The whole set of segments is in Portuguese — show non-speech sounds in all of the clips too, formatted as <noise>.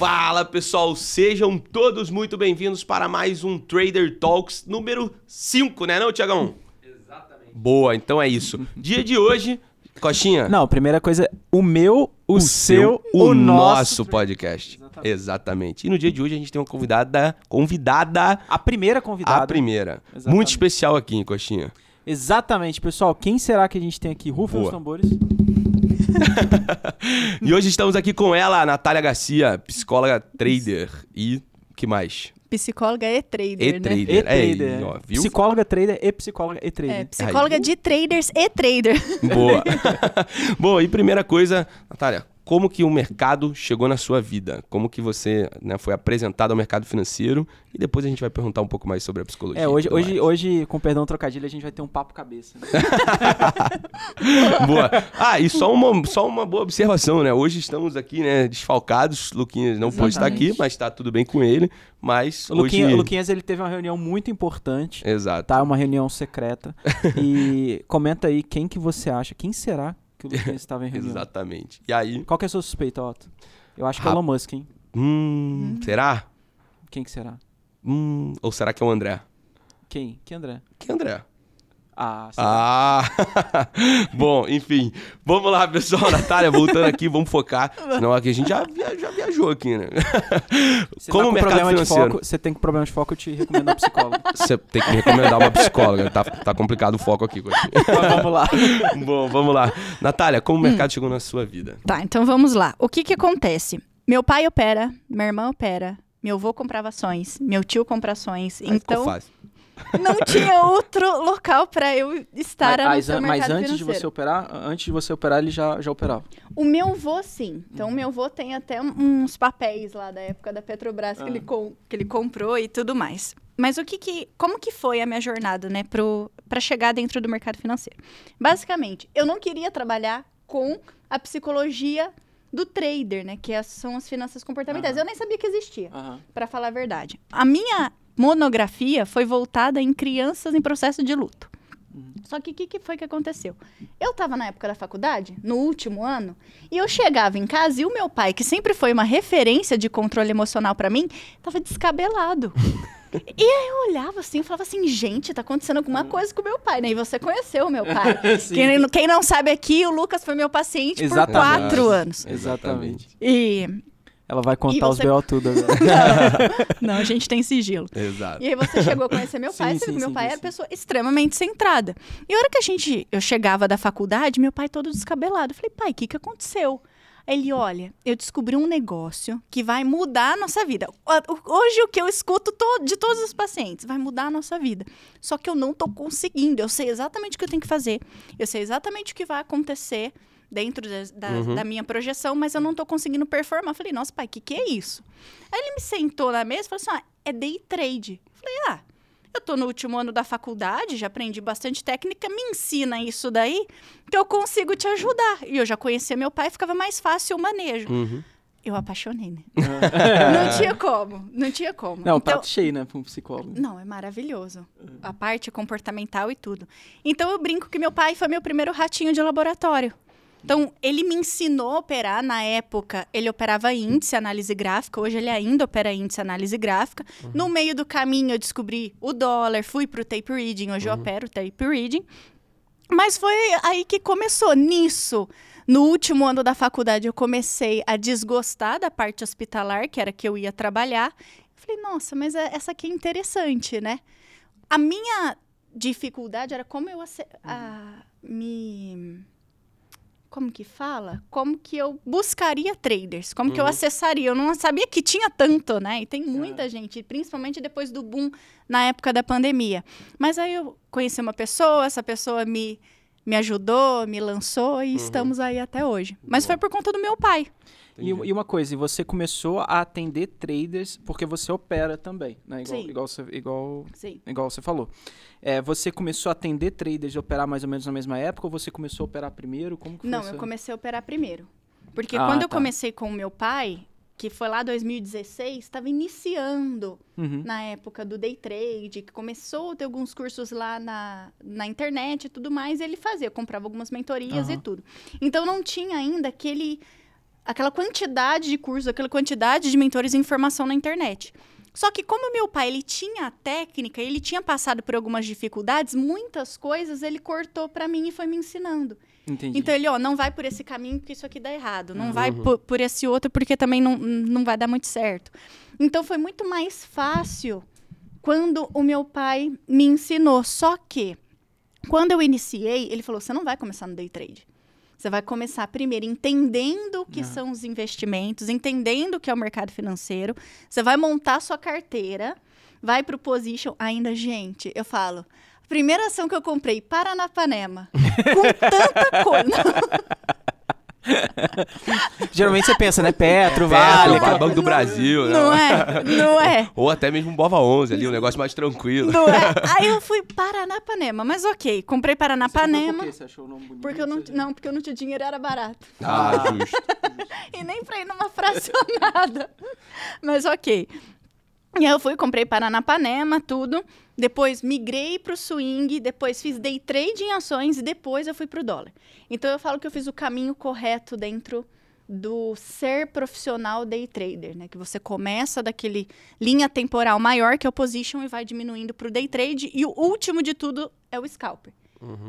Fala pessoal, sejam todos muito bem-vindos para mais um Trader Talks número 5, né não, Tiagão? Exatamente. Boa, então é isso. Dia de hoje, Coxinha. Não, primeira coisa, o meu, o, o seu, o, o nosso, nosso podcast. Exatamente. Exatamente. E no dia de hoje a gente tem uma convidada, convidada, A primeira convidada. a primeira. Exatamente. Muito especial aqui, hein, Coxinha. Exatamente, pessoal. Quem será que a gente tem aqui? Rufem os tambores. <laughs> E hoje estamos aqui com ela, a Natália Garcia, psicóloga trader e o que mais? Psicóloga e trader, E né? trader. E É, trader. ó, viu? Psicóloga trader e psicóloga e trader. É, psicóloga Aí. de traders e trader. Boa. <laughs> <laughs> Bom, e primeira coisa, Natália, como que o mercado chegou na sua vida? Como que você né, foi apresentado ao mercado financeiro? E depois a gente vai perguntar um pouco mais sobre a psicologia. É, hoje, hoje, mais. hoje, com perdão trocadilho, a gente vai ter um papo cabeça. né? <laughs> Boa. Ah, e só uma, só uma boa observação, né? Hoje estamos aqui, né, desfalcados. Luquinhas não pôde estar aqui, Exatamente. mas tá tudo bem com ele. Mas O Luquinha- hoje... o Luquinhas, ele teve uma reunião muito importante, Exato. tá? Uma reunião secreta. <laughs> e comenta aí quem que você acha, quem será que o Luquinhas <laughs> estava em reunião? Exatamente. E aí... Qual que é a sua suspeita, Otto? Eu acho que é Rap- Elon Musk, hein? Hum, será? Quem que será? Hum, ou será que é o André? Quem? Que André? Que André? Ah, sim. Ah! <laughs> Bom, enfim. Vamos lá, pessoal. <laughs> Natália, voltando aqui, vamos focar. Senão aqui a gente já, via- já viajou aqui, né? <laughs> Você Como tá o com mercado financeiro? foco, você tem problema de foco, eu te recomendo a psicóloga. Você tem que me recomendar uma psicóloga. Tá, tá complicado o foco aqui. Mas vamos lá. Bom, vamos lá. Natália, como o mercado chegou na sua vida? Tá, então vamos lá. O que que acontece? Meu pai opera, minha irmã opera, meu avô comprava ações, meu tio compra ações. Aí ficou então, fácil. Não tinha <laughs> outro local pra eu estar mas, ser o mas mercado antes de financeiro. você operar, antes de você operar, ele já, já operava. O meu avô, sim. Então, o meu avô tem até uns papéis lá da época da Petrobras que, Ah. ele, com- que ele comprou e tudo mais. Mas o que que... Como que foi a minha jornada, né? Pro, pra chegar dentro do mercado financeiro? Basicamente, eu não queria trabalhar com a psicologia do trader, né? Que as- são as finanças comportamentais. Aham. Eu nem sabia que existia, pra falar a verdade. A minha monografia foi voltada em crianças em processo de luto. Só que o que, que foi que aconteceu? Eu estava na época da faculdade, no último ano, e eu chegava em casa e o meu pai, que sempre foi uma referência de controle emocional pra mim, tava descabelado. e aí eu olhava assim e falava assim, gente, tá acontecendo alguma coisa com o meu pai, né? E você conheceu o meu pai. <laughs> Quem, quem não sabe aqui, o Lucas foi meu paciente Exatamente. por quatro anos. Exatamente. E. Ela vai E contar os você- BO tudo agora. <laughs> Não, a gente tem sigilo. Exato. E aí você chegou a conhecer meu pai, Sim, você viu sim, que meu sim, pai sim, era sim. pessoa extremamente centrada. E a hora que a gente, eu chegava da faculdade, meu pai todo descabelado. Eu falei, pai, o que, que aconteceu? Aí Ele, olha, eu descobri um negócio que vai mudar a nossa vida. Hoje o que eu escuto to- de todos os pacientes, vai mudar a nossa vida. Só que eu não tô conseguindo. Eu sei exatamente o que eu tenho que fazer. Eu sei exatamente o que vai acontecer dentro da, da- Uhum. da minha projeção, mas eu não tô conseguindo performar. Eu falei, nossa, pai, o que, que é isso? Aí ele me sentou na mesa e falou assim: ah, é day trade. Eu falei, ah, eu tô no último ano da faculdade, já aprendi bastante técnica, me ensina isso daí, que eu consigo te ajudar. E eu já conhecia meu pai, ficava mais fácil o manejo. Uhum. Eu apaixonei, né? <laughs> não tinha como, não tinha como. Não, então, prato cheio, né, pra um psicólogo. não, é maravilhoso. A parte comportamental e tudo. Então eu brinco que meu pai foi meu primeiro ratinho de laboratório. Então, ele me ensinou a operar. Na época, ele operava índice, análise gráfica. Hoje, ele ainda opera índice, análise gráfica. No meio do caminho, eu descobri o dólar, fui pro tape reading. Hoje, eu opero tape reading. Mas foi aí que começou. Nisso, no último ano da faculdade, eu comecei a desgostar da parte hospitalar, que era que eu ia trabalhar. Falei, nossa, mas é- essa aqui é interessante, né? A minha dificuldade era como eu a- me. Como que fala? Como que eu buscaria traders? Como que eu acessaria? Eu não sabia que tinha tanto, né? E tem muita gente, principalmente depois do boom na época da pandemia. Mas aí eu conheci uma pessoa, essa pessoa me, me ajudou, me lançou e estamos aí até hoje. Mas foi por conta do meu pai. E, e uma coisa, e você começou a atender traders porque você opera também, né? Igual, Sim. igual, você, igual, Sim. igual você falou. É, você começou a atender traders e operar mais ou menos na mesma época ou você começou a operar primeiro? Como que Não, eu comecei a operar primeiro. Porque Ah, quando eu tá. comecei com o meu pai, que foi lá 2016, estava iniciando Uhum. na época do day trade, que começou a ter alguns cursos lá na, na internet e tudo mais, e ele fazia, comprava algumas mentorias e Aham. tudo. Então não tinha ainda aquele aquela quantidade de cursos, aquela quantidade de mentores e informação na internet. Só que como meu pai ele tinha a técnica, ele tinha passado por algumas dificuldades, muitas coisas ele cortou para mim e foi me ensinando. Entendi. Então ele, ó, não vai por esse caminho porque isso aqui dá errado. Não vai por, por esse outro porque também não, não vai dar muito certo. Então foi muito mais fácil quando o meu pai me ensinou. Só que, quando eu iniciei, ele falou: você não vai começar no day trade. Você vai começar primeiro entendendo o que Ah. são os investimentos, entendendo o que é o mercado financeiro. Você vai montar sua carteira, vai pro position. Ainda, gente, eu falo. Primeira ação que eu comprei, Paranapanema. <laughs> com tanta coisa. <laughs> <laughs> Geralmente você pensa, né? Petro, Petro, Vale. Vale, Banco do Brasil, né? Não é? Não é? <laughs> Ou até mesmo um Bova 11 ali, um negócio mais tranquilo. Não é? <laughs> Aí eu fui Paranapanema, mas ok, comprei Paranapanema. Você achou o nome bonito? Porque eu não, não, porque eu não tinha dinheiro, era barato. Ah, justo. E nem pra ir numa fracionada. Mas ok. E aí eu fui, comprei Paranapanema, tudo. Depois migrei pro swing, depois fiz day trade em ações e depois eu fui pro dólar. Então eu falo que eu fiz o caminho correto dentro do ser profissional day trader, né? Que você começa daquele linha temporal maior que é o position e vai diminuindo pro day trade e o último de tudo é o scalper.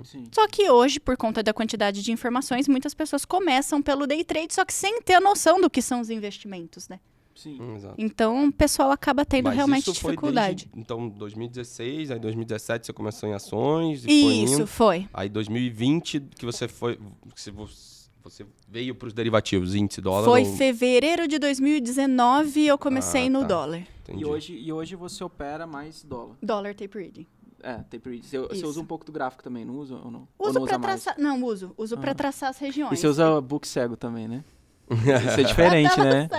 Sim. Só que hoje, por conta da quantidade de informações, muitas pessoas começam pelo day trade, só que sem ter a noção do que são os investimentos, né? Sim. Hum, Exato. Então, o pessoal acaba tendo Mas realmente isso foi dificuldade. desde, então, 2016, aí 2017 você começou em ações e foi Isso, indo. foi. Aí 2020 que você foi, que você- veio para os derivativos, índice dólar. Foi ou- fevereiro de 2019 eu comecei Ah, no tá. dólar. Entendi. E hoje, e hoje você opera mais dólar. Dólar tape reading. É, tape. Você, você usa um pouco do gráfico também, não usa ou não? ou Uso não mais? traçar. Não, uso. Uso pra Ah. traçar as regiões. E você usa book cego também, né? Isso é diferente, né? cega.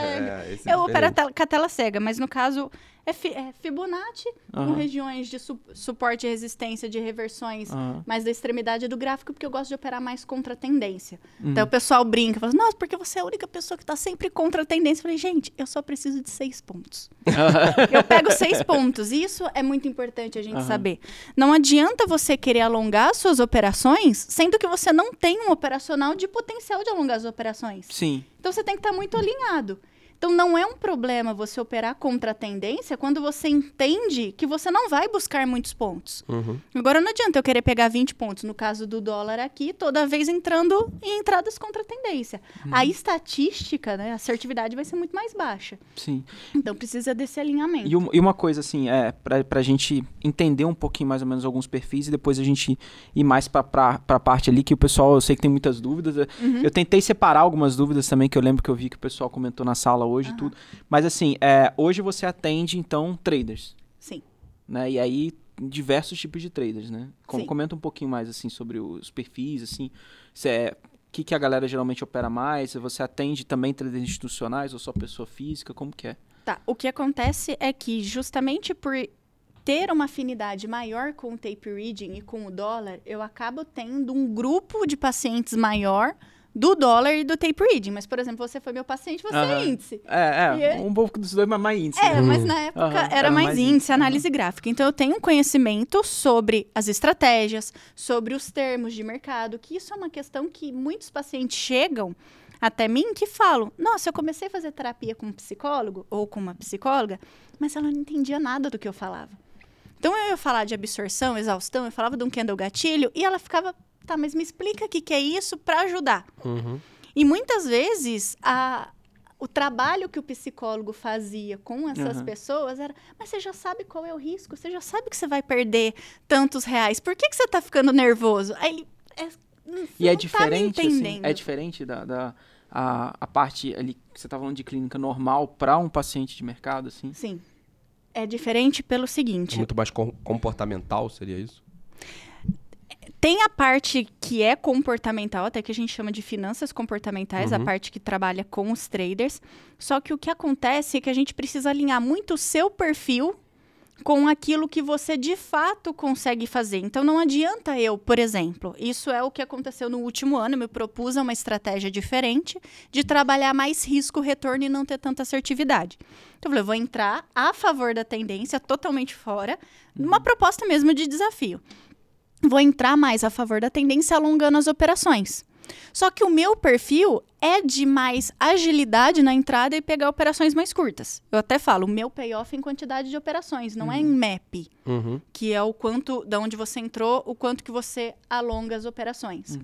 É, esse é Eu opero a diferente. tela- com a tela cega, mas no caso é, fi- é Fibonacci com Aham. regiões de su- suporte e resistência de reversões Aham. mais da extremidade do gráfico, porque eu gosto de operar mais contra a tendência. Uhum. Então o pessoal brinca, fala, nossa, porque você é a única pessoa que tá sempre contra a tendência. Eu falei, gente, eu só preciso de seis pontos. <laughs> eu pego seis pontos. E isso é muito importante a gente saber. Não adianta você querer alongar as suas operações, sendo que você não tem um operacional de potencial de alongar as operações. Sim. Então você tem que estar muito alinhado. Então não é um problema você operar contra a tendência quando você entende que você não vai buscar muitos pontos. Uhum. Agora não adianta eu querer pegar 20 pontos, no caso do dólar aqui, toda vez entrando em entradas contra a tendência. A estatística, né, a assertividade vai ser muito mais baixa. Sim. Então precisa desse alinhamento. E, um- e uma coisa, assim, é, pra, pra gente entender um pouquinho mais ou menos alguns perfis e depois a gente ir mais pra, pra, pra parte ali que o pessoal, eu sei que tem muitas dúvidas. Eu- Eu tentei separar algumas dúvidas também, que eu lembro que eu vi que o pessoal comentou na sala hoje e tudo. Mas assim, é, hoje você atende, então, traders, Sim. né? E aí, diversos tipos de traders, né? Com- Sim. comenta um pouquinho mais, assim, sobre os perfis, assim, se é... Que, que a galera geralmente opera mais? Você atende também traders institucionais ou só pessoa física? Como que é? Tá. O que acontece é que justamente por ter uma afinidade maior com o tape reading e com o dólar, eu acabo tendo um grupo de pacientes maior do dólar e do tape reading. Mas, por exemplo, você foi meu paciente, você é índice. É, é, é- um pouco dos dois, mas mais índice. É, né? mas na época Aham, era era mais mais índice, índice, análise gráfica. Então eu tenho um conhecimento sobre as estratégias, sobre os termos de mercado, que isso é uma questão que muitos pacientes chegam até mim que falam: "Nossa, eu comecei a fazer terapia com um psicólogo ou com uma psicóloga, mas ela não entendia nada do que eu falava". Então eu ia falar de absorção, exaustão, eu falava de um candle gatilho e ela ficava: "Tá, mas me explica o que que é isso para ajudar". Uhum. E muitas vezes a, o trabalho que o psicólogo fazia com essas Aham. pessoas era, mas você já sabe qual é o risco, você já sabe que você vai perder tantos reais, por que, que você está ficando nervoso? Aí ele. É, "Hum, você E é não tá diferente, assim, entendendo." é diferente da, da a, a parte ali que você tá falando de clínica normal para um paciente de mercado, assim. Sim. É diferente pelo É seguinte: muito mais com- comportamental, seria isso? Tem a parte que é comportamental, até que a gente chama de finanças comportamentais, a Uhum. parte que trabalha com os traders. Só que o que acontece é que a gente precisa alinhar muito o seu perfil com aquilo que você de fato consegue fazer. Então não adianta eu, por exemplo, isso é o que aconteceu no último ano, eu me propus a uma estratégia diferente de trabalhar mais risco, retorno e não ter tanta assertividade. Então eu falei, eu vou entrar a favor da tendência, totalmente fora, numa proposta mesmo de desafio. Vou entrar mais a favor da tendência alongando as operações. Só que o meu perfil é de mais agilidade na entrada e pegar operações mais curtas. Eu até falo, o meu payoff é em quantidade de operações, não é em map, Uhum. que é o quanto, da onde você entrou, o quanto que você alonga as operações.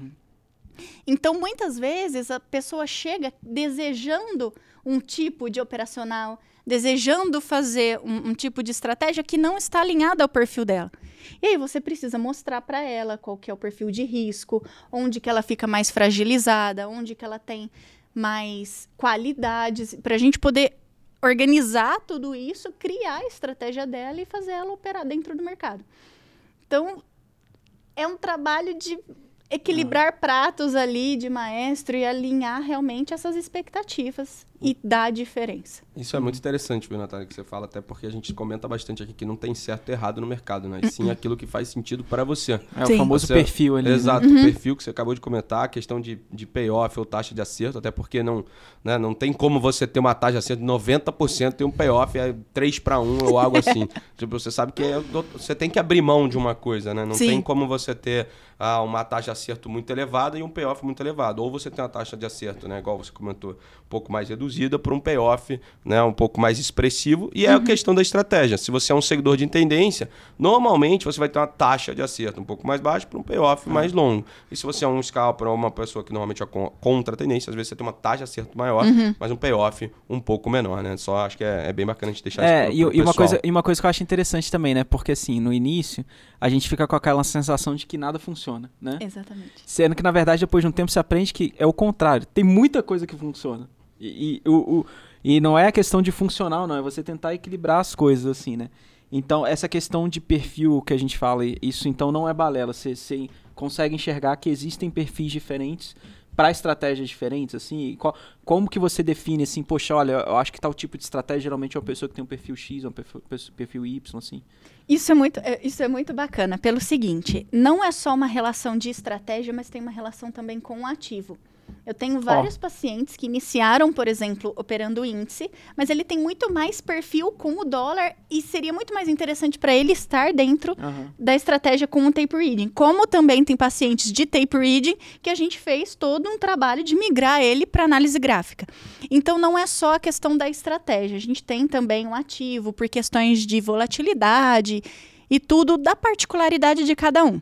Então, muitas vezes, a pessoa chega desejando um tipo de operacional, desejando fazer um, um tipo de estratégia que não está alinhada ao perfil dela. E aí você precisa mostrar para ela qual que é o perfil de risco, onde que ela fica mais fragilizada, onde que ela tem mais qualidades, para a gente poder organizar tudo isso, criar a estratégia dela e fazer ela operar dentro do mercado. Então, é um trabalho de equilibrar pratos ali de maestro e alinhar realmente essas expectativas e a diferença. Isso é muito interessante, viu, Natália, que você fala, até porque a gente comenta bastante aqui que não tem certo e errado no mercado, né? E sim aquilo que faz sentido para você. É Sim. o famoso Você- perfil ali. né? Exato, o perfil que você acabou de comentar, a questão de, de payoff ou taxa de acerto, até porque não, né, não tem como você ter uma taxa de acerto de 90% e um payoff é 3 para 1 ou algo <laughs> assim. tipo, você sabe que é você tem que abrir mão de uma coisa, né? Não Sim. tem como você ter ah, uma taxa de acerto muito elevada e um payoff muito elevado. Ou você tem uma taxa de acerto, né, igual você comentou, um pouco mais reduzida por um payoff, né, um pouco mais expressivo. E é a questão da estratégia. Se você é um seguidor de tendência, normalmente você vai ter uma taxa de acerto um pouco mais baixa para um payoff mais longo. E se você é um scalper ou uma pessoa que normalmente é con- contra a tendência, às vezes você tem uma taxa de acerto maior, mas um payoff um pouco menor, né? Só acho que é, é bem bacana a gente deixar É, isso e, pro, pro e uma coisa, e uma coisa que eu acho interessante também, né? Porque assim, no início, a gente fica com aquela sensação de que nada funciona, né? Exatamente. Sendo que, na verdade, depois de um tempo você aprende que é o contrário. Tem muita coisa que funciona. E, e, o, o- e não é a questão de funcional, não. É você tentar equilibrar as coisas, assim, né? Então, essa questão de perfil que a gente fala, isso então não é balela. Você, você consegue enxergar que existem perfis diferentes para estratégias diferentes, assim? Qual- como que você define, assim, poxa, olha, eu acho que tal tipo de estratégia geralmente é uma pessoa que tem um perfil X, um perfil, perfil Y, assim? Isso é, muito, é, isso é muito bacana, pelo seguinte: não é só uma relação de estratégia, mas tem uma relação também com o ativo. Eu tenho vários pacientes que iniciaram, por exemplo, operando índice, mas ele tem muito mais perfil com o dólar e seria muito mais interessante para ele estar dentro Aham. da estratégia com o tape reading. Como também tem pacientes de tape reading que a gente fez todo um trabalho de migrar ele para análise gráfica. Então não é só a questão da estratégia, a gente tem também um ativo por questões de volatilidade e tudo da particularidade de cada um.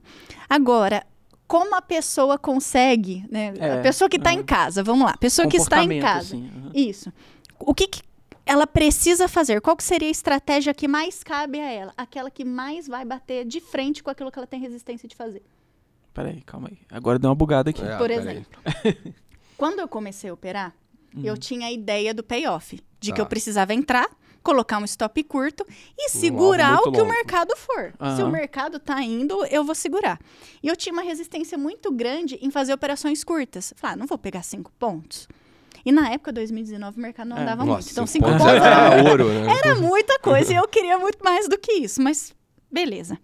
Agora, como a pessoa consegue, né? É, a pessoa que está aham. em casa, vamos lá, a pessoa que está em casa. assim, aham. Isso. O que, que ela precisa fazer? Qual que seria a estratégia que mais cabe a ela? Aquela que mais vai bater de frente com aquilo que ela tem resistência de fazer. Peraí, calma aí. Agora deu uma bugada aqui. É, Por exemplo, quando eu comecei a operar, eu tinha a ideia do payoff, de que Tá. eu precisava entrar, colocar um stop curto e segurar o que o longo. mercado for. Se o mercado tá indo, eu vou segurar. E eu tinha uma resistência muito grande em fazer operações curtas. Falar, ah, não vou pegar cinco pontos. E na época, 2019, o mercado não É. andava muito. Nossa, Então, cinco pontos pontos era ouro, né? <laughs> era muita coisa e eu queria muito mais do que isso, mas beleza.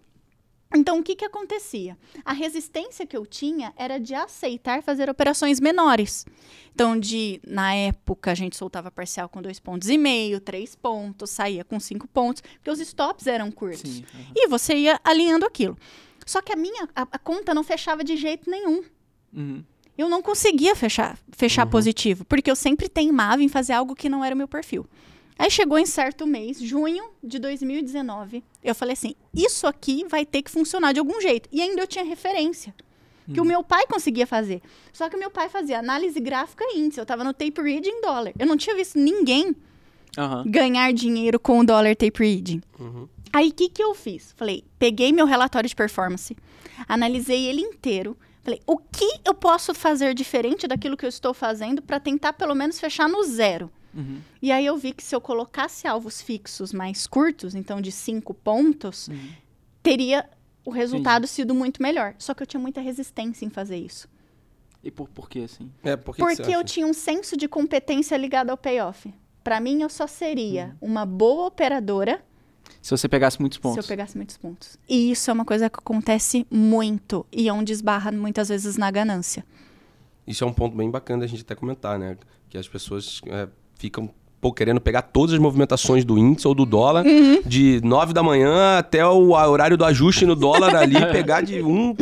Então, o que, que acontecia? A resistência que eu tinha era de aceitar fazer operações menores. Então, de na época, a gente soltava parcial com dois pontos e meio, três pontos, saía com cinco pontos, porque os stops eram curtos. Sim, aham. E você ia alinhando aquilo. Só que a minha a, a conta não fechava de jeito nenhum. Uhum. Eu não conseguia fechar, fechar positivo, porque eu sempre teimava em fazer algo que não era o meu perfil. Aí chegou em certo mês, junho de 2019, eu falei assim: isso aqui vai ter que funcionar de algum jeito. E ainda eu tinha referência. Que o meu pai conseguia fazer. Só que o meu pai fazia análise gráfica e índice. Eu tava no tape reading em dólar. Eu não tinha visto ninguém ganhar dinheiro com o dólar tape reading. Aí o que, que eu fiz? Falei, peguei meu relatório de performance, analisei ele inteiro. Falei, o que eu posso fazer diferente daquilo que eu estou fazendo para tentar pelo menos fechar no zero? Uhum. E aí eu vi que se eu colocasse alvos fixos mais curtos, então de cinco pontos, Uhum. teria o resultado sido muito melhor. Só que eu tinha muita resistência em fazer isso. E por, por que, assim? É, por que que Porque você eu tinha um senso de competência ligado ao payoff. Para mim, eu só seria Uhum. uma boa operadora Se você pegasse muitos se pontos. eu pegasse muitos pontos. E isso é uma coisa que acontece muito e é onde esbarra muitas vezes na ganância. Isso é um ponto bem bacana da gente até comentar, né? Que as pessoas é, ficam pô, querendo pegar todas as movimentações do índice ou do dólar Uhum. de 9 da manhã até o horário do ajuste no dólar ali, <laughs> pegar de um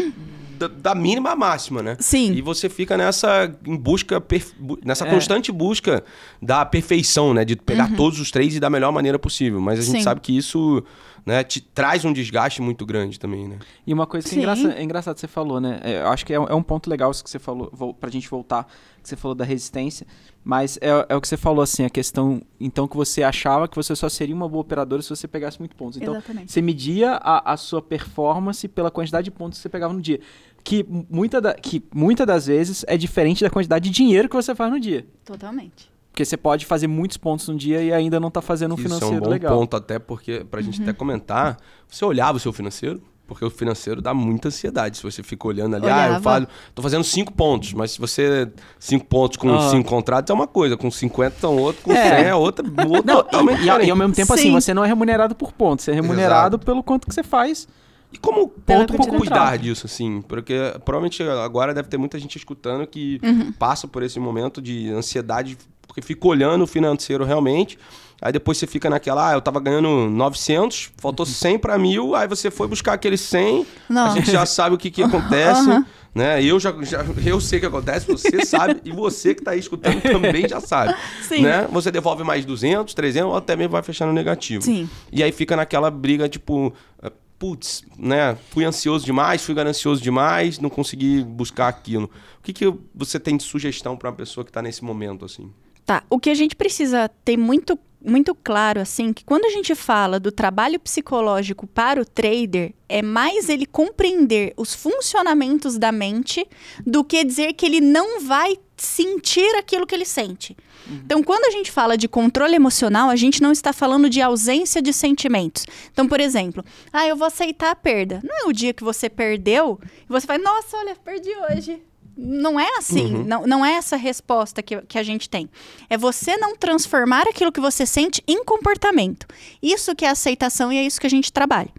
da, da mínima à máxima, né? Sim. E você fica nessa em busca, perf- bu- nessa É. constante busca da perfeição, né? De pegar todos os três e da melhor maneira possível. Mas a gente Uhum. Sim. sabe que isso né, te traz um desgaste muito grande também, né? E uma coisa que é, Sim. engraça, é engraçado que você falou, né? É, eu acho que é, um- é um ponto legal isso que você falou, vol- pra gente voltar, que você falou da resistência, mas é, é o que você falou, assim, a questão, então, que você achava que você só seria uma boa operadora se você pegasse muito pontos. Então, Exatamente. você media a, a sua performance pela quantidade de pontos que você pegava no dia. Que muita, da, que muita das vezes é diferente da quantidade de dinheiro que você faz no dia. Totalmente. Porque você pode fazer muitos pontos no dia e ainda não tá fazendo um Isso financeiro é um bom legal. ponto até porque, pra Uhum. gente até comentar, você olhava o seu financeiro, porque o financeiro dá muita ansiedade. Se você fica olhando ali, ah, eu Olhava. falo, tô fazendo cinco pontos, mas se você, cinco pontos com Ah. cinco contratos é uma coisa, com 50 são outro, com É. 100 é outra, outra Não, totalmente e, e ao- e mesmo tempo, assim, Sim. você não é remunerado por pontos, você é remunerado pelo quanto que você faz. E como, como quantidade. cuidar disso, assim? Porque provavelmente agora deve ter muita gente escutando que Uhum. passa por esse momento de ansiedade, porque fica olhando o financeiro realmente. Aí depois você fica naquela, ah, eu tava ganhando 900, faltou 100 para mil, aí você foi buscar aquele 100, Não. a gente já sabe o que, que <laughs> acontece, Aham. né? Eu já, já eu sei o que acontece, você <laughs> sabe, e você que tá aí escutando <laughs> também já sabe, Sim. né? Você devolve mais 200, 300, ou até mesmo vai fechar no negativo. Sim. E aí fica naquela briga, tipo, eh, putz, né? Fui ansioso demais, fui ganancioso demais, não consegui buscar aquilo. O que, que você tem de sugestão para uma pessoa que tá nesse momento, assim? Tá. O que a gente precisa ter muito, muito claro, assim, que quando a gente fala do trabalho psicológico para o trader, é mais ele compreender os funcionamentos da mente do que dizer que ele não vai sentir aquilo que ele sente. Então, quando a gente fala de controle emocional, a gente não está falando de ausência de sentimentos. Então, por exemplo, ah, eu vou aceitar a perda. Não é o dia que você perdeu e você vai, nossa, olha, perdi hoje. Não é assim, não, não é essa resposta que, que a gente tem. É você não transformar aquilo que você sente em comportamento. Isso que é aceitação e é isso que a gente trabalha.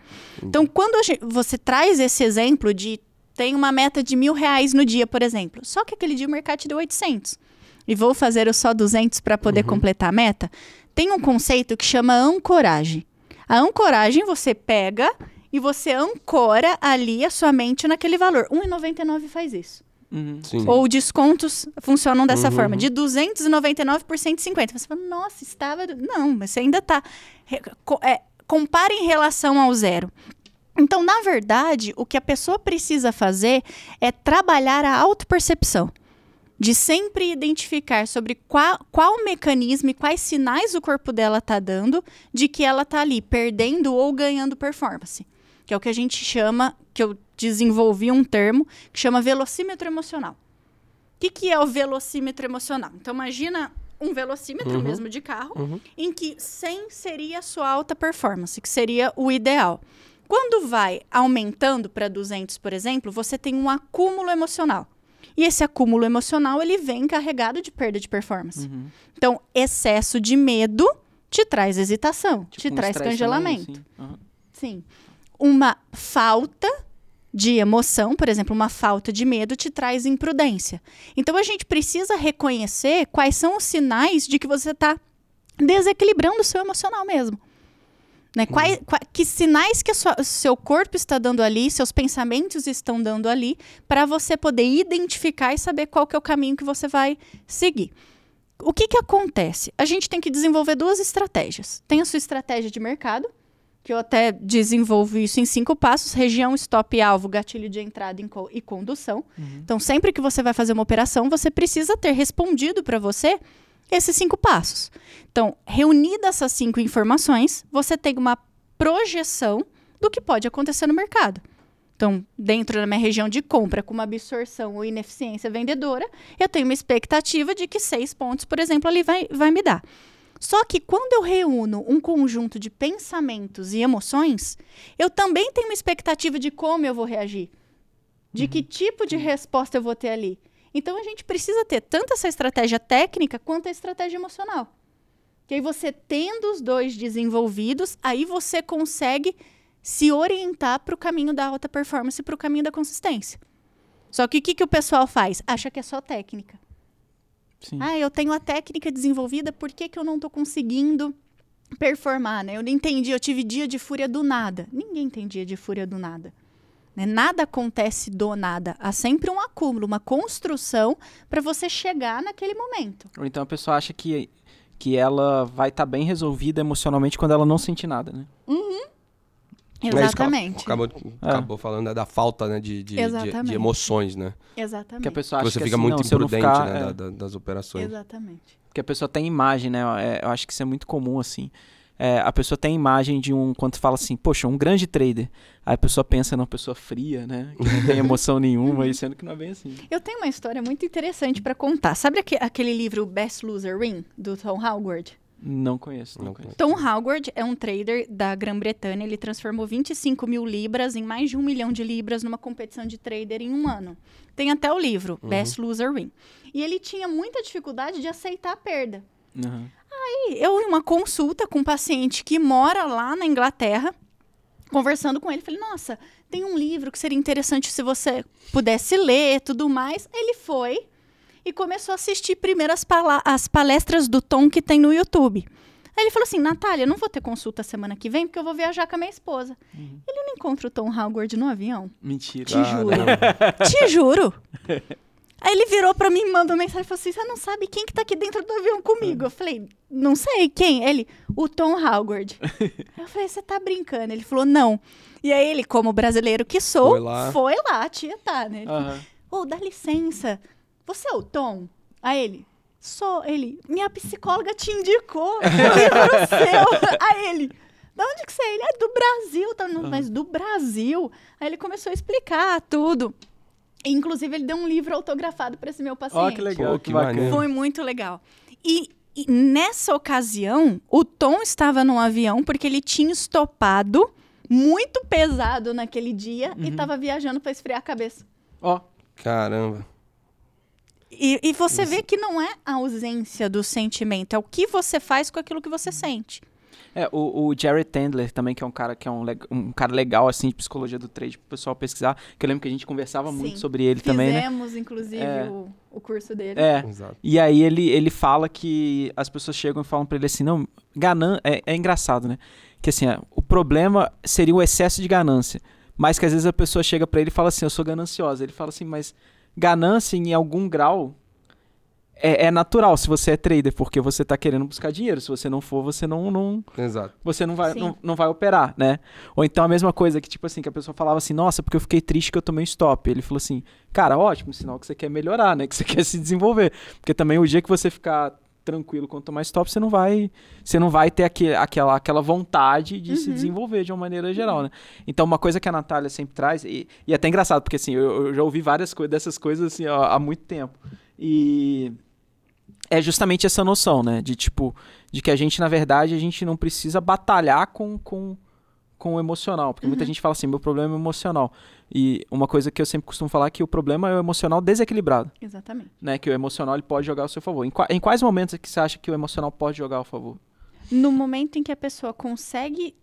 Então, quando a gen- você traz esse exemplo de tem uma meta de mil reais no dia, por exemplo, só que aquele dia o mercado te deu 800 e vou fazer o só 200 para poder completar a meta, tem um conceito que chama ancoragem. A ancoragem você pega e você ancora ali a sua mente naquele valor. 1,99 faz isso. Sim. Ou descontos funcionam dessa Uhum. forma, de 299 por 150. Você fala, nossa, estava. Não, mas você ainda está. É, compara em relação ao zero. Então, na verdade, o que a pessoa precisa fazer é trabalhar a autopercepção. De sempre identificar sobre qual, qual mecanismo e quais sinais o corpo dela está dando de que ela está ali perdendo ou ganhando performance. Que é o que a gente chama, que eu desenvolvi um termo, que chama velocímetro emocional. O que, que é o velocímetro emocional? Então, imagina um velocímetro Uhum. mesmo de carro, Uhum. em que 100 seria a sua alta performance, que seria o ideal. Quando vai aumentando para 200, por exemplo, você tem um acúmulo emocional. E esse acúmulo emocional, ele vem carregado de perda de performance. Uhum. Então, excesso de medo te traz hesitação, Tipo te traz congelamento. também, assim. Sim. Uma falta de emoção, por exemplo, uma falta de medo te traz imprudência. Então a gente precisa reconhecer quais são os sinais de que você está desequilibrando o seu emocional mesmo. Né? Quais, qua- que sinais que o seu corpo está dando ali, seus pensamentos estão dando ali, para você poder identificar e saber qual que é o caminho que você vai seguir. O que, que acontece? A gente tem que desenvolver duas estratégias. Tem a sua estratégia de mercado, que eu até desenvolvo isso em cinco passos: região, stop, alvo, gatilho de entrada e co- e condução. Então, sempre que você vai fazer uma operação, você precisa ter respondido para você esses cinco passos. Então, reunidas essas cinco informações, você tem uma projeção do que pode acontecer no mercado. Então, dentro da minha região de compra, com uma absorção ou ineficiência vendedora, eu tenho uma expectativa de que seis pontos, por exemplo, ali vai, vai me dar. Só que quando eu reúno um conjunto de pensamentos e emoções, eu também tenho uma expectativa de como eu vou reagir, de que tipo de resposta eu vou ter ali. Então a gente precisa ter tanto essa estratégia técnica quanto a estratégia emocional. Que aí você tendo os dois desenvolvidos, aí você consegue se orientar para o caminho da alta performance e para o caminho da consistência. Só que o que, que o pessoal faz? Acha que é só técnica. Sim. Ah, eu tenho a técnica desenvolvida, por que, que eu não estou conseguindo performar, né? Eu não entendi, eu tive dia de fúria do nada. Ninguém tem dia de fúria do nada. né? Nada acontece do nada. Há sempre um acúmulo, uma construção para você chegar naquele momento. Ou então a pessoa acha que, que ela vai estar bem resolvida emocionalmente quando ela não sente nada, né? É que ela Exatamente. Acabou, acabou falando né, da falta né, de, de, de, de emoções, né? Exatamente. Que a pessoa Que acha você que fica assim, muito não, imprudente ficar, né, é, da- da- das operações. Exatamente. que a pessoa tem imagem, né? É, eu acho que isso é muito comum, assim. É, a pessoa tem imagem de um. Quando fala assim, poxa, um grande trader. Aí a pessoa pensa numa pessoa fria, né? Que não tem emoção <laughs> nenhuma, e sendo que não é bem assim. Eu tenho uma história muito interessante para contar. Sabe aque- aquele livro Best Loser Win, do Tom Howard? Não conheço, não, Não conheço. Tom Howard é um trader da Grã-Bretanha. Ele transformou 25 mil libras em mais de um milhão de libras numa competição de trader em um ano. Tem até o livro, Best Loser Win. E ele tinha muita dificuldade de aceitar a perda. Aham. Aí, eu, em uma consulta com um paciente que mora lá na Inglaterra, conversando com ele, falei: Nossa, tem um livro que seria interessante se você pudesse ler tudo mais. Ele foi e começou a assistir primeiro as, pala- as palestras do Tom que tem no YouTube. Aí ele falou assim: Natália, eu não vou ter consulta semana que vem porque eu vou viajar com a minha esposa. Ele não encontra o Tom Howard no avião. Mentira. Te juro. <laughs> Te juro. Aí ele virou pra mim e mandou mensagem e falou assim: Você não sabe quem que tá aqui dentro do avião comigo? Eu falei: Não sei quem. Ele, o Tom Howard. <laughs> eu falei: Você tá brincando? Ele falou: Não. E aí ele, como brasileiro que sou, Foi lá. foi lá, tia tá, né? Ele falou, Aham. Ô, dá licença. Você é o Tom? Aí ele, sou. Ele, minha psicóloga te indicou o livro seu. Aí ele, da onde que você é? Ele é do Brasil. Tá? Não, Mas do Brasil? Aí ele começou a explicar tudo. Inclusive, ele deu um livro autografado para esse meu paciente. Ó, que legal, Pô, que, que bacana. Foi muito legal. E, e nessa ocasião, o Tom estava num avião porque ele tinha estopado muito pesado naquele dia e estava viajando para esfriar a cabeça. Ó, Caramba. E, e você vê que não é a ausência do sentimento, é o que você faz com aquilo que você Uhum. sente. É, o, o Jared Tendler também, que é um cara que é um, um cara legal, assim, de psicologia do trade, pro pessoal pesquisar, que eu lembro que a gente conversava Sim. muito sobre ele também, né? Fizemos, inclusive, É. o, o curso dele. É, Exato. e aí ele, ele fala que as pessoas chegam e falam pra ele assim, não, ganan é, é engraçado, né? Que assim, é, o problema seria o excesso de ganância, mas que às vezes a pessoa chega pra ele e fala assim, eu sou gananciosa. Ele fala assim, mas ganância em algum grau é, é natural se você é trader, porque você tá querendo buscar dinheiro. Se você não for, você não, não, Exato. você não vai, não, não vai operar, né? Ou então a mesma coisa que, tipo assim, que a pessoa falava assim, nossa, porque eu fiquei triste que eu tomei um stop. Ele falou assim, cara, ótimo, sinal que você quer melhorar, né? Que você <laughs> quer se desenvolver. Porque também o dia que você ficar tranquilo quando tomar stop, você não vai, você não vai ter aque- aquela, aquela vontade de se desenvolver de uma maneira geral, né? Então, uma coisa que a Natália sempre traz, e, e é até engraçado, porque assim, eu, eu já ouvi várias coisas dessas coisas assim, ó, há muito tempo. E é justamente essa noção, né? De tipo, de que a gente, na verdade, a gente não precisa batalhar com, com, com o emocional. Porque muita gente fala assim, meu problema é emocional. E uma coisa que eu sempre costumo falar é que o problema é o emocional desequilibrado, Exatamente. né? Que o emocional ele pode jogar ao seu favor. Em, em quais momentos é que você acha que o emocional pode jogar ao favor? No momento em que a pessoa consegue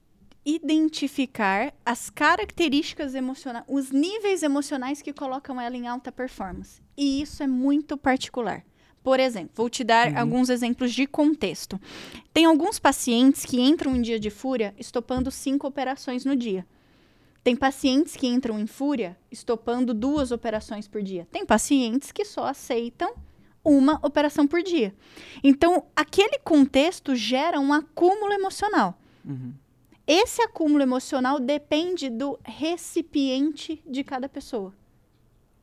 identificar as características emocionais, os níveis emocionais que colocam ela em alta performance. E isso é muito particular. Por exemplo, vou te dar alguns exemplos de contexto. Tem alguns pacientes que entram em dia de fúria estopando cinco operações no dia. Tem pacientes que entram em fúria estopando duas operações por dia. Tem pacientes que só aceitam uma operação por dia. Então, aquele contexto gera um acúmulo emocional. Uhum. Esse acúmulo emocional depende do recipiente de cada pessoa.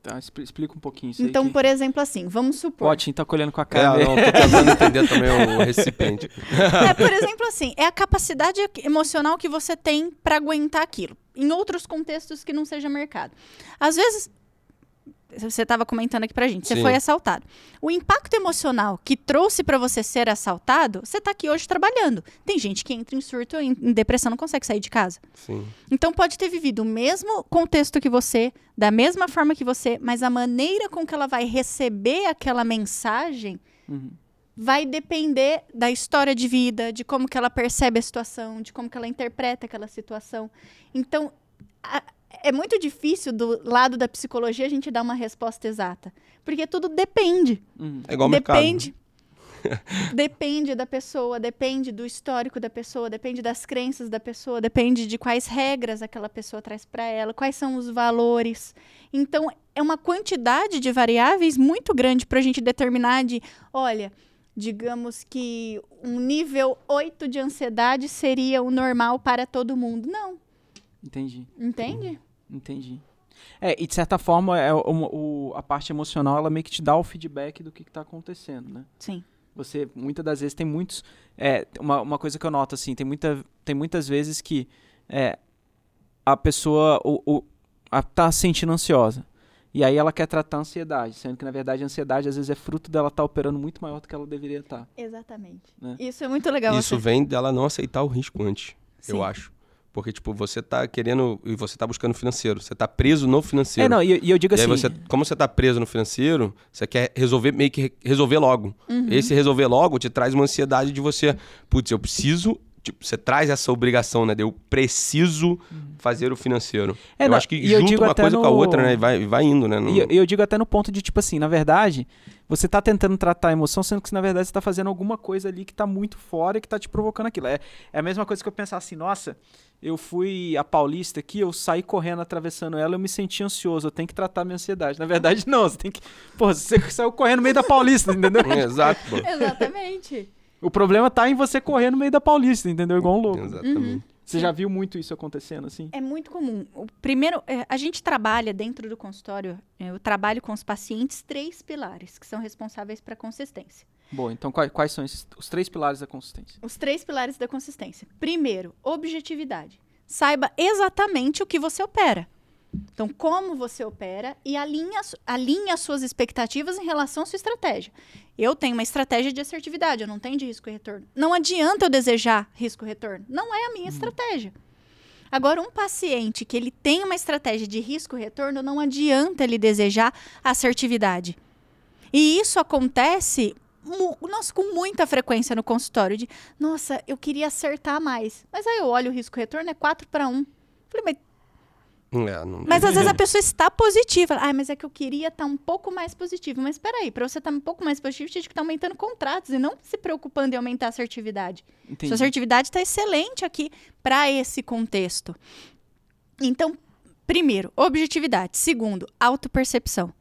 Tá, expli- explica um pouquinho isso aí Então, que- por exemplo, assim, vamos supor. O Otin tá colhendo com a É, cara. não, tô tentando entender também o recipiente. É, por exemplo, assim, é a capacidade emocional que você tem para aguentar aquilo. Em outros contextos que não seja mercado. Às vezes, você estava comentando aqui pra gente, você Sim. foi assaltado. O impacto emocional que trouxe para você ser assaltado, você tá aqui hoje trabalhando. Tem gente que entra em surto, em, em depressão, não consegue sair de casa. Sim. Então pode ter vivido o mesmo contexto que você, da mesma forma que você, mas a maneira com que ela vai receber aquela mensagem Uhum. vai depender da história de vida, de como que ela percebe a situação, de como que ela interpreta aquela situação. Então, a- é muito difícil do lado da psicologia a gente dar uma resposta exata, porque tudo depende. Uhum. É igual ao mercado. depende. <laughs> <laughs> depende da pessoa, depende do histórico da pessoa, depende das crenças da pessoa, depende de quais regras aquela pessoa traz para ela, quais são os valores. Então, é uma quantidade de variáveis muito grande para a gente determinar de, olha, digamos que um nível 8 de ansiedade seria o normal para todo mundo. Não. Entendi. Entende? Entendi. É, e de certa forma, é, o, o, a parte emocional, ela meio que te dá o feedback do que está acontecendo, né? Sim. Você, muitas das vezes, tem muitos... É, uma, uma coisa que eu noto, assim, tem, muita, tem muitas vezes que é, a pessoa o, o, a, tá se sentindo ansiosa. E aí ela quer tratar a ansiedade, sendo que, na verdade, a ansiedade, às vezes, é fruto dela estar tá operando muito maior do que ela deveria estar. Tá, Exatamente. Né? Isso é muito legal. Isso você... vem dela não aceitar o risco antes, Sim. eu acho. Porque, tipo, você tá querendo e você tá buscando financeiro. Você tá preso no financeiro. É, não, e, e eu digo e assim. Você, como você tá preso no financeiro, você quer resolver, meio que resolver logo. Uhum. Esse resolver logo te traz uma ansiedade de você, putz, eu preciso. Tipo, você traz essa obrigação, né? De eu preciso uhum. fazer o financeiro. É, eu não, acho que junto uma coisa no... com a outra, né? E vai, vai indo, né? No... E eu, eu digo até no ponto de, tipo assim, na verdade, você está tentando tratar a emoção, sendo que na verdade você está fazendo alguma coisa ali que está muito fora e que está te provocando aquilo. É, é a mesma coisa que eu pensar assim, nossa, eu fui a Paulista aqui, eu saí correndo atravessando ela, eu me senti ansioso, eu tenho que tratar minha ansiedade. Na verdade, <laughs> não, você tem que. Pô, você saiu correndo no meio da Paulista, entendeu? <laughs> Exato. Exatamente. O problema tá em você correr no meio da Paulista, entendeu? Igual um louco. Exatamente. Uhum. Você já viu muito isso acontecendo, assim? É muito comum. O primeiro, é, a gente trabalha dentro do consultório, é, eu trabalho com os pacientes três pilares que são responsáveis para consistência. Bom, então quais, quais são esses, os três pilares da consistência? Os três pilares da consistência. Primeiro, objetividade. Saiba exatamente o que você opera. Então, como você opera e alinha, alinha suas expectativas em relação à sua estratégia. Eu tenho uma estratégia de assertividade, eu não tenho de risco e retorno. Não adianta eu desejar risco e retorno. Não é a minha uhum. estratégia. Agora, um paciente que ele tem uma estratégia de risco e retorno, não adianta ele desejar assertividade. E isso acontece nossa, com muita frequência no consultório de, nossa, eu queria acertar mais. Mas aí eu olho o risco retorno é 4 para 1. Falei, mas é, mas às vezes a pessoa está positiva. Ah, mas é que eu queria estar tá um pouco mais positivo. Mas espera aí, para você estar tá um pouco mais positivo, você tem que estar tá aumentando contratos e não se preocupando em aumentar a assertividade. Entendi. Sua assertividade está excelente aqui para esse contexto. Então, primeiro, objetividade. Segundo, autopercepção.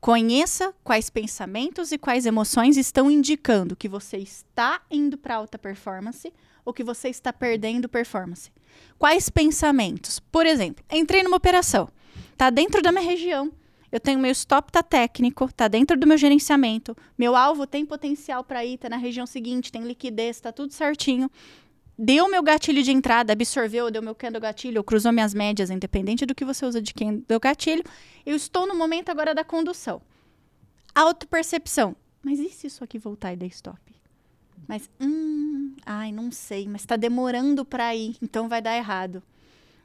Conheça quais pensamentos e quais emoções estão indicando que você está indo para alta performance ou que você está perdendo performance. Quais pensamentos? Por exemplo, entrei numa operação, está dentro da minha região, eu tenho meu stop tá técnico, está dentro do meu gerenciamento, meu alvo tem potencial para ir, tá na região seguinte, tem liquidez, está tudo certinho. Deu meu gatilho de entrada, absorveu, deu meu candle gatilho, cruzou minhas médias, independente do que você usa de candle gatilho. Eu estou no momento agora da condução. Autopercepção. Mas e se isso aqui voltar e der stop? Mas, hum, ai, não sei, mas está demorando para ir, então vai dar errado.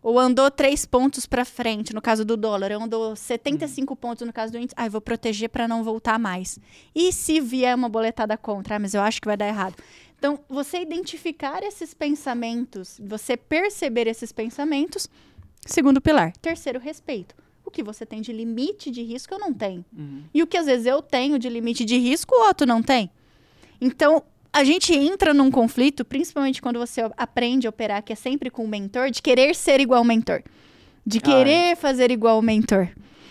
Ou andou três pontos para frente, no caso do dólar, andou 75 uhum. pontos no caso do índice. Ai, vou proteger para não voltar mais. E se vier uma boletada contra? Ah, mas eu acho que vai dar errado. Então, você identificar esses pensamentos, você perceber esses pensamentos, segundo pilar. Terceiro, respeito. O que você tem de limite de risco, eu não tenho. Uhum. E o que às vezes eu tenho de limite de risco, o outro não tem. Então, a gente entra num conflito, principalmente quando você aprende a operar, que é sempre com o mentor, de querer ser igual ao mentor. De querer Ai. fazer igual ao mentor.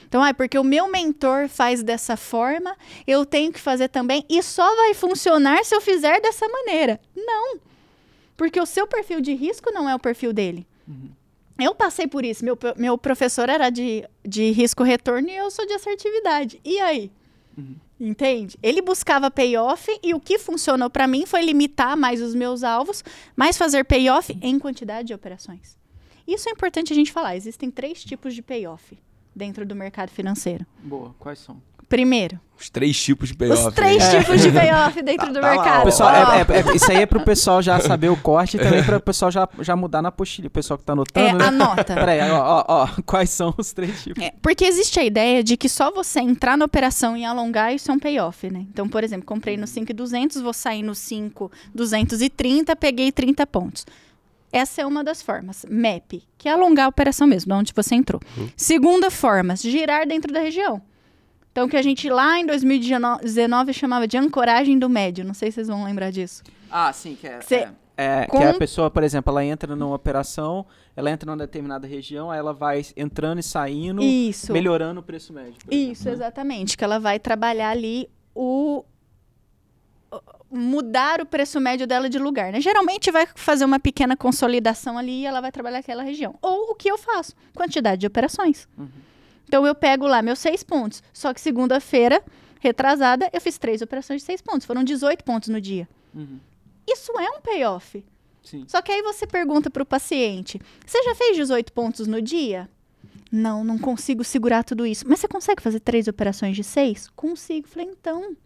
Então, ah, porque o meu mentor faz dessa forma, eu tenho que fazer também. E só vai funcionar se eu fizer dessa maneira. Não. Porque o seu perfil de risco não é o perfil dele. Uhum. Eu passei por isso. Meu, meu professor era de, de risco-retorno e eu sou de assertividade. E aí? Uhum. Entende? Ele buscava payoff e o que funcionou para mim foi limitar mais os meus alvos, mas fazer payoff em quantidade de operações. Isso é importante a gente falar. Existem três tipos de payoff dentro do mercado financeiro. Boa, quais são? Primeiro. Os três tipos de payoff. Os três é. tipos de payoff dentro tá, do tá mercado. Lá, pessoal, é, é, é, isso aí é pro pessoal já saber o corte e também para o pessoal já, já mudar na apostila. O pessoal que tá anotando. É, né? anota. <laughs> Peraí, ó, ó, ó, quais são os três tipos? É, porque existe a ideia de que só você entrar na operação e alongar, isso é um payoff, né? Então, por exemplo, comprei no 5,200, vou sair no 5,230, peguei 30 pontos. Essa é uma das formas. MAP, que é alongar a operação mesmo, de onde você entrou. Uhum. Segunda forma, girar dentro da região. Então, que a gente lá em 2019 chamava de ancoragem do médio. Não sei se vocês vão lembrar disso. Ah, sim, que é. Cê- é. É, Com- que a pessoa, por exemplo, ela entra numa operação, ela entra numa determinada região, aí ela vai entrando e saindo, Isso. melhorando o preço médio. por exemplo, Isso, né? exatamente. Que ela vai trabalhar ali o. mudar o preço médio dela de lugar, né? Geralmente vai fazer uma pequena consolidação ali e ela vai trabalhar aquela região. Ou o que eu faço? Quantidade de operações. Uhum. Então eu pego lá meus seis pontos. Só que segunda-feira, retrasada, eu fiz três operações de seis pontos. Foram 18 pontos no dia. Uhum. Isso é um payoff. Sim. Só que aí você pergunta para o paciente: você já fez 18 pontos no dia? Não, não consigo segurar tudo isso. Mas você consegue fazer três operações de seis? Consigo. Falei, então.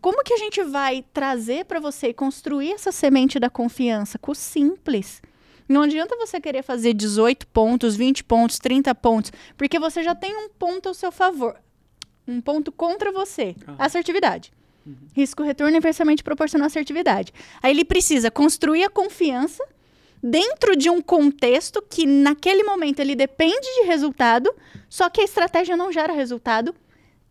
Como que a gente vai trazer para você e construir essa semente da confiança? Com o simples. Não adianta você querer fazer 18 pontos, 20 pontos, 30 pontos, porque você já tem um ponto ao seu favor. Um ponto contra você. Aham. Assertividade. Risco retorno inversamente proporcional à assertividade. Aí ele precisa construir a confiança dentro de um contexto que naquele momento ele depende de resultado, só que a estratégia não gera resultado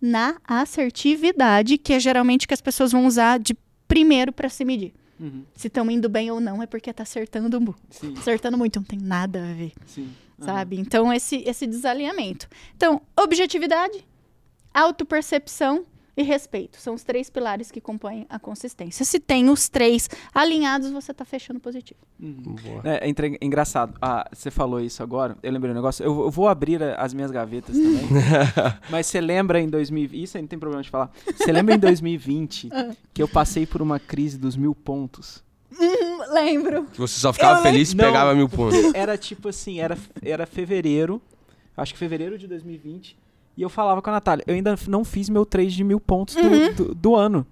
na assertividade, que é geralmente que as pessoas vão usar de primeiro para se medir. Uhum. Se estão indo bem ou não é porque tá acertando, Sim, acertando muito, não tem nada a ver sim. Aham. sabe? Então, esse, esse desalinhamento. Então, objetividade, autopercepção e respeito. São os três pilares que compõem a consistência. Se tem os três alinhados, você está fechando positivo. Boa. É, é entre- engraçado. Ah, você falou isso agora. Eu lembrei um negócio. Eu, eu vou abrir a- as minhas gavetas também. <laughs> mas você lembra em 2020. Isso aí não tem problema de falar. Você lembra em 2020 <laughs> que eu passei por uma crise dos mil pontos? Lembro. Que você só ficava Eu feliz se lem- pegava Não. mil pontos. Era tipo assim, era, era fevereiro. Acho que fevereiro de 2020. E eu falava com a Natália, eu ainda não fiz meu trade de mil pontos do, Uhum. do, do ano.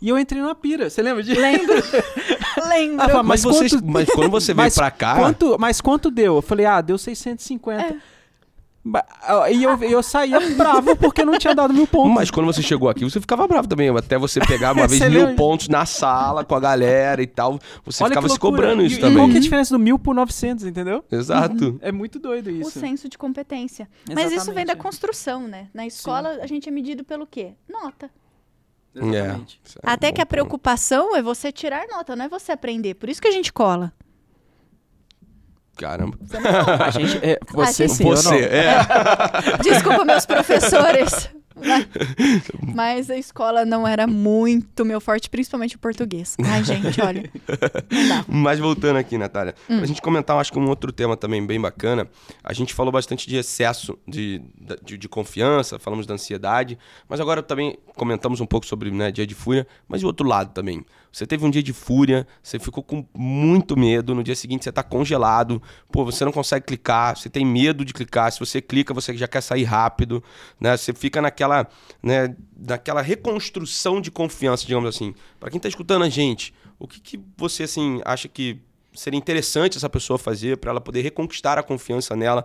E eu entrei numa pira. Você lembra disso? Lembro. <laughs> Lembro. Ah, fala, Mas, Mas vocês, quanto- mas quando você veio Mas pra cá. Quanto, mas quanto deu? Eu falei, ah, deu 650. Ba- ah, E eu, eu saía bravo porque não tinha dado mil pontos. Mas quando você chegou aqui, você ficava bravo também. Até você pegar uma <laughs> vez mil pontos na sala com a galera e tal. Você Olha ficava se cobrando isso e, também. E qual que é a diferença do mil por 900, entendeu? Exato. <laughs> É muito doido o isso. senso de competência. Mas isso Exatamente, vem da é. construção, né? Na escola, a gente é medido pelo quê? Nota. Exatamente. É, isso é Até um que a bom ponto. preocupação é você tirar nota, não é você aprender. Por isso que a gente cola. Caramba. A gente, é, você A sim, gente- Você, não. é. <laughs> Desculpa, meus professores. Mas, <laughs> mas a escola não era muito meu forte, principalmente o português. Ai, gente, olha. Não dá. Mas voltando aqui, Natália, Hum. pra gente comentar, eu acho que um outro tema também bem bacana. A gente falou bastante de excesso de, de, de confiança, falamos da ansiedade, mas agora também comentamos um pouco sobre né, dia de fúria, mas e o outro lado também. Você teve um dia de fúria, você ficou com muito medo, no dia seguinte você tá congelado, pô, você não consegue clicar, você tem medo de clicar, se você clica, você já quer sair rápido, né? Você fica naquela, né, naquela reconstrução de confiança, digamos assim. Pra quem tá escutando a gente, o que, que você assim acha que seria interessante essa pessoa fazer para ela poder reconquistar a confiança nela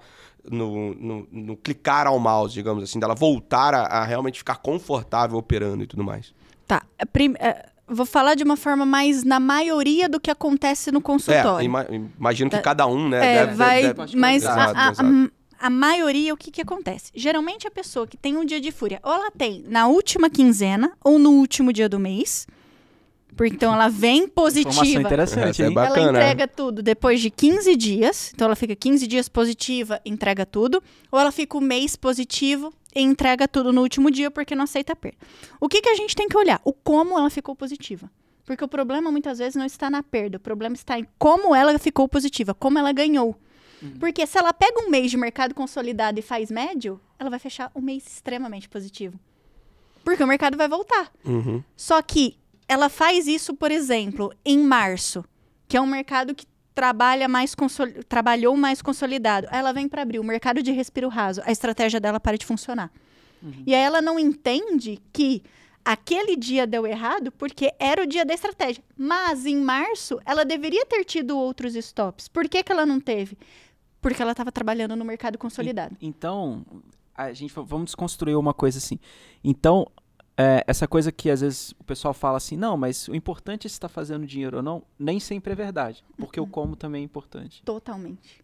no, no, no clicar ao mouse, digamos assim, dela voltar a, a realmente ficar confortável operando e tudo mais. Tá. a prim- é, vou falar de uma forma mais na maioria do que acontece no É, consultório. ima- imagino que Tá. cada um, né? É, deve- vai, deve- mas a- Exato, a, exato. a- a maioria, o que, que acontece? Geralmente a pessoa que tem um dia de fúria, ou ela tem na última quinzena ou no último dia do mês, porque então ela vem Informação positiva. interessante, Essa é Bacana, ela entrega tudo depois de 15 dias, então ela fica 15 dias positiva, entrega tudo, ou ela fica o mês positivo e entrega tudo no último dia porque não aceita perda. O que, que a gente tem que olhar? O como ela ficou positiva. Porque o problema muitas vezes não está na perda, o problema está em como ela ficou positiva, como ela ganhou. Porque se ela pega um mês de mercado consolidado e faz médio, ela vai fechar um mês extremamente positivo. Porque o mercado vai voltar. Uhum. Só que ela faz isso, por exemplo, em março, que é um mercado que trabalha mais consoli- trabalhou mais consolidado. Aí ela vem para abril, mercado de respiro raso, a estratégia dela para de funcionar. E aí ela não entende que aquele dia deu errado porque era o dia da estratégia. Mas em março ela deveria ter tido outros stops. Por que, que ela não teve? Porque ela estava trabalhando no mercado consolidado. Então, a gente va- vamos desconstruir uma coisa assim. Então, é, essa coisa que às vezes o pessoal fala assim, não, mas o importante é se está fazendo dinheiro ou não, nem sempre é verdade, porque o como também é importante. Totalmente.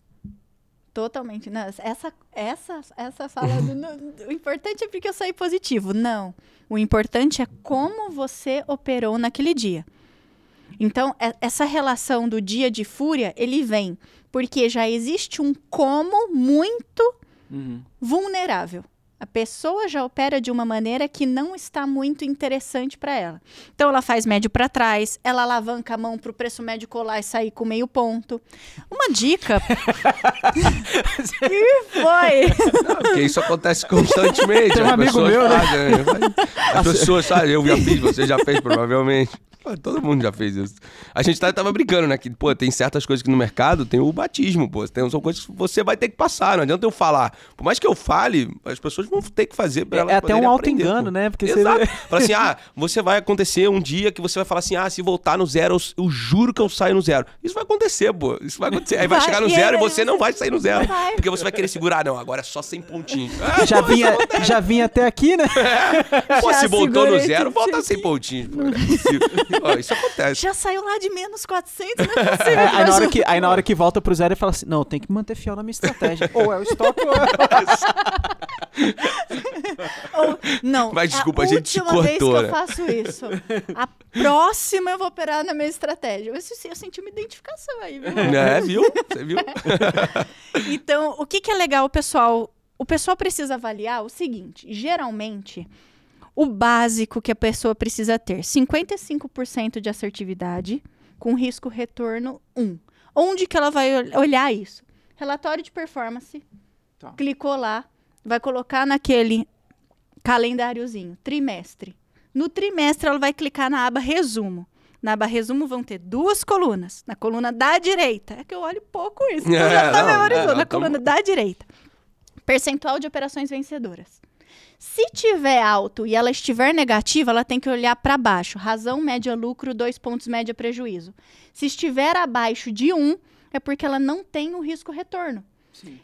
Totalmente. Não, essa, essa, essa fala do, no- o importante é porque eu saí positivo. Não. O importante é como você operou naquele dia. Então, é- essa relação do dia de fúria, ele vem porque já existe um como muito Uhum. vulnerável. A pessoa já opera de uma maneira que não está muito interessante para ela. Então ela faz médio para trás, ela alavanca a mão para o preço médio colar e sair com meio ponto. Uma dica. <laughs> que foi? Porque isso acontece constantemente. Tem um as amigo pessoas meu, né? As pessoas, sabe, eu já fiz, você já fez, provavelmente. Todo mundo já fez isso. A gente tá- tava brincando, né? Que, pô, tem certas coisas que no mercado tem o batismo, pô. Tem, são coisas que você vai ter que passar. Não adianta eu falar. Por mais que eu fale, as pessoas vão ter que fazer pra É, elas é até um poderem alto aprender, engano, pô. né? Porque você- Exato. <laughs> Fala assim, ah, você vai acontecer um dia que você vai falar assim, ah, se voltar no zero, eu, eu juro que eu saio no zero. Isso vai acontecer, pô. Isso vai acontecer. Aí vai, Vai, chegar no e zero e você não vai sair no zero. Vai. Porque você vai querer segurar, não, agora é só 100 pontinhos. <laughs> Ah, Já pô, vinha, já vinha até aqui, né? <laughs> Pô, Já se voltou no zero, volta isso sem pontinhos. pô. É isso acontece. Já saiu lá de menos 400, não é possível. É, aí, na hora que, aí na hora que volta pro zero, ele fala assim: Não, tem que manter fiel na minha estratégia. ou é o stop ou é. Ou- não, Mas, desculpa, a gente te última vez que cortou, eu né? faço isso. A próxima eu vou operar na minha estratégia. Eu, eu senti uma identificação aí, viu? É, viu? Você viu? <laughs> Então, o que, que é legal, pessoal? O pessoal precisa avaliar o seguinte: geralmente, o básico que a pessoa precisa ter: 55% de assertividade, com risco retorno 1. Onde que ela vai ol- olhar isso? Relatório de performance. Tá. Clicou lá, vai colocar naquele calendáriozinho, trimestre. No trimestre, ela vai clicar na aba resumo. Na aba resumo vão ter duas colunas. Na coluna da direita. É que eu olho pouco isso. Então É, já tá não, memorizou. é, não, na tamo- coluna da direita. Percentual de operações vencedoras. Se tiver alto e ela estiver negativa, ela tem que olhar para baixo. Razão, média, lucro, dois pontos, média, prejuízo. Se estiver abaixo de um, é porque ela não tem o risco retorno.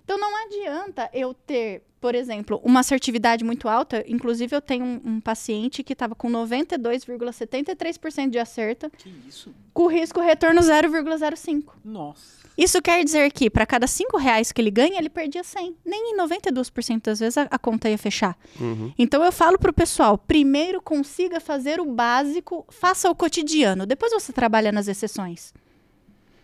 Então não adianta eu ter, por exemplo, uma assertividade muito alta. Inclusive, eu tenho um, um paciente que estava com 92,73% de acerto, Que isso? com risco retorno 0,05. Nossa. Isso quer dizer que para cada 5 reais que ele ganha, ele perdia 100. Nem em 92% das vezes a, a conta ia fechar. Uhum. Então eu falo pro pessoal, primeiro consiga fazer o básico, faça o cotidiano, depois você trabalha nas exceções.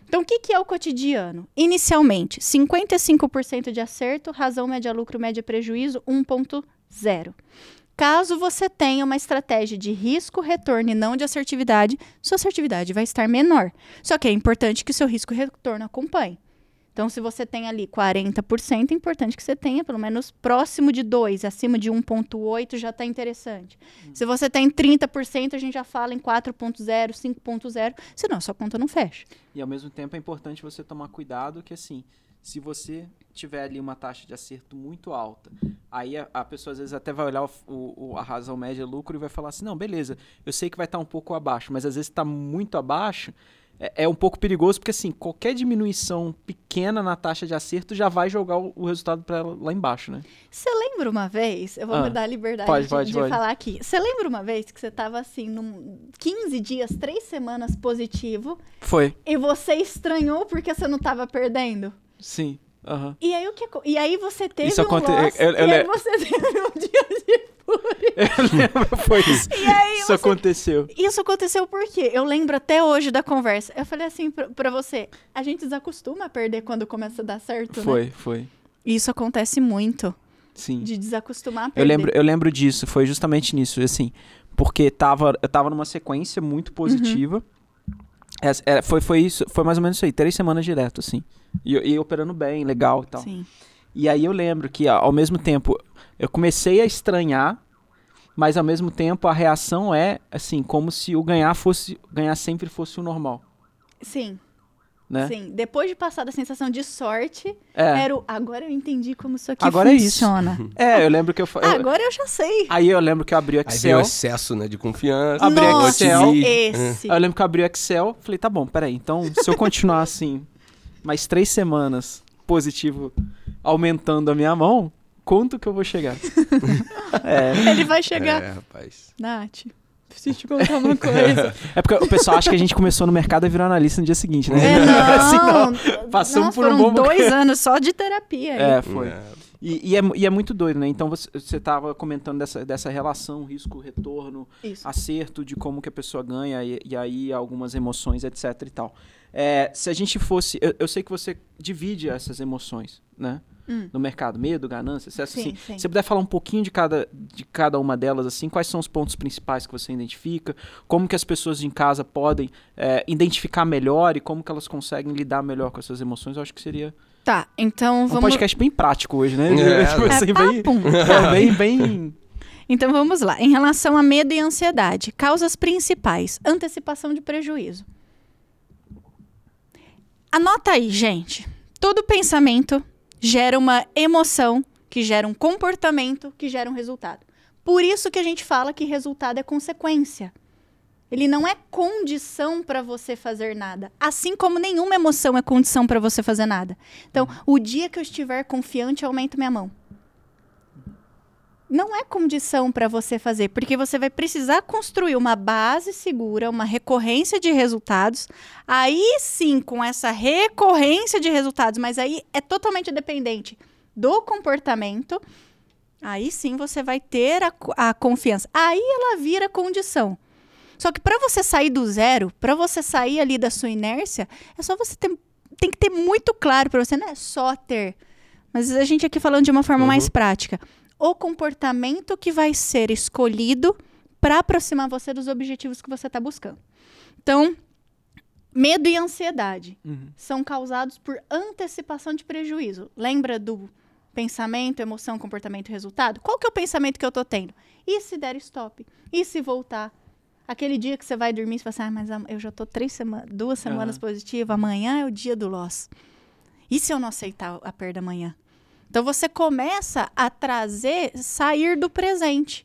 Então o que, que é o cotidiano? Inicialmente, 55% de acerto, razão média lucro, média prejuízo, 1.0. Caso você tenha uma estratégia de risco, retorno e não de assertividade, sua assertividade vai estar menor. Só que é importante que seu risco retorno acompanhe. Então, se você tem ali 40%, é importante que você tenha pelo menos próximo de 2, acima de 1,8 já está interessante. Se você tem 30%, a gente já fala em 4,0, 5,0, senão a sua conta não fecha. E ao mesmo tempo é importante você tomar cuidado que assim, se você tiver ali uma taxa de acerto muito alta, aí a, a pessoa às vezes até vai olhar o, o- a razão média lucro e vai falar assim, não, beleza, eu sei que vai estar um pouco abaixo, mas às vezes está muito abaixo, é, é um pouco perigoso porque assim, qualquer diminuição pequena na taxa de acerto já vai jogar o, o resultado para lá embaixo, né? Você lembra uma vez? Eu vou Ah, me dar a liberdade pode, de, pode, de pode. falar aqui. Você lembra uma vez que você estava assim, num 15 dias, 3 semanas positivo, Foi. e você estranhou porque você não estava perdendo? Sim. Aham. E aí, o que, e aí você teve Isso um aconte- loss, eu- eu e aí você <laughs> teve um dia de fúria. Eu lembro, foi isso. Isso você aconteceu. Isso aconteceu por quê? Eu lembro até hoje da conversa. Eu falei assim pra, pra você: a gente desacostuma a perder quando começa a dar certo, né? Foi, foi. E Isso acontece muito, Sim. de desacostumar a perder. Eu lembro, eu lembro disso, foi justamente nisso, assim, porque tava, eu tava numa sequência muito positiva. Essa- é, foi, foi isso, foi mais ou menos isso aí, três semanas direto, assim. E, e operando bem, legal e tal. Sim. E aí eu lembro que, ó, ao mesmo tempo, eu comecei a estranhar, mas ao mesmo tempo a reação é, assim, como se o ganhar fosse, ganhar sempre fosse o normal, Sim, né? sim. Depois de passar da sensação de sorte, É, era o agora eu entendi como isso aqui Agora é isso. funciona. <laughs> é, eu lembro que eu, eu- agora eu já sei. Aí eu lembro que eu abri o Aí veio Excel. o excesso, né, de confiança. Abri Nossa, Excel. esse. Aí eu lembro que eu abri o Excel, falei, tá bom, peraí, então se eu continuar <laughs> assim, mais três semanas positivo aumentando a minha mão, quanto que eu vou chegar? <laughs> é, Ele vai chegar. É, rapaz. Nath, preciso te contar uma coisa. É porque o pessoal acha que a gente começou no mercado e virou analista no dia seguinte, né? É, <laughs> não, Assim, não. Passamos Nossa, por um foram bom dois anos só de terapia. aí. É, foi. É. E, e é, e é muito doido, né? Então você, você tava comentando dessa, dessa relação, risco, retorno, Isso. acerto de como que a pessoa ganha e, e aí algumas emoções, etc e tal. É, se a gente fosse... Eu, eu sei que você divide essas emoções, né? Hum. No mercado, medo, ganância. Sim, assim. sim. Se você puder falar um pouquinho de cada, de cada uma delas, assim, quais são os pontos principais que você identifica, como que as pessoas em casa podem é, identificar melhor e como que elas conseguem lidar melhor com essas emoções, eu acho que seria Tá, então um vamos... podcast bem prático hoje, né? É, <laughs> Tipo É, assim, bem, papum. <laughs> é, bem, bem... Então vamos lá. Em relação a medo e ansiedade, causas principais: antecipação de prejuízo. Anota aí, gente. Todo pensamento gera uma emoção, que gera um comportamento, que gera um resultado. Por isso que a gente fala que resultado é consequência. Ele não é condição para você fazer nada, assim como nenhuma emoção é condição para você fazer nada. Então, o dia que eu estiver confiante, eu aumento minha mão não é condição para você fazer, porque você vai precisar construir uma base segura, uma recorrência de resultados. Aí sim, com essa recorrência de resultados, mas aí é totalmente dependente do comportamento. Aí sim você vai ter a, a confiança. Aí ela vira condição. Só que para você sair do zero, para você sair ali da sua inércia, é só você ter, tem que ter muito claro para você, não é só ter. Mas a gente aqui falando de uma forma Uhum. mais prática o comportamento que vai ser escolhido para aproximar você dos objetivos que você está buscando. Então, medo e ansiedade Uhum. são causados por antecipação de prejuízo. Lembra do pensamento, emoção, comportamento e resultado? Qual que é o pensamento que eu tô tendo? E se der stop? E se voltar? Aquele dia que você vai dormir e você fala assim, ah, mas eu já tô três semanas, duas semanas positiva, amanhã é o dia do loss. E se eu não aceitar a perda amanhã? Então você começa a trazer, sair do presente.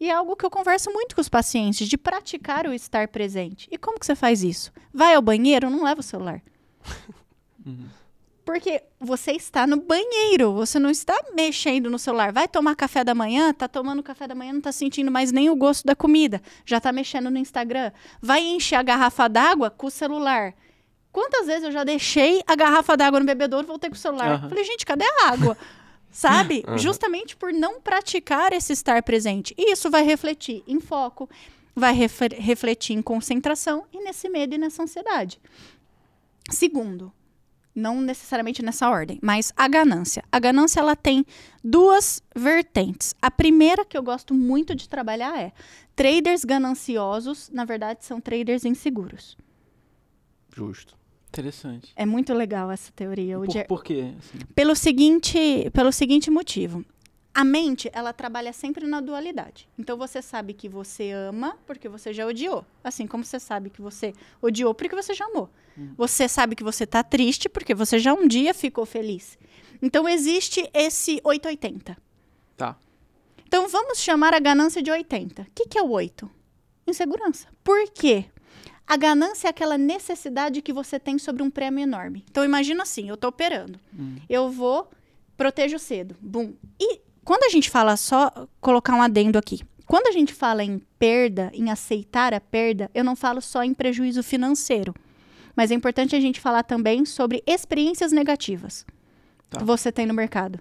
E é algo que eu converso muito com os pacientes, de praticar o estar presente. E como que você faz isso? Vai ao banheiro, não leva o celular. <laughs> Porque você está no banheiro, você não está mexendo no celular. Vai tomar café da manhã, tá tomando café da manhã, não tá sentindo mais nem o gosto da comida, já tá mexendo no Instagram. Vai encher a garrafa d'água com o celular. Quantas vezes eu já deixei a garrafa d'água no bebedouro e voltei com o celular? Aham. Falei, gente, cadê a água? <laughs> Sabe? Justamente por não praticar esse estar presente. E isso vai refletir em foco, vai refletir em concentração e nesse medo e nessa ansiedade. Segundo, não necessariamente nessa ordem, mas a ganância. A ganância ela tem duas vertentes. A primeira que eu gosto muito de trabalhar é traders gananciosos, na verdade, são traders inseguros. Justo. Interessante. É muito legal essa teoria. Por, por quê? assim? pelo seguinte, pelo seguinte motivo. A mente, ela trabalha sempre na dualidade. Então você sabe que você ama porque você já odiou. Assim como você sabe que você odiou porque você já amou. Você sabe que você tá triste porque você já um dia ficou feliz. Então existe esse 880. Tá. Então vamos chamar a ganância de 80. O que, que é o 8? Insegurança. Por quê? A ganância é aquela necessidade que você tem sobre um prêmio enorme. Então imagina assim, eu tô operando. Eu vou, protejo cedo. Bum. E quando a gente fala só, colocar um adendo aqui. Quando a gente fala em perda, em aceitar a perda, eu não falo só em prejuízo financeiro. Mas é importante a gente falar também sobre experiências negativas Tá. que você tem no mercado.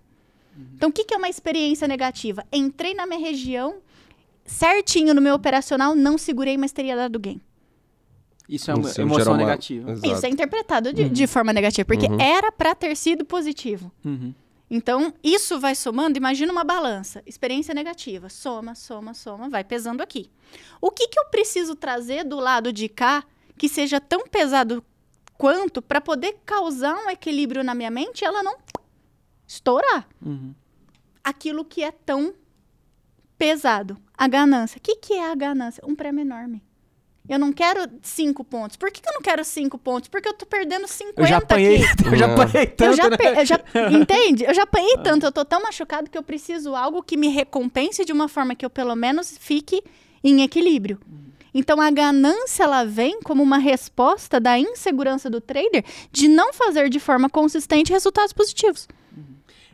Então, o que, que é uma experiência negativa? Entrei na minha região, certinho no meu operacional, não segurei, mas teria dado gain. Isso é uma Isso emoção uma- negativa. Exato. Isso é interpretado de, de forma negativa, porque Uhum. era para ter sido positivo. Uhum. Então, isso vai somando, imagina uma balança. Experiência negativa, soma, soma, soma, vai pesando aqui. O que, que eu preciso trazer do lado de cá que seja tão pesado quanto para poder causar um equilíbrio na minha mente e ela não estourar? Uhum. Aquilo que é tão pesado. A ganância. O que, que é a ganância? Um prêmio enorme. Eu não quero cinco pontos. Por que, que eu não quero cinco pontos? Porque eu tô perdendo 50 Eu já apanhei, aqui. eu já É. apanhei tanto, Eu já, né? pe- eu já- <laughs> entende? Eu já apanhei tanto, eu tô tão machucado que eu preciso algo que me recompense de uma forma que eu pelo menos fique em equilíbrio. Então a ganância ela vem como uma resposta da insegurança do trader de não fazer de forma consistente resultados positivos.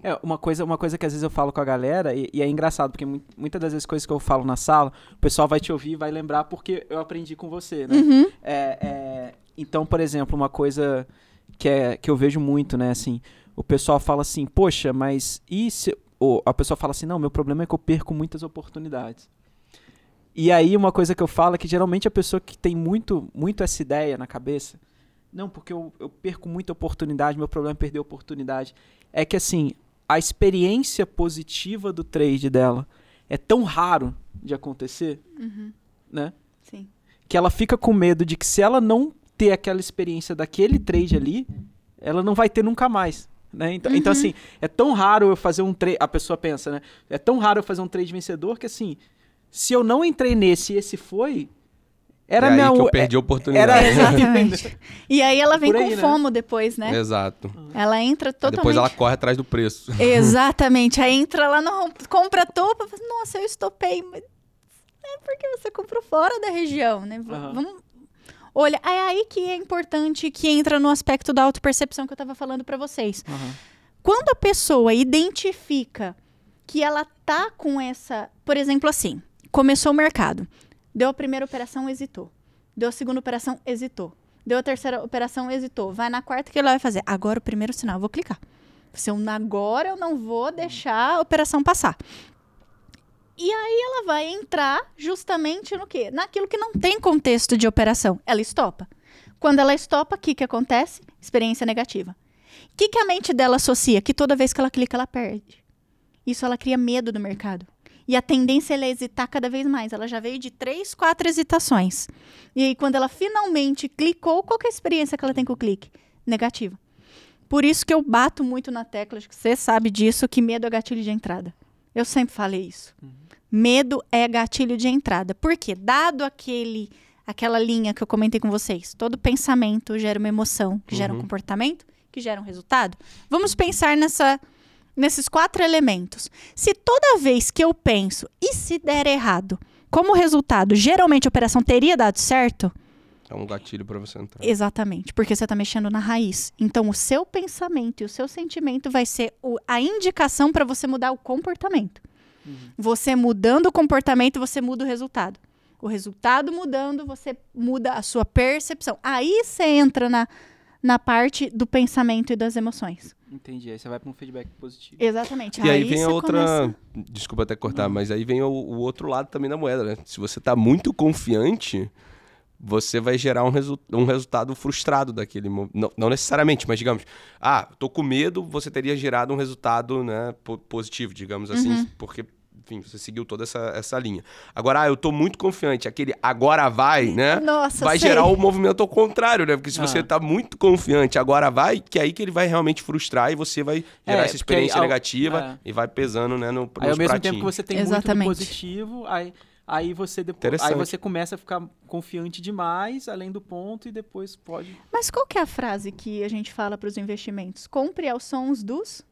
É, uma coisa, uma coisa que às vezes eu falo com a galera, e, e é engraçado, porque mu- muitas das vezes coisas que eu falo na sala, o pessoal vai te ouvir e vai lembrar porque eu aprendi com você, né? Uhum. É, é, então, por exemplo, uma coisa que, é, que eu vejo muito, né, assim, o pessoal fala assim, poxa, mas e se... Ou a pessoa fala assim, não, meu problema é que eu perco muitas oportunidades. E aí uma coisa que eu falo é que geralmente a pessoa que tem muito, muito essa ideia na cabeça, não, porque eu, eu perco muita oportunidade, meu problema é perder oportunidade, é que assim, a experiência positiva do trade dela é tão raro de acontecer, né? Sim. que ela fica com medo de que se ela não ter aquela experiência daquele trade ali, ela não vai ter nunca mais. Né? Então, então, assim, é tão raro eu fazer um trade. A pessoa pensa, né? É tão raro eu fazer um trade vencedor que, assim, se eu não entrei nesse e esse foi. Era é aí minha. que eu o- perdi a Era- <laughs> oportunidade. Exatamente. e aí ela vem aí, com né? fomo depois, né? Exato. Ela entra Aí totalmente. depois ela corre atrás do preço. <laughs> Exatamente. Aí entra lá no compra topo, fala, nossa, eu estopei. Mas é porque você comprou fora da região, né? Aham. Vamos. Olha, é aí que é importante que entra no aspecto da autopercepção que eu tava falando pra vocês. Aham. Quando a pessoa identifica que ela tá com essa, por exemplo, assim, começou o mercado, deu a primeira operação, hesitou. Deu a segunda operação, hesitou. Deu a terceira operação, hesitou. Vai na quarta que ela vai fazer. Agora o primeiro sinal, eu vou clicar. Se eu, agora eu não vou deixar a operação passar. E aí ela vai entrar justamente no quê? Naquilo que não tem contexto de operação. Ela estopa. Quando ela estopa, o que, que acontece? Experiência negativa. O que, que a mente dela associa? Que toda vez que ela clica, ela perde. Isso ela cria medo do mercado. E a tendência ela é hesitar cada vez mais. Ela já veio de três, quatro hesitações. E aí, quando ela finalmente clicou, qual que é a experiência que ela tem com o clique? Negativa. Por isso que eu bato muito na tecla, acho que você sabe disso, que medo é gatilho de entrada. Eu sempre falei isso. Medo é gatilho de entrada. Por quê? Dado aquele, aquela linha que eu comentei com vocês, todo pensamento gera uma emoção, que gera um comportamento, que gera um resultado. Vamos pensar nessa, nesses quatro elementos. Se toda vez que eu penso, e se der errado, como resultado, geralmente a operação teria dado certo, É um gatilho pra você entrar. Exatamente, porque você está mexendo na raiz. Então, o seu pensamento e o seu sentimento vai ser o- a indicação para você mudar o comportamento. Você mudando o comportamento, você muda o resultado. O resultado mudando, você muda a sua percepção. Aí você entra na, na parte do pensamento e das emoções. Entendi. Aí você vai para um feedback positivo. Exatamente. E aí vem a outra. começa- Desculpa até cortar, mas aí vem o, o outro lado também da moeda, né? Se você tá muito confiante, você vai gerar um, resu- um resultado frustrado daquele momento. Não, não necessariamente, mas digamos, ah, tô com medo, você teria gerado um resultado né, po- positivo, digamos assim, Uhum. porque. Enfim, você seguiu toda essa, essa linha. Agora, ah, eu tô muito confiante. Aquele agora vai, né? Nossa, vai sei. gerar o movimento ao contrário, né? Porque se Ah. você tá muito confiante, agora vai, que é aí que ele vai realmente frustrar e você vai gerar É, essa aí experiência ao- negativa é. e vai pesando, né, no, Aí ao mesmo pratinhos. tempo que você tem Exatamente. muito positivo, aí, aí você depois, aí você começa a ficar confiante demais, além do ponto, e depois pode. Mas qual que é a frase que a gente fala para os investimentos? Compre aos sons dos,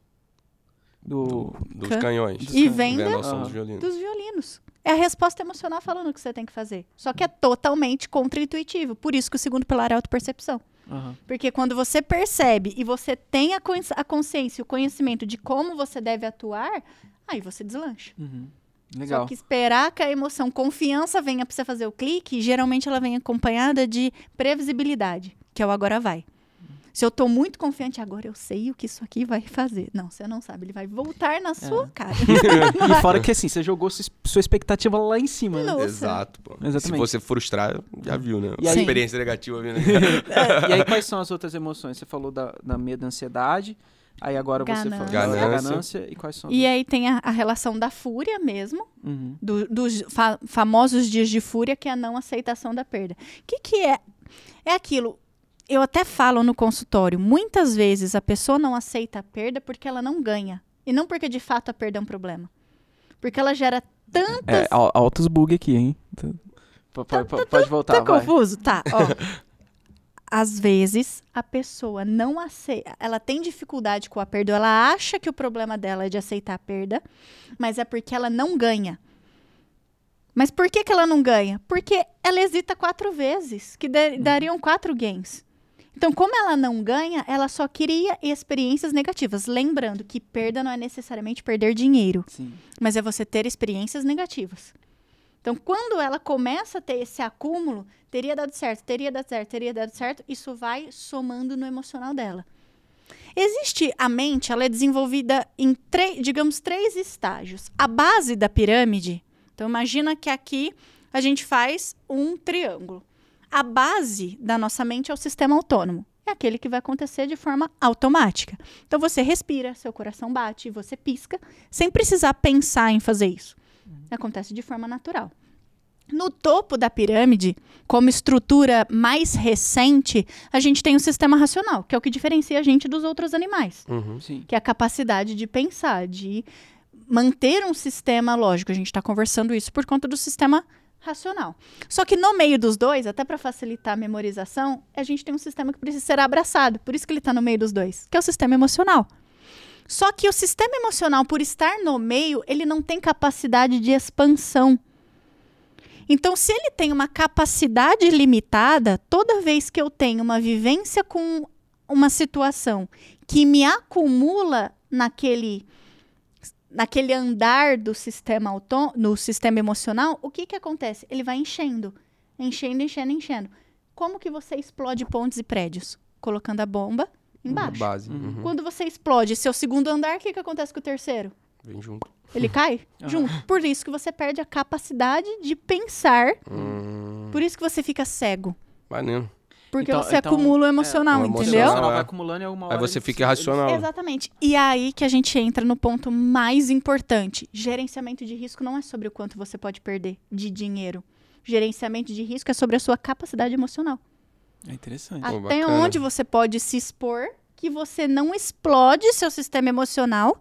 Do... Do- dos Can- canhões. e venda Ah. dos violinos. dos violinos. É a resposta emocional falando o que você tem que fazer. Só que é totalmente contra-intuitivo. Por isso que o segundo pilar é a autopercepção. Aham. Porque quando você percebe e você tem a, cons- a consciência, o conhecimento de como você deve atuar, aí você deslancha. Uhum. Legal. Só que esperar que a emoção confiança venha pra você fazer o clique, geralmente ela vem acompanhada de previsibilidade, que é o agora vai. Se eu tô muito confiante, agora eu sei o que isso aqui vai fazer. Não, você não sabe, ele vai voltar na sua cara. <laughs> E fora que assim, você jogou sua, expectativa lá em cima, né? Exato, pô. Exatamente. Se você frustrar, já viu, né? E A aí- experiência negativa vindo. <laughs> E aí, quais são as outras emoções? Você falou da, da medo, da ansiedade. Aí agora você falou Ganância. da Ganância. ganância. E quais são as E aí tem a, a relação da fúria mesmo? Uhum. do- dos fa- famosos dias de fúria, que é a não aceitação da perda. O que, que é? É aquilo. Eu até falo no consultório, muitas vezes a pessoa não aceita a perda porque ela não ganha. E não porque de fato a perda é um problema. Porque ela gera tantas. É, al- altos bug aqui, hein? P- p- p- Pode voltar, tá vai. confuso? Tá, ó. <laughs> Às vezes, a pessoa não aceita, ela tem dificuldade com a perda, ela acha que o problema dela é de aceitar a perda, mas é porque ela não ganha. Mas por que, que ela não ganha? Porque ela hesita quatro vezes, que da- dariam quatro gains. Então, como ela não ganha, ela só cria experiências negativas. Lembrando que perda não é necessariamente perder dinheiro, Sim. mas é você ter experiências negativas. Então, quando ela começa a ter esse acúmulo, teria dado certo, teria dado certo, teria dado certo, isso vai somando no emocional dela. Existe a mente, ela é desenvolvida em, três, digamos, três estágios. A base da pirâmide, então imagina que aqui a gente faz um triângulo. A base da nossa mente é o sistema autônomo. É aquele que vai acontecer de forma automática. Então você respira, seu coração bate, você pisca, sem precisar pensar em fazer isso. Acontece de forma natural. No topo da pirâmide, como estrutura mais recente, a gente tem o sistema racional, que é o que diferencia a gente dos outros animais, Uhum. Sim. que é a capacidade de pensar, de manter um sistema lógico. A gente está conversando isso por conta do sistema racional. Só que no meio dos dois, até para facilitar a memorização, a gente tem um sistema que precisa ser abraçado. Por isso que ele está no meio dos dois, que é o sistema emocional. Só que o sistema emocional, por estar no meio, ele não tem capacidade de expansão. Então, se ele tem uma capacidade limitada, toda vez que eu tenho uma vivência com uma situação que me acumula naquele naquele andar do sistema no sistema emocional, o que que acontece? Ele vai enchendo, enchendo, enchendo, enchendo. Como que você explode pontes e prédios? Colocando a bomba embaixo. Base. Uhum. Quando você explode seu segundo andar, o que, que acontece com o terceiro? Vem junto. Ele cai <laughs> junto. Por isso que você perde a capacidade de pensar. Hum, Por isso que você fica cego. maneiro. Porque Então- você então, acumula o emocional, o entendeu? emocional, Emocional é. vai acumulando e alguma hora Aí você fica irracional. Exatamente. E é aí que a gente entra no ponto mais importante. Gerenciamento de risco não é sobre o quanto você pode perder de dinheiro. Gerenciamento de risco é sobre a sua capacidade emocional. É interessante. Até onde você pode se expor que você não explode seu sistema emocional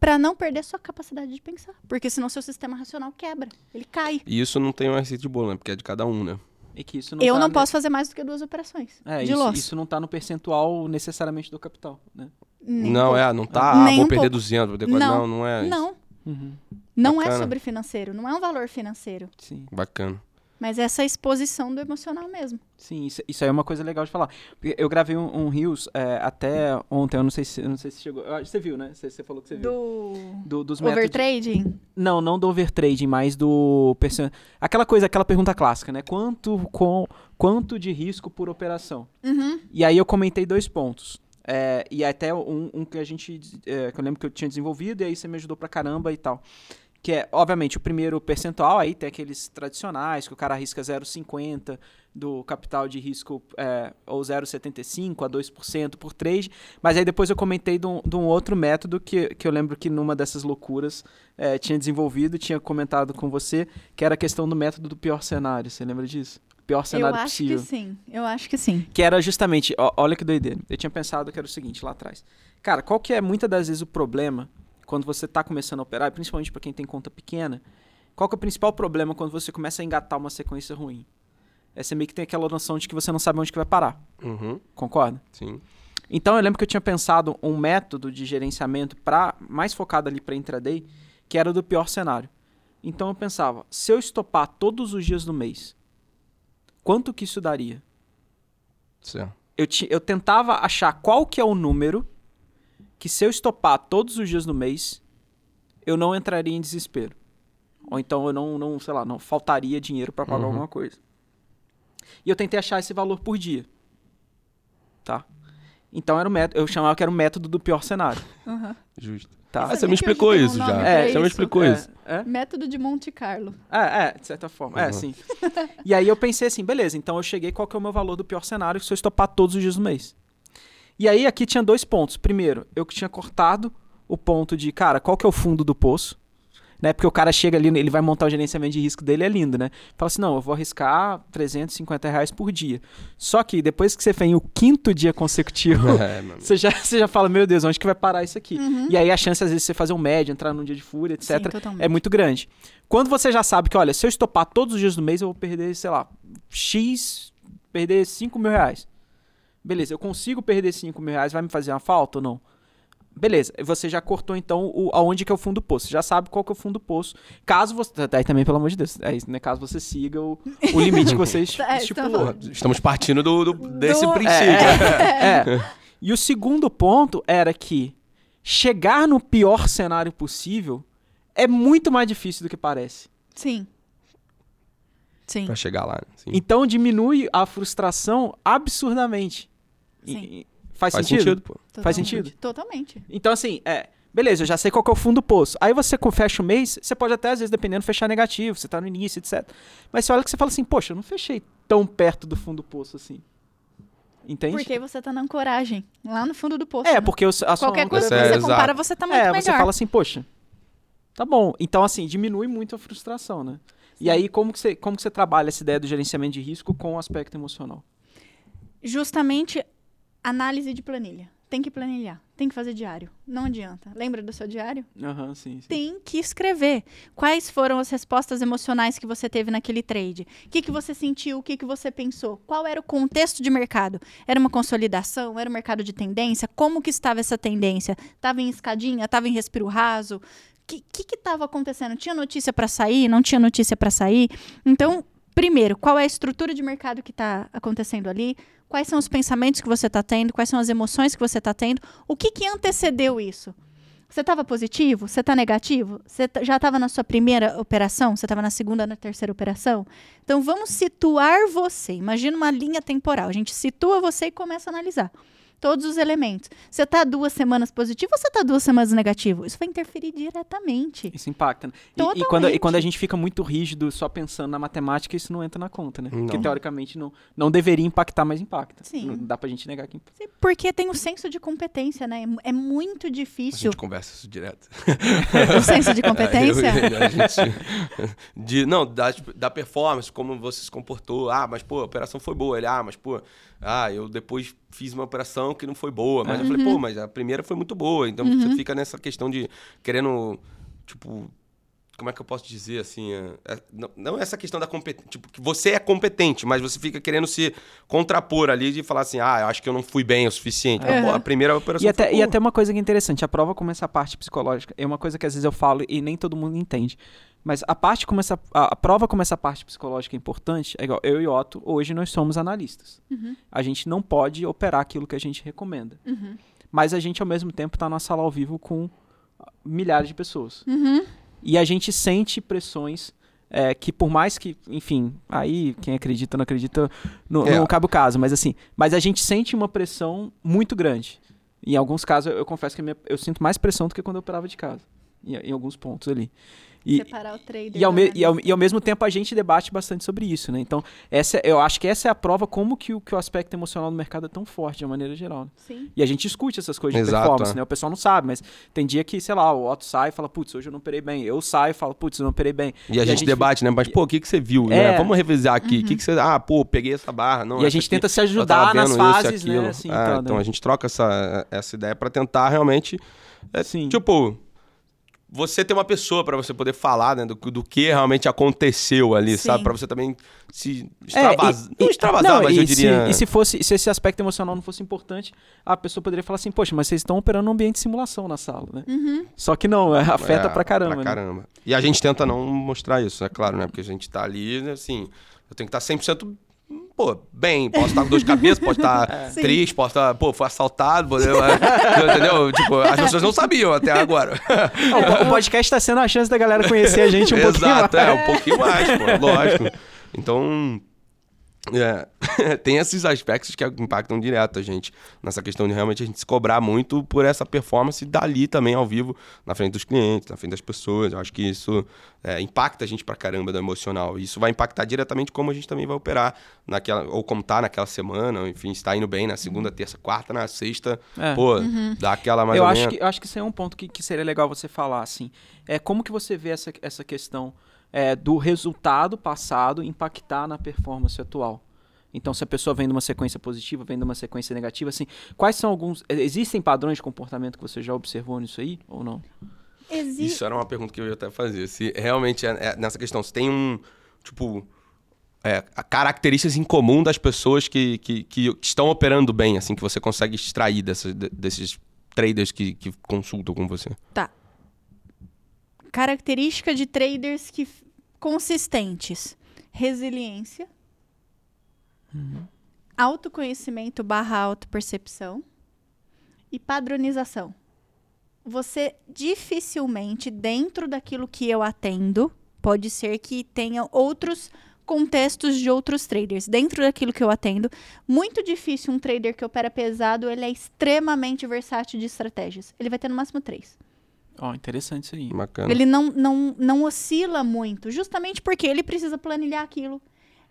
para não perder sua capacidade de pensar. Porque senão seu sistema racional quebra. Ele cai. E isso não tem uma receita de bolo, né? Porque é de cada um, né? E que isso não Eu tá não ne- posso fazer mais do que duas operações É, de isso, loss. isso não tá no percentual necessariamente do capital, né? Nem não, pouco. é, não tá, ah, Nem vou um perder pouco. 200, vou perder Não. Não, não é isso. Não, Uhum. não é sobre financeiro. Não é um valor financeiro. Sim. Bacana. Mas essa exposição do emocional mesmo. Sim, isso, isso aí é uma coisa legal de falar. Eu gravei um, um Reels é, até ontem, eu não sei se, não sei se chegou. Você viu, né? Você, você falou que você viu. Do Do, dos métodos. overtrading. Não, não do overtrading, mas do. Aquela coisa, aquela pergunta clássica, né? Quanto, com, quanto de risco por operação? Uhum. E aí eu comentei dois pontos. É, e até um, um que a gente. é, que eu lembro que eu tinha desenvolvido, e aí você me ajudou pra caramba e tal. Que é, obviamente, o primeiro percentual, aí tem aqueles tradicionais, que o cara arrisca 0,50 do capital de risco, é, ou 0,75 a 2% por trade. Mas aí depois eu comentei de um, de um outro método que, que eu lembro que numa dessas loucuras é, tinha desenvolvido, tinha comentado com você, que era a questão do método do pior cenário. Você lembra disso? Pior Eu cenário acho possível. que sim. Eu acho que sim. Que era justamente, ó, olha que doideira. Eu tinha pensado que era o seguinte lá atrás. Cara, qual que é muitas das vezes o problema quando você está começando a operar, principalmente para quem tem conta pequena? Qual que é o principal problema quando você começa a engatar uma sequência ruim? É você meio que tem aquela noção de que você não sabe onde que vai parar. Uhum, Concorda? sim. Então eu lembro que eu tinha pensado um método de gerenciamento para mais focado ali para intraday, que era do pior cenário. Então eu pensava, se eu estopar todos os dias do mês, quanto que isso daria? Certo. eu, ti- eu tentava achar qual que é o número que se eu estopar todos os dias do mês, eu não entraria em desespero. Ou então eu não, não sei lá, não faltaria dinheiro para pagar Uhum. alguma coisa. E eu tentei achar esse valor por dia. Tá? Então era o método, eu chamava que era o método do pior cenário, Justo. tá? Ah, você me explicou um isso já. É, você me isso? explicou é, isso. é? Método de Monte Carlo. É, é, de certa forma. É, Uhum. sim. e aí eu pensei assim, beleza, então eu cheguei qual que é o meu valor do pior cenário se eu estopar todos os dias do mês. E aí aqui tinha dois pontos. Primeiro, eu que tinha cortado o ponto de, cara, qual que é o fundo do poço? Né? Porque o cara chega ali, ele vai montar o gerenciamento de risco dele, é lindo, né? Fala assim, não, eu vou arriscar 350 reais por dia. Só que depois que você vem o quinto dia consecutivo, <laughs> É, você já, você já fala, meu Deus, onde que vai parar isso aqui? Uhum. E aí a chance, às vezes, de você fazer um médio, entrar num dia de fúria, etc., Sim, é muito grande. Quando você já sabe que, olha, se eu estopar todos os dias do mês, eu vou perder, sei lá, X, perder 5 mil reais. Beleza, eu consigo perder 5 mil reais, vai me fazer uma falta ou não? beleza, você já cortou então o, aonde que é o fundo do poço. Você já sabe qual que é o fundo do poço. Caso você. Aí também, pelo amor de Deus, é isso, né? Caso você siga o, o limite que você esti- <laughs> <laughs> É, estipulou. então- Estamos partindo do, do- desse Do- princípio. <laughs> É. E o segundo ponto era que chegar no pior cenário possível é muito mais difícil do que parece. Sim. Sim. Pra chegar lá. Sim. Então diminui a frustração absurdamente. Sim. faz, Faz sentido? sentido, pô. Faz sentido? Totalmente. Então, assim, é. Beleza, eu já sei qual que é o fundo do poço. Aí você fecha o mês, você pode até, às vezes, dependendo, fechar negativo, você tá no início, etc. Mas você olha que você fala assim, poxa, eu não fechei tão perto do fundo do poço assim. Entende? Porque você tá na ancoragem, lá no fundo do poço. É, né? porque o- a sua Qualquer coisa que É, você exato. compara, você tá muito É, melhor. você fala assim, poxa, tá bom. Então, assim, diminui muito a frustração, né? E aí, como que, você, como que você trabalha essa ideia do gerenciamento de risco com o aspecto emocional? Justamente análise de planilha. Tem que planilhar, tem que fazer diário. Não adianta. Lembra do seu diário? Aham, sim, sim. Tem que escrever. Quais foram as respostas emocionais que você teve naquele trade? O que, que você sentiu? O que, que você pensou? Qual era o contexto de mercado? Era uma consolidação? Era um mercado de tendência? Como que estava essa tendência? Estava em escadinha? Estava em respiro raso? O que estava acontecendo? Tinha notícia para sair? Não tinha notícia para sair? Então, primeiro, qual é a estrutura de mercado que está acontecendo ali? Quais são os pensamentos que você está tendo? Quais são as emoções que você está tendo? O que, que antecedeu isso? Você estava positivo? Você está negativo? Você já estava na sua primeira operação? Você estava na segunda, na terceira operação? Então vamos situar você. Imagina uma linha temporal. A gente situa você e começa a analisar todos os elementos. Você está duas semanas positivo ou você está duas semanas negativo? Isso vai interferir diretamente. Isso impacta, né? E- E, quando, e quando a gente fica muito rígido só pensando na matemática, isso não entra na conta, né? Porque Não. teoricamente não, não deveria impactar, mas impacta. Sim. Não dá pra gente negar que impacta. Porque tem o senso de competência, né? É muito A difícil. gente conversa isso direto. <laughs> O senso de <laughs> competência? Eu- a gente- <laughs> de, não, da, da performance, como você se comportou. Ah, mas pô, a operação foi boa. Ele, ah, mas pô, ah, eu depois fiz uma operação que não foi boa. Mas eu falei, Uhum. pô, mas a primeira foi muito boa. Então você fica nessa questão de querendo, tipo. Como é que eu posso dizer assim? é- é- não, não essa questão da competência. Tipo, que você é competente, mas você fica querendo se contrapor ali de falar assim: ah, eu acho que eu não fui bem o suficiente. Pô, a primeira operação E até, foi e até uma coisa que é interessante, a prova como essa parte psicológica, é uma coisa que às vezes eu falo e nem todo mundo entende. Mas a parte como essa, a, a prova como essa parte psicológica é importante, é igual, eu e Otto, hoje nós somos analistas. A gente não pode operar aquilo que a gente recomenda. Mas a gente, ao mesmo tempo, está na sala ao vivo com milhares de pessoas. Uhum. E a gente sente pressões é, que por mais que, enfim, aí quem acredita não acredita, não, É. não cabe o caso, mas assim, mas a gente sente uma pressão muito grande. Em alguns casos, eu, eu confesso que minha- eu sinto mais pressão do que quando eu operava de casa, em, em alguns pontos ali. E, Separar o trader. e, ao me- e, ao, e ao mesmo tempo a gente debate bastante sobre isso, né? Então, essa, é- eu acho que essa é a prova como que o, que o aspecto emocional do mercado é tão forte, de uma maneira geral. né? Sim. E a gente discute essas coisas de Exato, performance, é. né? O pessoal não sabe, mas tem dia que, sei lá, o Otto sai e fala, putz, hoje eu não operei bem. Eu saio e falo, putz, eu não operei bem. E a gente debate, né? Mas, pô, o que, que você viu? É. né? Vamos revisar aqui. O que, que você. Ah, pô, peguei essa barra. Não, e a gente aqui, tenta se ajudar nas vendo isso e fases, né? Assim, Ah, tal, então né? a gente troca essa, essa ideia pra tentar realmente. é, Sim. Tipo, você ter uma pessoa pra você poder falar né, do, do que realmente aconteceu ali, Sim. sabe? Pra você também se É, extravasar. e- não extravasar, não, mas e eu se- diria. e se fosse, se esse aspecto emocional não fosse importante, a pessoa poderia falar assim, poxa, mas vocês estão operando num ambiente de simulação na sala, né? Uhum. Só que não, é, afeta É, pra caramba. Pra né? caramba. E a gente tenta não mostrar isso, é claro, né? Porque a gente tá ali, né, assim, eu tenho que estar 100%, pô, bem. Posso estar com dor de cabeça, posso estar <laughs> Sim. triste, posso estar, pô, foi assaltado, eu- <laughs> entendeu? Tipo, as pessoas não sabiam até agora. O, podcast tá sendo a chance da galera conhecer a gente um pouquinho Exato, mais. é, um pouquinho mais, pô, lógico. Então, é, <laughs> tem esses aspectos que impactam direto a gente, nessa questão de realmente a gente se cobrar muito por essa performance dali também ao vivo, na frente dos clientes, na frente das pessoas. Eu acho que isso é, impacta a gente pra caramba do emocional. E Isso vai impactar diretamente como a gente também vai operar naquela, ou como tá naquela semana, ou, enfim, se tá indo bem na segunda, terça, quarta, na sexta, É. pô, dá aquela mais eu ou acho menos. que, eu acho que isso é um ponto que, que seria legal você falar, assim. É, como que você vê essa, essa questão é, do resultado passado impactar na performance atual? Então, se a pessoa vem de uma sequência positiva, vem de uma sequência negativa, assim, quais são alguns... é, Existem padrões de comportamento que você já observou nisso aí, ou não? Existe. Isso era uma pergunta que eu ia até fazer. Se realmente é, é nessa questão, se tem um, tipo, é, características em comum das pessoas que, que, que estão operando bem, assim, que você consegue extrair dessas, de- desses traders que, que consultam com você? Tá. Característica de traders que consistentes: resiliência, autoconhecimento barra autopercepção e padronização. Você dificilmente, dentro daquilo que eu atendo, pode ser que tenha outros contextos de outros traders. Dentro daquilo que eu atendo, muito difícil um trader que opera pesado, ele é extremamente versátil de estratégias. Ele vai ter no máximo três. Ó, interessante isso aí. Bacana. Ele não, não, não oscila muito, justamente porque ele precisa planilhar aquilo.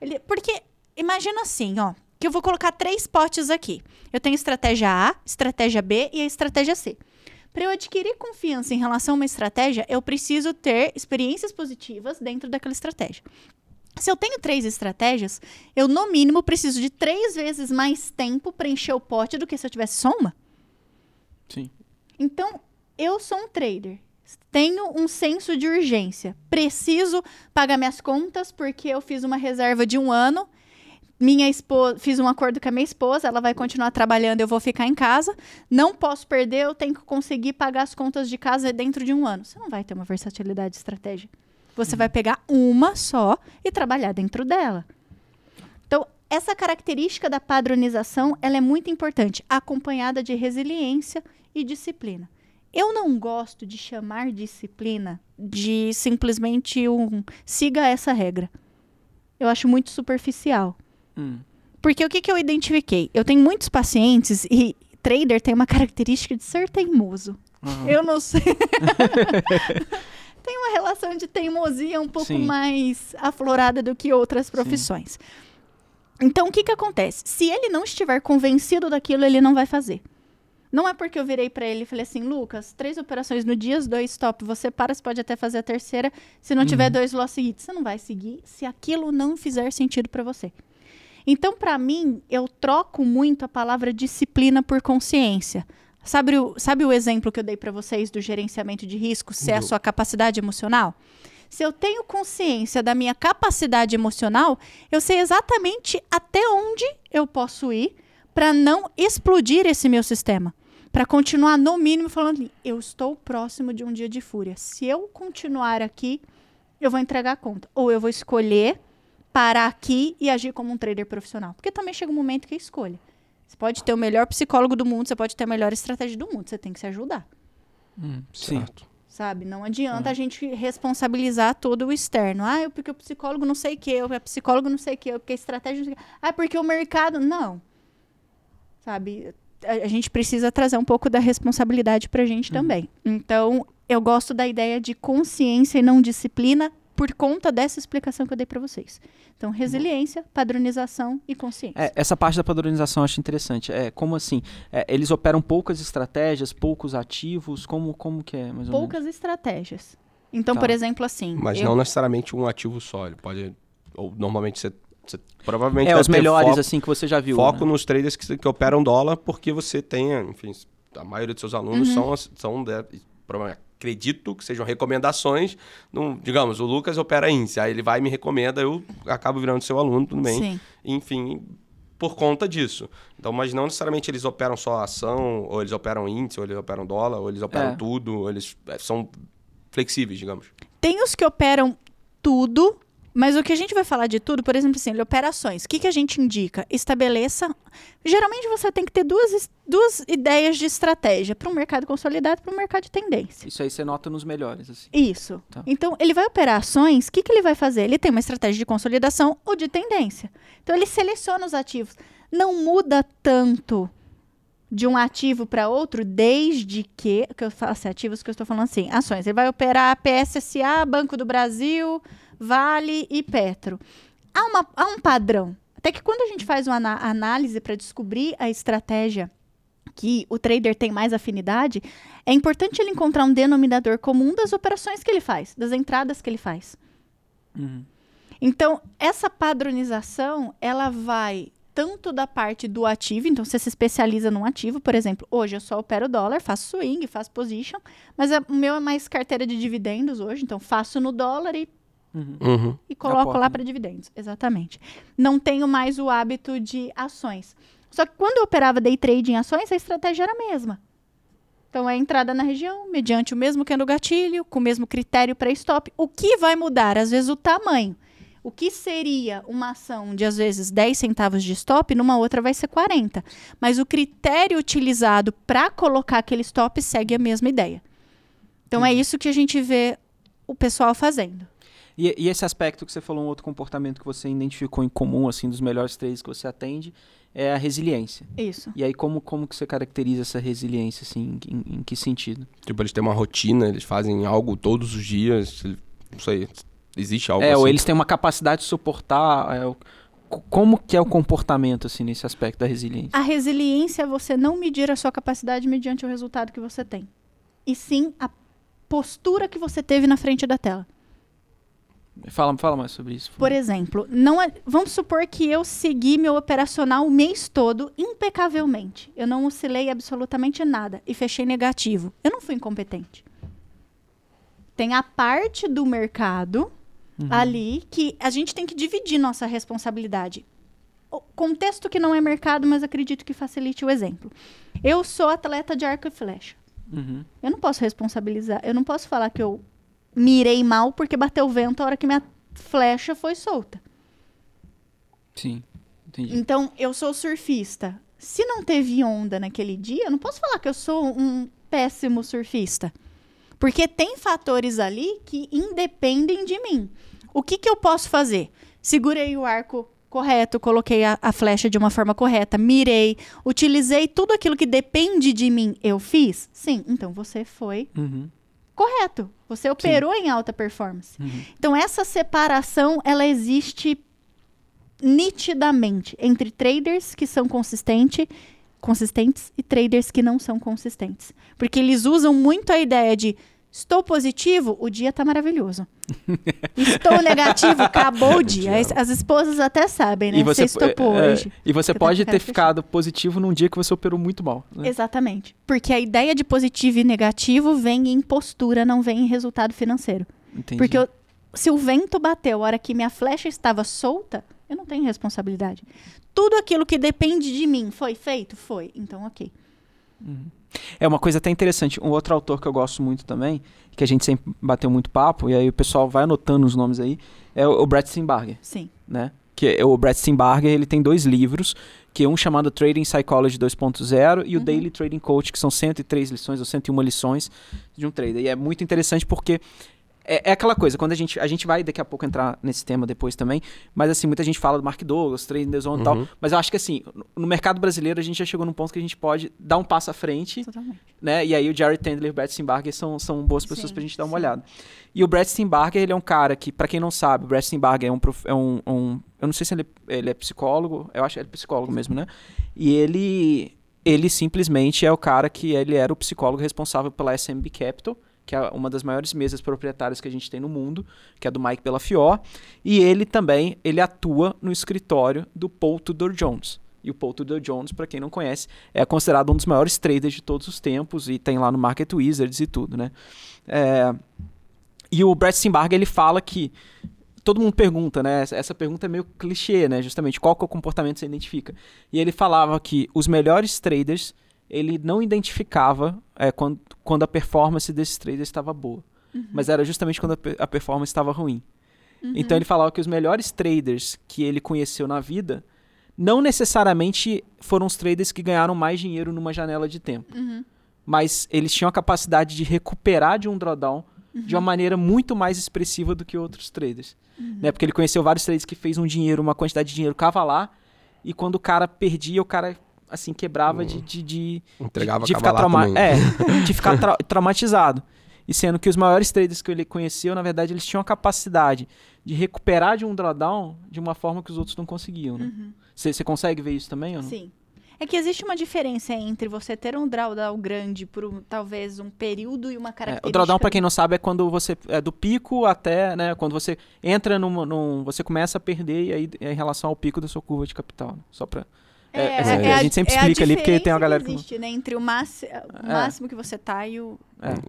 Ele, porque, imagina assim, ó, que eu vou colocar três potes aqui. Eu tenho estratégia A, estratégia B e a estratégia C. Para eu adquirir confiança em relação a uma estratégia, eu preciso ter experiências positivas dentro daquela estratégia. Se eu tenho três estratégias, eu, no mínimo, preciso de três vezes mais tempo para encher o pote do que se eu tivesse só uma. Sim. Então, eu sou um trader. Tenho um senso de urgência. Preciso pagar minhas contas porque eu fiz uma reserva de um ano. Minha esposa, fiz um acordo com a minha esposa, ela vai continuar trabalhando, eu vou ficar em casa. Não posso perder, eu tenho que conseguir pagar as contas de casa dentro de um ano. Você não vai ter uma versatilidade de estratégia. Você vai pegar uma só e trabalhar dentro dela. Então, essa característica da padronização, ela é muito importante, acompanhada de resiliência e disciplina. Eu não gosto de chamar disciplina de simplesmente um siga essa regra. Eu acho muito superficial. Hum. Porque o que, que eu identifiquei? Eu tenho muitos pacientes e trader tem uma característica de ser teimoso. Aham. Eu não sei. <laughs> tem uma relação de teimosia um pouco Sim. mais aflorada do que outras profissões. Então, o que, que acontece? Se ele não estiver convencido daquilo, ele não vai fazer. Não é porque eu virei pra ele e falei assim, Lucas, três operações no dia, dois stop, você para, você pode até fazer a terceira. Se não tiver dois loss seguidos, você não vai seguir se aquilo não fizer sentido pra você. Então, pra mim, eu troco muito a palavra disciplina por consciência. Sabe o, sabe o exemplo que eu dei pra vocês do gerenciamento de risco, ser a Do- sua capacidade emocional? Se eu tenho consciência da minha capacidade emocional, eu sei exatamente até onde eu posso ir para não explodir esse meu sistema. Para continuar, no mínimo, falando assim, eu estou próximo de um dia de fúria. Se eu continuar aqui, eu vou entregar a conta. Ou eu vou escolher parar aqui e agir como um trader profissional. Porque também chega um momento que é escolha. Você pode ter o melhor psicólogo do mundo, você pode ter a melhor estratégia do mundo. Você tem que se ajudar Hum, sim. Certo. sabe? Não adianta a gente responsabilizar todo o externo. Ah, eu porque o psicólogo não sei o que, eu é psicólogo não sei o que, eu porque a estratégia não sei o que. Ah, porque o mercado. Não. Sabe? A, a gente precisa trazer um pouco da responsabilidade pra gente também. Então, eu gosto da ideia de consciência e não disciplina por conta dessa explicação que eu dei pra vocês. Então, resiliência, padronização e consciência. É, essa parte da padronização eu acho interessante. É, como assim? É, eles operam poucas estratégias, poucos ativos? Como, como que é, mais ou Poucas estratégias. Então, Tá. por exemplo, assim. Mas eu- não necessariamente um ativo só. Ele pode. Ou normalmente você. Você provavelmente? É, deve os ter melhores, foco, assim, que você já viu. foco né? nos traders que, que operam dólar, porque você tem, enfim, a maioria dos seus Uhum. alunos são, as- são de- provavelmente, acredito que sejam recomendações. Num- digamos, o Lucas opera índice, aí ele vai e me recomenda, eu acabo virando seu aluno, tudo bem. Sim. Enfim, por conta disso. Então, mas não necessariamente eles operam só ação, ou eles operam índice, ou eles operam dólar, ou eles operam É. tudo, ou eles é, são flexíveis, digamos. Tem os que operam tudo, mas o que a gente vai falar de tudo, por exemplo, assim, ele opera ações. O que, que a gente indica? Estabeleça. Geralmente você tem que ter duas, duas ideias de estratégia para um mercado consolidado e para um mercado de tendência. Isso aí você nota nos melhores, assim. Isso. Tá. Então, ele vai operar ações, o que, que ele vai fazer? Ele tem uma estratégia de consolidação ou de tendência. Então, ele seleciona os ativos. Não muda tanto de um ativo para outro, desde que. que eu falo assim, ativos que eu estou falando assim, ações. Ele vai operar PSSA, Banco do Brasil, Vale e Petro. Há, uma- há um padrão. Até que quando a gente faz uma análise para descobrir a estratégia que o trader tem mais afinidade, é importante ele encontrar um denominador comum das operações que ele faz, das entradas que ele faz. Uhum. Então, essa padronização, ela vai tanto da parte do ativo, então você se especializa num ativo, por exemplo, hoje eu só opero dólar, faço swing, faço position, mas é- o meu é mais carteira de dividendos hoje, então faço no dólar e Uhum. Uhum. e coloco Aporta, lá né? para dividendos. Exatamente. Não tenho mais o hábito de ações. Só que quando eu operava day trade em ações, a estratégia era a mesma. Então é a entrada na região, mediante o mesmo candle gatilho, com o mesmo critério para stop. O que vai mudar? Às vezes o tamanho. O que seria uma ação de, às vezes, 10 centavos de stop, numa outra vai ser 40. Mas o critério utilizado para colocar aquele stop segue a mesma ideia. Então é isso que a gente vê o pessoal fazendo. E, e, esse aspecto que você falou, um outro comportamento que você identificou em comum, assim, dos melhores trades que você atende, é a resiliência. Isso. E aí, como, como que você caracteriza essa resiliência, assim, em, em que sentido? Tipo, eles têm uma rotina, eles fazem algo todos os dias, não sei, existe algo É, assim? ou eles têm uma capacidade de suportar... É, como que é o comportamento, assim, nesse aspecto da resiliência? A resiliência é você não medir a sua capacidade mediante o resultado que você tem. E sim a postura que você teve na frente da tela. Fala, fala mais sobre isso. Por exemplo, não é, vamos supor que eu segui meu operacional o mês todo impecavelmente. Eu não oscilei absolutamente nada e fechei negativo. Eu não fui incompetente. Tem a parte do mercado uhum. ali que a gente tem que dividir nossa responsabilidade. O contexto que não é mercado, mas acredito que facilite o exemplo. Eu sou atleta de arco e flecha. Uhum. Eu não posso responsabilizar. Eu não posso falar que eu mirei mal porque bateu vento a hora que minha flecha foi solta. Sim, entendi. Então, eu sou surfista. Se não teve onda naquele dia, eu não posso falar que eu sou um péssimo surfista. Porque tem fatores ali que independem de mim. O que, que eu posso fazer? Segurei o arco correto, coloquei a, a, flecha de uma forma correta, mirei, utilizei tudo aquilo que depende de mim, eu fiz? Sim, então você foi uhum correto. Você operou Sim. em alta performance. Uhum. Então essa separação ela existe nitidamente entre traders que são consistentes, consistentes e traders que não são consistentes, porque eles usam muito a ideia de Estou positivo, o dia está maravilhoso. <laughs> Estou negativo, acabou o dia. As, as, esposas até sabem, né? E você, você estopou é, hoje. E você, pode tá ter ficado positivo num dia que você operou muito mal. Né? Exatamente. Porque a ideia de positivo e negativo vem em postura, não vem em resultado financeiro. Entendi. Porque eu, se o vento bateu a hora que minha flecha estava solta, eu não tenho responsabilidade. Tudo aquilo que depende de mim foi feito? Foi. Então, ok. Uhum. É uma coisa até interessante. Um outro autor que eu gosto muito também, que a gente sempre bateu muito papo, e aí o pessoal vai anotando os nomes aí, é o, o Brett Steinbarger. Sim. Né? Que é, o Brett Steinbarger, ele tem dois livros, que é um chamado Trading Psychology 2.0 e o uhum. Daily Trading Coach, que são 103 lições ou 101 lições de um trader. E é muito interessante porque é, é, aquela coisa, quando a gente. A gente vai daqui a pouco entrar nesse tema depois também. Mas assim, muita gente fala do Mark Douglas, Trading the Zone e tal. Mas eu acho que assim, no mercado brasileiro a gente já chegou num ponto que a gente pode dar um passo à frente. Totalmente. Né? E aí o Jared Tendler e o Brett Steinbarger são, são boas pessoas sim, pra gente dar uma sim. olhada. E o Brett Steinbarger, ele é um cara que, para quem não sabe, o Brett Steinbarger é um, é um, um. eu não sei se ele, ele é psicólogo, eu acho que ele é psicólogo mesmo, né? E ele. Ele simplesmente é o cara que ele era o psicólogo responsável pela SMB Capital que é uma das maiores mesas proprietárias que a gente tem no mundo, que é do Mike Bellafior, e ele também ele atua no escritório do Paul Tudor Jones. E o Paul Tudor Jones, para quem não conhece, é considerado um dos maiores traders de todos os tempos e tem lá no Market Wizards e tudo, né? É... E o Brett Simbarger, ele fala que todo mundo pergunta, né? Essa pergunta é meio clichê, né? Justamente, qual que é o comportamento que você identifica? E ele falava que os melhores traders ele não identificava é, quando, quando a performance desses traders estava boa. Uhum. Mas era justamente quando a, a performance estava ruim. Uhum. Então ele falava que os melhores traders que ele conheceu na vida não necessariamente foram os traders que ganharam mais dinheiro numa janela de tempo. Uhum. Mas eles tinham a capacidade de recuperar de um drawdown de uma maneira muito mais expressiva do que outros traders. Uhum. Né? Porque ele conheceu vários traders que fez um dinheiro, uma quantidade de dinheiro cavalar, e quando o cara perdia, o cara assim, quebrava de, de, de, Entregava de, de ficar trauma. É, de ficar <laughs> tra traumatizado. E sendo que os maiores traders que ele conheceu, na verdade, eles tinham a capacidade de recuperar de um drawdown de uma forma que os outros não conseguiam. Né? Você uhum. consegue ver isso também ou não? Sim. É que existe uma diferença entre você ter um drawdown grande por um, talvez um período e uma característica. É, o drawdown, para quem não sabe, é quando você é do pico até, né, quando você entra num, num você começa a perder e aí é em relação ao pico da sua curva de capital, né? só para é, é, é, a, a, gente sempre explica ali, porque tem uma galera que. existe, né? Entre o, máximo, o é. máximo que você tá e o,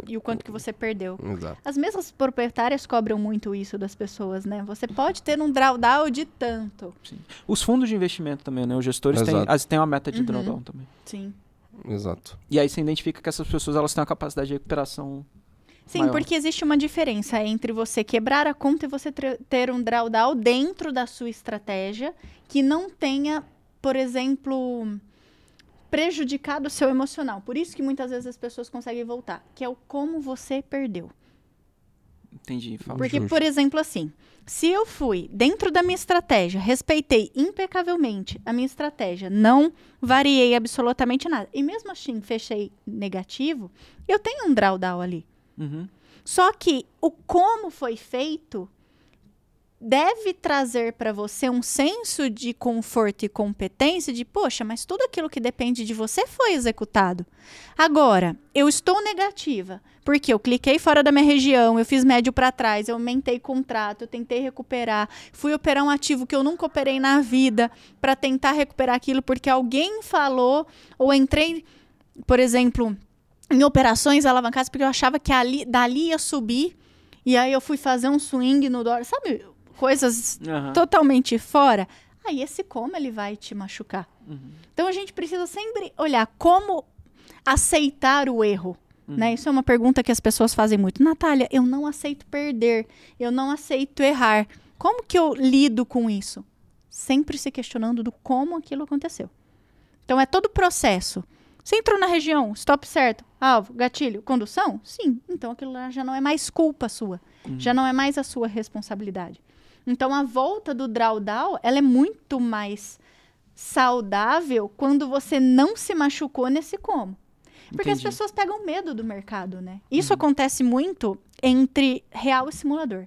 e o quanto que você perdeu. Exato. As mesmas proprietárias cobram muito isso das pessoas, né? Você pode ter um drawdown de tanto. Sim. Os fundos de investimento também, né? Os gestores têm, as, têm uma meta de uhum. drawdown também. Sim. Exato. E aí você identifica que essas pessoas elas têm uma capacidade de recuperação. Sim, maior. porque existe uma diferença entre você quebrar a conta e você ter um drawdown dentro da sua estratégia que não tenha, por exemplo, prejudicado o seu emocional. Por isso que muitas vezes as pessoas conseguem voltar, que é o como você perdeu. Entendi, fala. Porque, Justo. por exemplo, assim, se eu fui dentro da minha estratégia, respeitei impecavelmente a minha estratégia, não variei absolutamente nada, e mesmo assim fechei negativo, eu tenho um drawdown ali. Uhum. Só que o como foi feito deve trazer para você um senso de conforto e competência de, poxa, mas tudo aquilo que depende de você foi executado. Agora, eu estou negativa, porque eu cliquei fora da minha região, eu fiz médio para trás, eu aumentei contrato, eu tentei recuperar, fui operar um ativo que eu nunca operei na vida para tentar recuperar aquilo porque alguém falou ou entrei, por exemplo, em operações alavancadas porque eu achava que ali, dali ia subir e aí eu fui fazer um swing no dólar, sabe? Coisas Aham. totalmente fora. Aí esse como ele vai te machucar. Uhum. Então a gente precisa sempre olhar como aceitar o erro. Né? Isso é uma pergunta que as pessoas fazem muito. Natália, eu não aceito perder, eu não aceito errar. Como que eu lido com isso? Sempre se questionando do como aquilo aconteceu. Então é todo o processo. Você entrou na região, stop certo, alvo, gatilho, condução? Sim. Então aquilo lá já não é mais culpa sua. Já não é mais a sua responsabilidade. Então a volta do drawdown, ela é muito mais saudável quando você não se machucou nesse como. Porque as Entendi. pessoas pegam medo do mercado, né? Isso acontece muito entre real e simulador.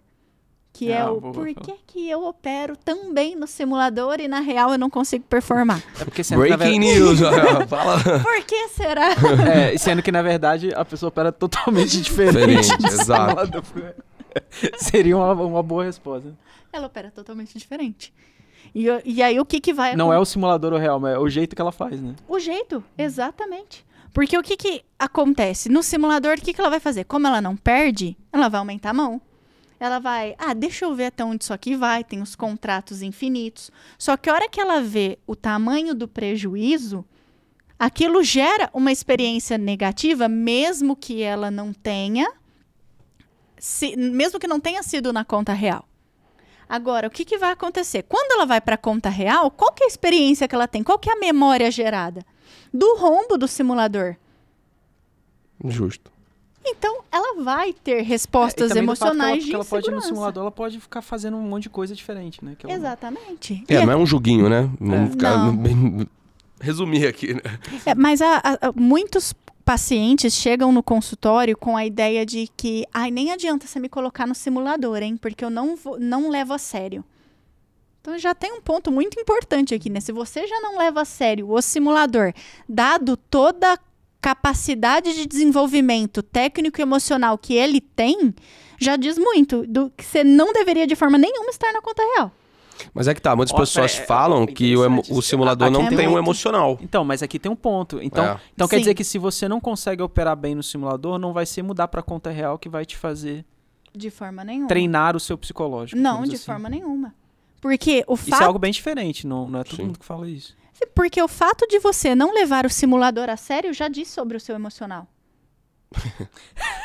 Que é Ah, o boa, por que, que eu opero tão bem no simulador e na real eu não consigo performar? É porque sendo que, na Breaking ver- news. <laughs> Fala. por que será? É, sendo que na verdade a pessoa opera totalmente <laughs> diferente. Diferente, exato. <laughs> Seria uma, uma boa resposta. Ela opera totalmente diferente. E, e aí o que, que vai Não é o simulador real, mas é o jeito que ela faz, né? O jeito, exatamente. Porque o que, que acontece? No simulador, o que, que ela vai fazer? Como ela não perde, ela vai aumentar a mão. Ela vai, ah, deixa eu ver até onde isso aqui vai, tem os contratos infinitos. Só que a hora que ela vê o tamanho do prejuízo, aquilo gera uma experiência negativa, mesmo que ela não tenha, se- mesmo que não tenha sido na conta real. Agora, o que, que vai acontecer? Quando ela vai para a conta real, qual que é a experiência que ela tem? Qual que é a memória gerada? Do rombo do simulador. Justo. Então, ela vai ter É, e respostas ela- emocionais que de ela, pode ir no simulador, ela pode ficar fazendo um monte de coisa diferente, né? Que ela- Exatamente. É, E não é um joguinho, né? Vamos É. ficar Não. <laughs> bem- resumir aqui, né? É, mas a- muitos pacientes chegam no consultório com a ideia de que, ai, nem adianta você me colocar no simulador, hein? Porque eu não, vou, não levo a sério. Então já tem um ponto muito importante aqui, né? Se você já não leva a sério o simulador, dado toda a capacidade de desenvolvimento técnico e emocional que ele tem, já diz muito do que você não deveria de forma nenhuma estar na conta real. Mas é que tá, muitas Ó, pessoas pera, é, falam é que o, emo- o isso. simulador Aqui não tem tem um muito. emocional. Então, mas aqui tem um ponto. Então, É. então quer Sim. dizer que se você não consegue operar bem no simulador, não vai ser mudar pra conta real que vai te fazer De forma nenhuma. treinar o seu psicológico. Não, de assim. forma nenhuma. Porque o Isso fato é algo bem diferente, não, não é todo Sim. mundo que fala isso. Porque o fato de você não levar o simulador a sério já diz sobre o seu emocional.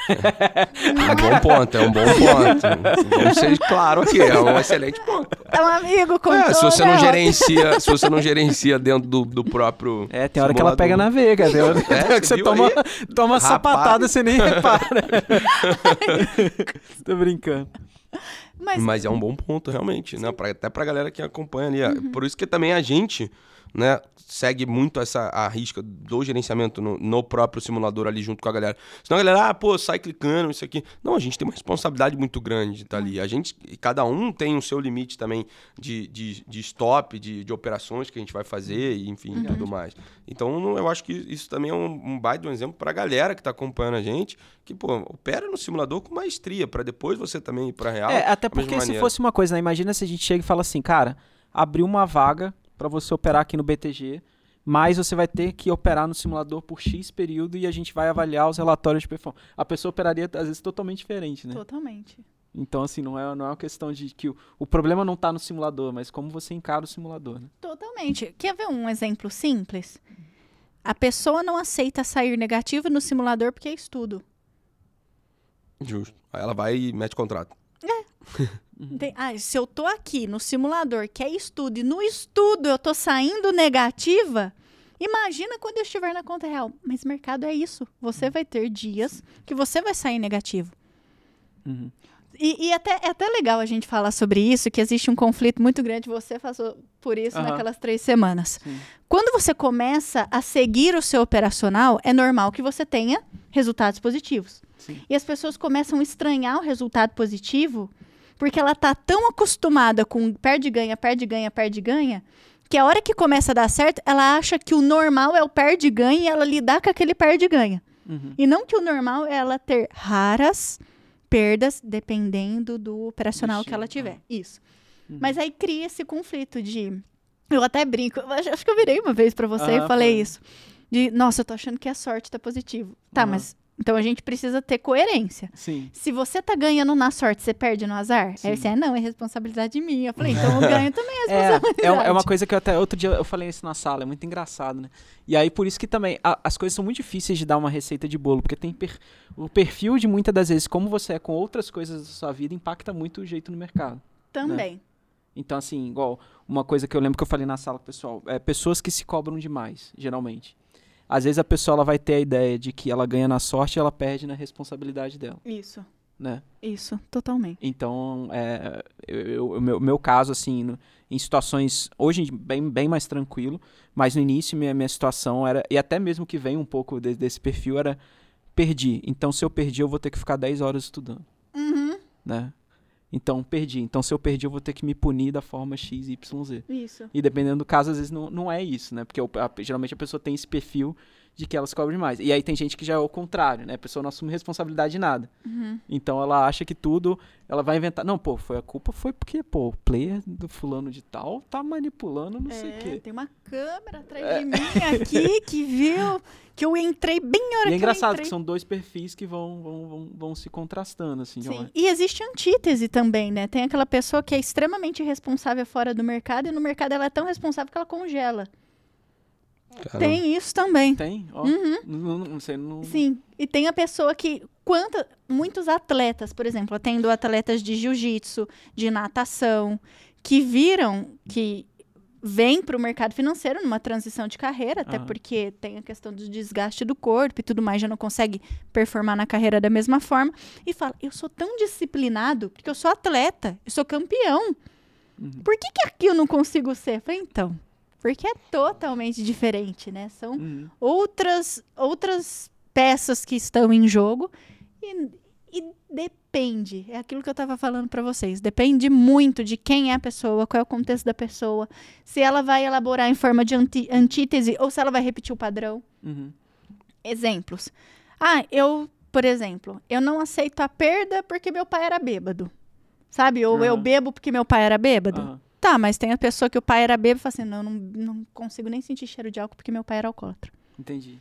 É um bom ponto, é um bom <laughs> ponto. Vamos ser claro aqui, é um excelente ponto. É um amigo com É, se você não toda- gerencia, se você não gerencia dentro do, do próprio. É, tem hora que ela pega na veiga, tem hora, tem hora <laughs> que você você viu toma, aí? toma Rapaz. sapatada e você nem repara. <laughs> Tô brincando. Mas, Mas é um bom ponto, realmente, né? Pra, até pra galera que acompanha ali. Uhum. É Por isso que também a gente, né, segue muito essa a risca do gerenciamento no, no próprio simulador ali junto com a galera. Senão a galera, ah, pô, sai clicando, isso aqui. Não, a gente tem uma responsabilidade muito grande de estar ali. A gente, cada um tem o seu limite também de, de, de stop, de, de operações que a gente vai fazer, e, enfim, Uhum. tudo mais. Então, eu acho que isso também é um, um baita um exemplo pra galera que tá acompanhando a gente, que, pô, opera no simulador com maestria, pra depois você também ir pra real. É, até porque se fosse uma coisa, né? Imagina se a gente chega e fala assim, cara, abriu uma vaga pra você operar aqui no BTG, mas você vai ter que operar no simulador por X período e a gente vai avaliar os relatórios de performance. A pessoa operaria, às vezes, totalmente diferente, né? Totalmente. Então, assim, não é, não é uma questão de que o, o problema não tá no simulador, mas como você encara o simulador, né? Totalmente. Quer ver um exemplo simples? a pessoa não aceita sair negativo no simulador porque é estudo. Justo. Aí ela vai e mete contrato. <laughs> Enten- Ah, se eu tô aqui no simulador que é estudo e no estudo eu tô saindo negativa, imagina quando eu estiver na conta real. Mas mercado é isso. Você vai ter dias que você vai sair negativo. Uhum. E, e até, é até legal a gente falar sobre isso, que existe um conflito muito grande. Você passou por isso Aham. naquelas três semanas. Sim. Quando você começa a seguir o seu operacional, é normal que você tenha resultados positivos. Sim. E as pessoas começam a estranhar o resultado positivo, porque ela tá tão acostumada com perde ganha, perde ganha, perde ganha, que a hora que começa a dar certo, ela acha que o normal é o perde ganha e ela lidar com aquele perde ganha. Uhum. E não que o normal é ela ter raras perdas dependendo do operacional que ela tiver. Isso. Uhum. Mas aí cria esse conflito de. Eu até brinco, acho que eu virei uma vez pra você Ah, e falei foi. isso. De, nossa, eu tô achando que a sorte tá positivo. Tá, Aham. mas. Então a gente precisa ter coerência. Sim. Se você tá ganhando na sorte, você perde no azar? Sim. Aí você, ah, não, é responsabilidade minha. Eu falei, então eu <laughs> ganho também é É, responsabilidade. é, uma- é uma coisa que eu até outro dia eu falei isso na sala, é muito engraçado, né? E aí por isso que também a- as coisas são muito difíceis de dar uma receita de bolo, porque tem per- o perfil de muitas das vezes como você é com outras coisas da sua vida impacta muito o jeito no mercado. Também. Então assim, igual uma coisa que eu lembro que eu falei na sala, pessoal, é pessoas que se cobram demais, geralmente. Às vezes a pessoa ela vai ter a ideia de que ela ganha na sorte e ela perde na responsabilidade dela, Isso. né? Isso, totalmente. Então, é, eu, eu- o meu, meu caso, assim, no- em situações, hoje bem, bem mais tranquilo, mas no início minha, minha situação era, e até mesmo que vem um pouco de- desse perfil, era perdi. Então, se eu perdi, eu vou ter que ficar 10 horas estudando, Uhum. né? Então, perdi. Então, se eu perdi, eu vou ter que me punir da forma X, Y, Z. Isso. E dependendo do caso, às vezes não, não é isso, né? Porque o- a- geralmente a pessoa tem esse perfil de que ela se cobra demais. E aí tem gente que já é o contrário, né? A pessoa não assume responsabilidade de nada. Uhum. Então ela acha que tudo, ela vai inventar. Não, pô, foi a culpa foi porque, pô, o player do fulano de tal tá manipulando não sei o É, quê. tem uma câmera atrás de mim aqui que viu que eu entrei bem na hora E é que engraçado eu que entrei. são dois perfis que vão, vão, vão, vão se contrastando, assim, Sim. uma- E existe antítese também, né? Tem aquela pessoa que é extremamente responsável fora do mercado e no mercado ela é tão responsável que ela congela. Caramba. Tem isso também. Tem, ó. Uhum. Não, não, sei, não. Sim. E tem a pessoa que. Quanta, muitos atletas, por exemplo, eu tendo atletas de jiu-jitsu, de natação, que viram que vêm para o mercado financeiro numa transição de carreira, até Aham. porque tem a questão do desgaste do corpo e tudo mais, já não consegue performar na carreira da mesma forma, e fala: Eu sou tão disciplinado, porque eu sou atleta, eu sou campeão. Uhum. Por que, que aqui eu não consigo ser? Eu falei, então. Porque é totalmente diferente, né? São Uhum. outras, outras peças que estão em jogo e, e depende. É aquilo que eu estava falando para vocês. Depende muito de quem é a pessoa, qual é o contexto da pessoa, se ela vai elaborar em forma de anti- antítese ou se ela vai repetir o padrão. Uhum. Exemplos. Ah, eu, por exemplo, eu não aceito a perda porque meu pai era bêbado. Sabe? Ou eu Aham. bebo porque meu pai era bêbado. Aham. Tá, mas tem a pessoa que o pai era bêbado e fala assim: não, não, não consigo nem sentir cheiro de álcool porque meu pai era alcoólatra. Entendi.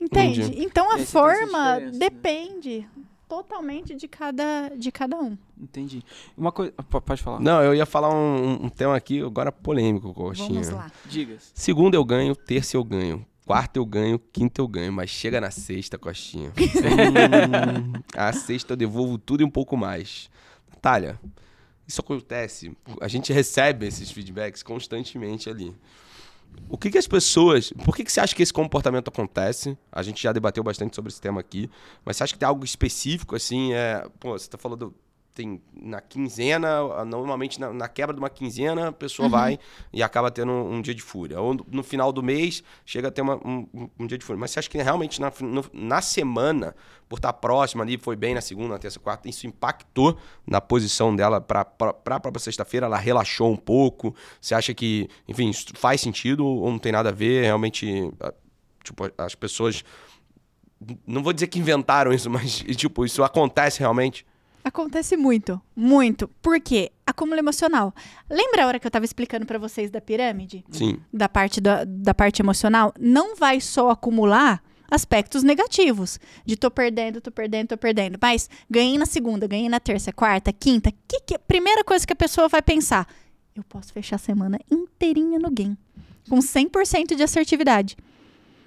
Entende? Entendi. Então a forma né? depende totalmente de cada, de cada um. Entendi. Uma coisa. Pode falar. Não, eu ia falar um, um tema aqui agora polêmico, Coxinha. Vamos lá. Digas. Segunda eu ganho, terça eu ganho. Quarta eu ganho, quinta eu ganho, mas chega na sexta, Costinha. Hum, <laughs> a sexta eu devolvo tudo e um pouco mais. Natália, isso acontece. A gente recebe esses feedbacks constantemente ali. O que, que as pessoas. Por que, que você acha que esse comportamento acontece? A gente já debateu bastante sobre esse tema aqui. Mas você acha que tem algo específico, assim? É, pô, você tá falando. Tem na quinzena, normalmente na, na quebra de uma quinzena, a pessoa vai e acaba tendo um, um dia de fúria. Ou no, final do mês, chega a ter uma- um, um- dia de fúria. Mas você acha que realmente na, no- na semana, por estar próxima ali, foi bem na segunda, na terça, quarta, isso impactou na posição dela para a própria sexta-feira? Ela relaxou um pouco? Você acha que, enfim, isso faz sentido ou não tem nada a ver? Realmente, tipo, as pessoas. Não vou dizer que inventaram isso, mas, <laughs> tipo, isso acontece realmente? Acontece muito, muito. Por quê? Acúmulo emocional. Lembra a hora que eu estava explicando para vocês da pirâmide? Sim. Da parte, da, da parte emocional? Não vai só acumular aspectos negativos. De tô perdendo, tô perdendo, tô perdendo. Mas ganhei na segunda, ganhei na terça, quarta, quinta. Que que, primeira coisa que a pessoa vai pensar? Eu posso fechar a semana inteirinha no game. Com 100% de assertividade.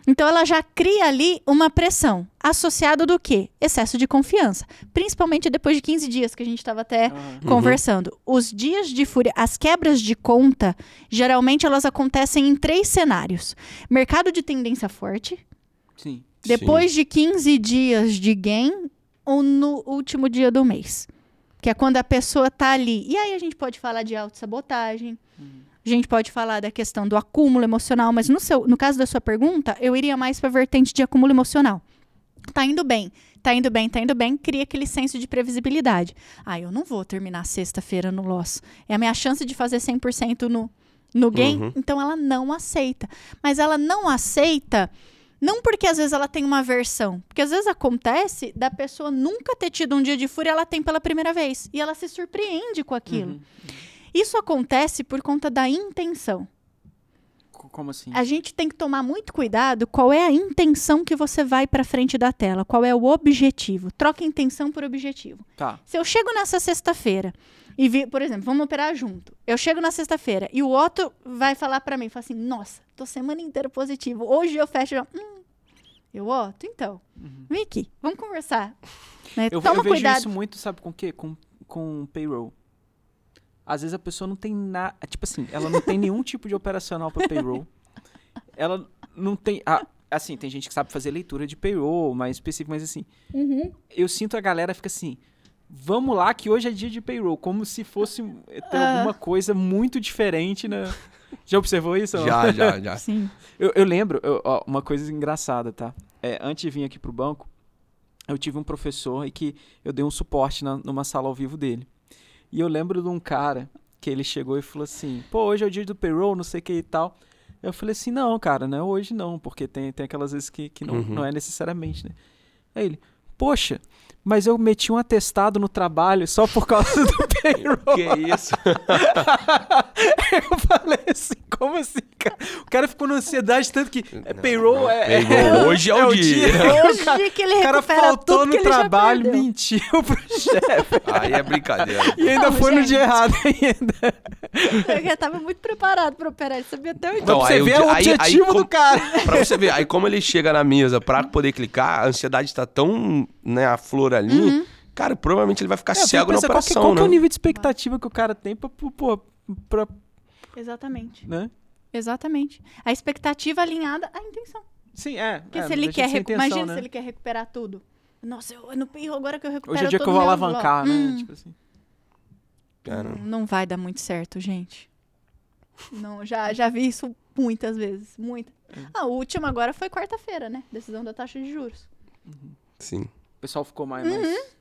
Então ela já cria ali uma pressão associada do quê? Excesso de confiança, principalmente depois de 15 dias que a gente estava até Aham. conversando. Os dias de fúria, as quebras de conta, geralmente elas acontecem em três cenários: mercado de tendência forte, Sim. depois de 15 dias de gain ou no último dia do mês. Que é quando a pessoa tá ali. E aí a gente pode falar de autossabotagem. A gente pode falar da questão do acúmulo emocional, mas no, seu, no caso da sua pergunta, eu iria mais para a vertente de acúmulo emocional. Tá indo bem, tá indo bem, tá indo bem, cria aquele senso de previsibilidade. Ah, eu não vou terminar sexta-feira no loss. É a minha chance de fazer 100% no, no gain. Uhum. Então ela não aceita. Mas ela não aceita não porque às vezes ela tem uma versão, porque às vezes acontece da pessoa nunca ter tido um dia de fúria, ela tem pela primeira vez e ela se surpreende com aquilo. Uhum. Isso acontece por conta da intenção. Co- Como assim? A gente tem que tomar muito cuidado qual é a intenção que você vai para frente da tela, qual é o objetivo. Troca intenção por objetivo. Tá. Se eu chego nessa sexta-feira e vi, por exemplo, vamos operar junto. Eu chego na sexta-feira e o outro vai falar pra mim, fala assim: "Nossa, tô semana inteira positivo. Hoje eu fecho, hum, eu Otto, então. Vem aqui, vamos conversar." Né? Eu, Toma eu vejo cuidado. isso muito, sabe com o quê? Com, com payroll. Às vezes a pessoa não tem nada. Tipo assim, ela não tem nenhum tipo de operacional para payroll. Ela não tem. ah, assim, tem gente que sabe fazer leitura de payroll, mais específico, mas assim. Uhum. Eu sinto a galera fica assim. Vamos lá, que hoje é dia de payroll. Como se fosse ter Ah. alguma coisa muito diferente na. Já observou isso? Já, já, já. <laughs> Sim. Eu, eu lembro, eu- ó, uma coisa engraçada, tá? É, antes de vir aqui pro banco, eu tive um professor e que eu dei um suporte na- numa sala ao vivo dele. E eu lembro de um cara que ele chegou e falou assim: pô, hoje é o dia do payroll, não sei o que e tal. Eu falei assim: não, cara, não é hoje não, porque tem, tem aquelas vezes que, que não, Uhum. não é necessariamente, né? Aí ele: poxa, mas eu meti um atestado no trabalho só por causa do <laughs> payroll. Que isso? <laughs> Eu falei assim, como assim, cara? O cara ficou na ansiedade tanto que é, Não, payroll não, é, payroll, hoje é o dia. <laughs> Hoje que ele O cara faltou no trabalho, mentiu pro chefe. Aí é brincadeira. E ainda Não, foi no gente. dia errado ainda. Eu já tava muito preparado pra operar, ele sabia até o Então, pra você aí o ver dia- o aí- aí objetivo com- do cara. Pra você ver, aí como ele chega na mesa pra poder clicar, a ansiedade tá tão, né, a flor ali, Uhum. cara, provavelmente ele vai ficar É, eu cego na penso, qual, que, operação, qual que é o né? nível de expectativa que o cara tem pra, pô, pra, Exatamente. né? Exatamente. A expectativa alinhada à intenção. Sim, é. Porque é, se não ele quer, intenção, imagina né? se ele quer recuperar tudo. Nossa, eu, no payroll agora que eu recupero Hoje é dia que eu vou alavancar, né? Hum, Tipo assim. Cara, não, não vai dar muito certo, gente. Não, já, já vi isso muitas vezes, muitas. É. A última agora foi quarta-feira, né? Decisão da taxa de juros. sim. O pessoal ficou mais. Uhum. mais-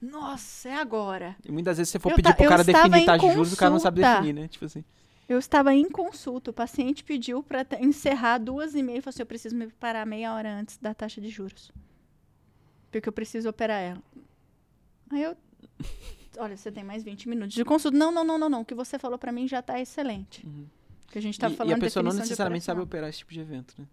Nossa, é agora. E muitas vezes você for Eu pedir pro cara definir taxa de juros, o cara não sabe definir, né? Tipo assim. Eu estava em consulta, o paciente pediu para encerrar duas e meia. Falou assim: eu preciso me preparar meia hora antes da taxa de juros. Porque eu preciso operar ela. Aí eu. <laughs> Olha, você tem mais 20 minutos de consulta. Não, não, não, não, não. O que você falou para mim já está excelente. Uhum. Que a gente estava E- falando e a pessoa não necessariamente sabe operar esse tipo de evento, né?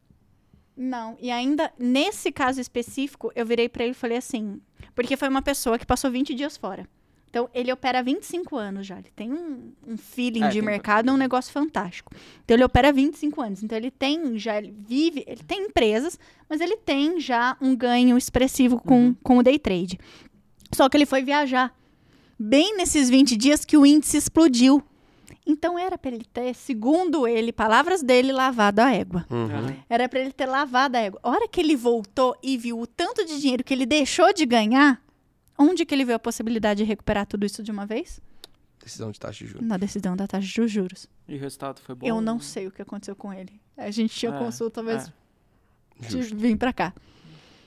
Não, e ainda nesse caso específico, eu virei pra ele e falei assim, porque foi uma pessoa que passou 20 dias fora. Então, ele opera há 25 anos já. Ele tem um, um feeling É, de mercado, é um negócio fantástico. Então, ele opera há 25 anos. Então, ele tem já, ele vive, ele tem empresas, mas ele tem já um ganho expressivo com, Uhum. com o day trade. Só que ele foi viajar. Bem nesses 20 dias que o índice explodiu. Então, era pra ele ter, segundo ele, palavras dele, lavado a égua. Uhum. Era pra ele ter lavado a égua. A hora que ele voltou e viu o tanto de dinheiro que ele deixou de ganhar, onde que ele viu a possibilidade de recuperar tudo isso de uma vez? Decisão de taxa de juros. Na decisão da taxa de juros. E o resultado foi bom. Eu não sei o que aconteceu com ele. A gente tinha É, consulta, talvez é. de vir pra cá.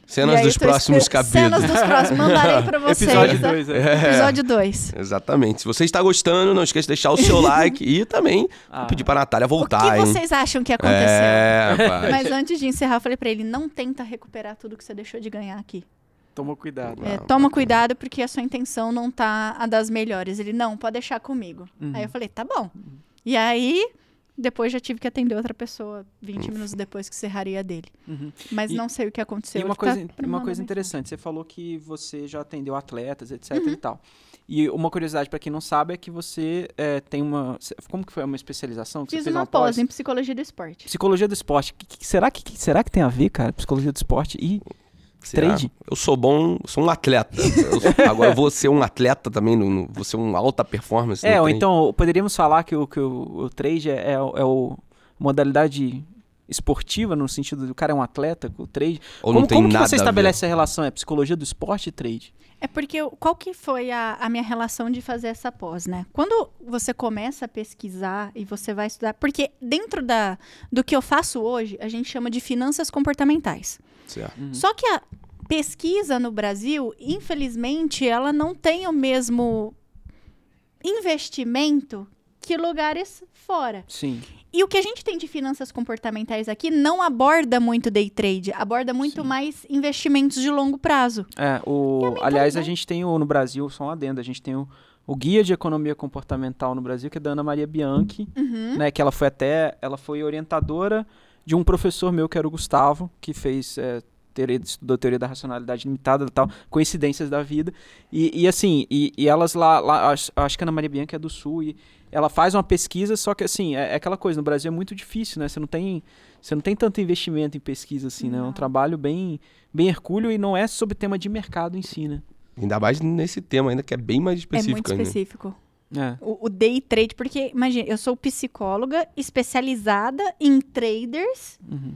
Cenas E dos próximos esper- capítulos. Cenas dos próximos. Mandarei pra <laughs> vocês. Episódio tá? 2, é. É, Episódio 2. exatamente. Se você está gostando, não esqueça de deixar o seu <laughs> like e também Ah. pedir para a Natália O voltar, que hein? vocês acham que aconteceu? É, rapaz. Mas antes de encerrar, eu falei pra ele, não tenta recuperar tudo que você deixou de ganhar aqui. Tomou cuidado. É, toma cuidado porque a sua intenção não tá a das melhores. Ele, não, pode deixar comigo. Uhum. Aí eu falei, tá bom. E aí, depois já tive que atender outra pessoa 20 minutos depois que serraria dele. Uhum. Mas E- não sei o que aconteceu. E uma tá coisa, me uma coisa interessante, você falou que você já atendeu atletas, etc Uhum. e tal. E uma curiosidade para quem não sabe é que você é, tem uma. Como que foi uma especialização? Que Fiz você fez uma pós em psicologia do esporte. Psicologia do esporte. Que, que, será, que, que, será que tem a ver, cara? Psicologia do esporte e Será? trade? Eu sou bom, sou um atleta. Eu sou- <laughs> agora eu vou ser um atleta também, no, no- vou ser um alta performance. É, ou trem. então poderíamos falar que o, que o, o trade é, é, é o modalidade esportiva, no sentido do cara é um atleta, o trade. Ou como não tem como que nada você a ver. estabelece essa relação? É psicologia do esporte e trade? É porque eu- qual que foi a, a minha relação de fazer essa pós, né? Quando você começa a pesquisar e você vai estudar, porque dentro da, do que eu faço hoje, a gente chama de finanças comportamentais. Certo. Só que a pesquisa no Brasil, infelizmente, ela não tem o mesmo investimento que lugares fora. Sim. E o que a gente tem de finanças comportamentais aqui não aborda muito day trade, aborda muito Sim. mais investimentos de longo prazo. É, o, a aliás, a gente tem o, no Brasil, só um adendo, a gente tem o, o Guia de Economia Comportamental no Brasil, que é da Ana Maria Bianchi, Uhum. né, que ela foi até, ela foi orientadora de um professor meu, que era o Gustavo, que fez, é, teoria, estudou teoria da racionalidade limitada e tal, coincidências da vida, e, e assim, e, e elas lá, lá acho, acho que a Ana Maria Bianchi é do Sul, e ela faz uma pesquisa, só que assim, é, é aquela coisa, no Brasil é muito difícil, né, você não tem, você não tem tanto investimento em pesquisa assim, né, é um Não. trabalho bem, bem hercúleo e não é sobre tema de mercado em si, né. Ainda mais nesse tema ainda, que é bem mais É específico. muito ainda. É. O, o day trade, porque, imagina, eu sou psicóloga especializada em traders, Uhum.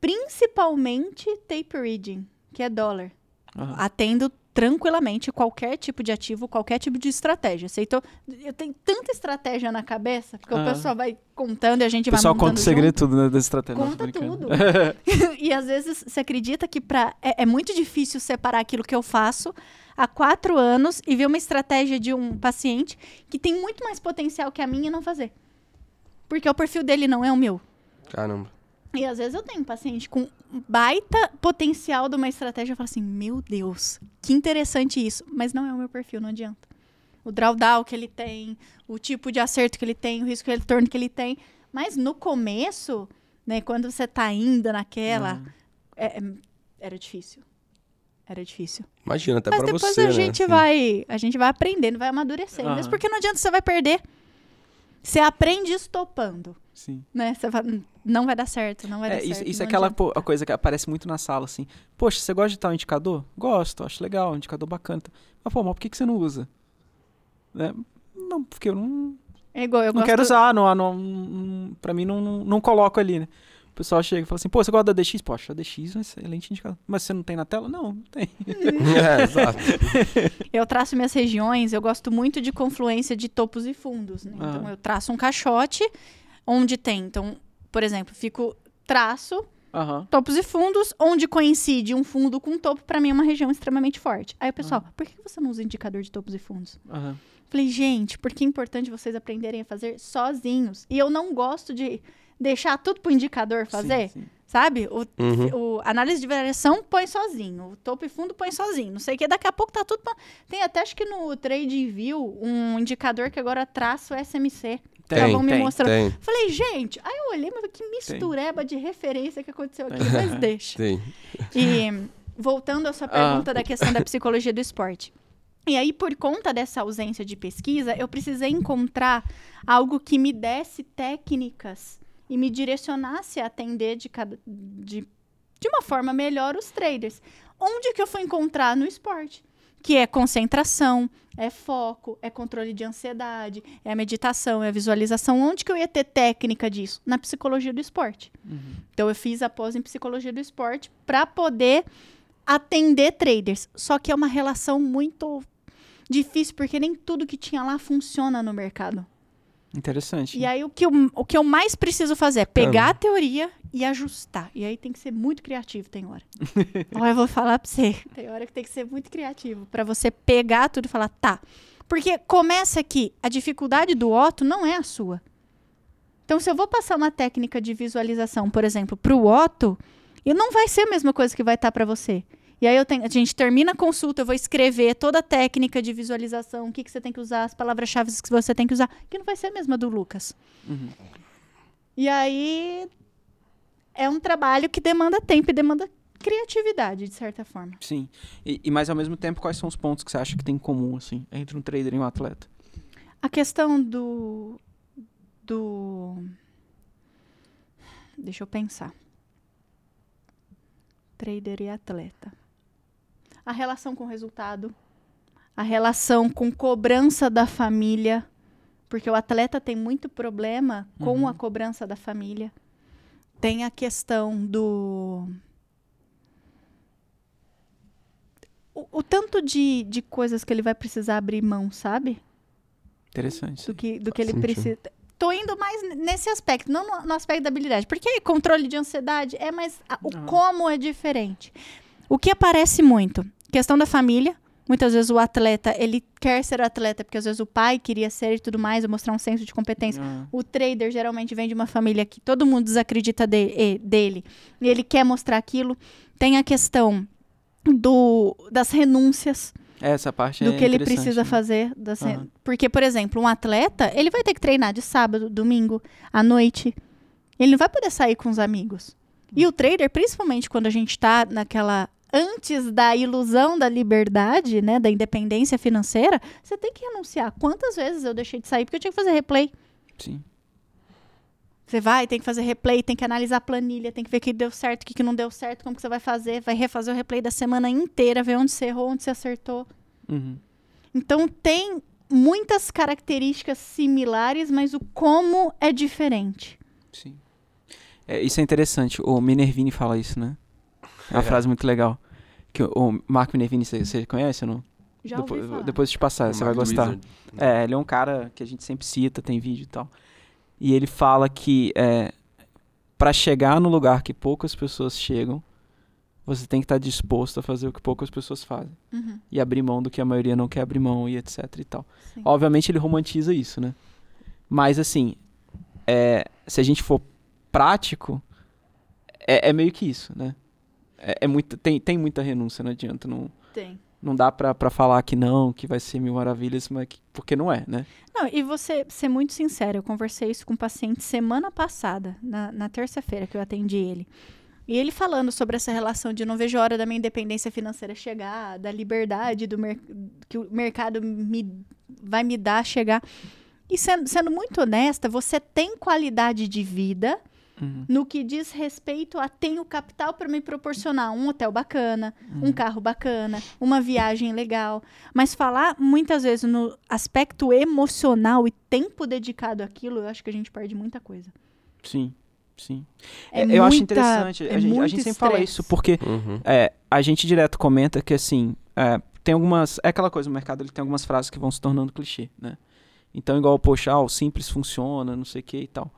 principalmente tape reading, que é dólar. Aham. Atendo tranquilamente qualquer tipo de ativo, qualquer tipo de estratégia. Aceitou? Eu tenho tanta estratégia na cabeça, porque o Aham. pessoal vai contando e a gente O pessoal vai conta montando o segredo tudo né, das estratégias. Conta tudo. <laughs> <laughs> e às vezes você acredita que pra, é, é muito difícil separar aquilo que eu faço há quatro anos e ver uma estratégia de um paciente que tem muito mais potencial que a minha e não fazer. Porque o perfil dele não é o meu. Caramba. E às vezes eu tenho um paciente com baita potencial de uma estratégia. Eu falo assim, meu Deus, que interessante isso. Mas não é o meu perfil, não adianta. O drawdown que ele tem, o tipo de acerto que ele tem, o risco de retorno que ele tem. Mas no começo, né, quando você tá ainda naquela, Uhum. é- é- era difícil. Era difícil. Imagina, até Mas pra depois você, a né? gente vai, a gente vai aprendendo, vai amadurecendo. Mesmo porque não adianta você vai perder. Você aprende estopando, Sim. né? Você fala, "Hum, não vai dar certo, não vai É, dar isso, certo. isso é aquela adianta." pô- a coisa que aparece muito na sala, assim. Poxa, você gosta de tal indicador? Gosto, acho legal, um indicador bacana. Mas, pô, mas por que, que você não usa? Né? Não, porque eu não, É igual, eu não gosto... quero usar, não, não, não, pra mim não, não, não coloco ali, né? O pessoal chega e fala assim, pô, você gosta da DX? Poxa, a DX é um excelente indicador. Mas você não tem na tela? Não, não tem. <laughs> é, exato. <laughs> Eu traço minhas regiões, eu gosto muito de confluência de topos e fundos. Né? Então, Aham. eu traço um caixote onde tem. Então, por exemplo, fico traço Aham. topos e fundos, onde coincide um fundo com um topo, para mim é uma região extremamente forte. Aí o pessoal, por que você não usa indicador de topos e fundos? Aham. Falei, gente, porque é importante vocês aprenderem a fazer sozinhos. E eu não gosto de deixar tudo pro indicador fazer, Sim, sim. sabe? O, Uhum. o análise de variação põe sozinho, o topo e fundo põe sozinho. Não sei o que, daqui a pouco tá tudo. pra- Tem até acho que no Trade View um indicador que agora traça o SMC. Tem, vão me tem. mostrando. Tem, Falei, gente, aí eu olhei, mas que mistureba de referência que aconteceu aqui, mas deixa. tem. E voltando à sua Ah. pergunta da questão da psicologia do esporte. E aí, por conta dessa ausência de pesquisa, eu precisei encontrar algo que me desse técnicas e me direcionasse a atender de, cada, de, de uma forma melhor os traders. Onde que eu fui encontrar no esporte? Que é concentração, é foco, é controle de ansiedade, é a meditação, é a visualização. Onde que eu ia ter técnica disso? Na psicologia do esporte. Então eu fiz a pós em psicologia do esporte para poder atender traders. Só que é uma relação muito difícil porque nem tudo que tinha lá funciona no mercado. Interessante. E aí o que eu, o que eu mais preciso fazer é pegar a teoria e ajustar. E aí tem que ser muito criativo, tem hora. <laughs> Olha, eu vou falar pra você. Tem hora que tem que ser muito criativo para você pegar tudo e falar, tá. Porque começa aqui, a dificuldade do Otto não é a sua. Então, se eu vou passar uma técnica de visualização, por exemplo, pro Otto, e não vai ser a mesma coisa que vai estar para você. E aí eu tenho, a gente termina a consulta, eu vou escrever toda a técnica de visualização, o que, que você tem que usar, as palavras-chave que você tem que usar, que não vai ser a mesma do Lucas. Uhum. E aí é um trabalho que demanda tempo e demanda criatividade, de certa forma. Sim. E, e mas ao mesmo tempo, quais são os pontos que você acha que tem em comum, assim, entre um trader e um atleta? A questão do. do. Deixa eu pensar. Trader e atleta. A relação com o resultado. A relação com cobrança da família. Porque o atleta tem muito problema com Uhum. a cobrança da família. Tem a questão do. O, o tanto de, de coisas que ele vai precisar abrir mão, sabe? Interessante. do que, do que ele precisa. Tô indo mais nesse aspecto, não no, no aspecto da habilidade. Porque controle de ansiedade é mais. a- o Não. como é diferente. O que aparece muito? Questão da família. Muitas vezes o atleta, ele quer ser atleta porque às vezes o pai queria ser e tudo mais, ou mostrar um senso de competência. Ah, O trader geralmente vem de uma família que todo mundo desacredita de- dele. E ele quer mostrar aquilo. Tem a questão do, das renúncias essa parte do é que ele precisa né? fazer. das. Porque, por exemplo, um atleta, ele vai ter que treinar de sábado, domingo, à noite. Ele não vai poder sair com os amigos. E o trader, principalmente quando a gente tá naquela antes da ilusão da liberdade, né, da independência financeira, você tem que renunciar. Quantas vezes eu deixei de sair porque eu tinha que fazer replay? Sim. Você vai, tem que fazer replay, tem que analisar a planilha, tem que ver o que deu certo, o que não deu certo, como que você vai fazer, vai refazer o replay da semana inteira, ver onde você errou, onde você acertou. Uhum. Então tem muitas características similares, mas o como é diferente. Sim. É, isso é interessante. O Minervini fala isso, né? É uma É. frase muito legal. Que o, Marco Minervini, você, você conhece ou não? Já depois, ouvi falar. depois de te passar, você vai gostar. Wizard. É, ele é um cara que a gente sempre cita, tem vídeo e tal. E ele fala que é, para chegar no lugar que poucas pessoas chegam, você tem que estar disposto a fazer o que poucas pessoas fazem. Uhum, E abrir mão do que a maioria não quer abrir mão e etc e tal. sim. Obviamente ele romantiza isso, né? Mas assim, é, se a gente for prático, é, é meio que isso, né? É, é muito, tem, tem muita renúncia, não adianta. Não, Tem. não dá pra, pra falar que não, que vai ser mil maravilhas, mas que- porque não é, né? Não, e você ser muito sincero, eu conversei isso com um paciente semana passada, na, na terça-feira que eu atendi ele. E ele falando sobre essa relação de não vejo a hora da minha independência financeira chegar, da liberdade do que o mercado me, vai me dar chegar. E sendo, sendo muito honesta, você tem qualidade de vida Uhum. no que diz respeito a tenho capital para me proporcionar um hotel bacana, Uhum. um carro bacana, uma viagem legal. Mas falar muitas vezes no aspecto emocional e tempo dedicado àquilo, eu acho que a gente perde muita coisa. Sim, sim. É É, eu acho muita- interessante. é a, gente, a gente sempre fala estresse. isso porque Uhum. é, a gente direto comenta que assim, é, tem algumas. É aquela coisa, o mercado ele tem algumas frases que vão se tornando clichê, né? Então, igual, poxa, ah, o simples funciona, não sei o que e tal.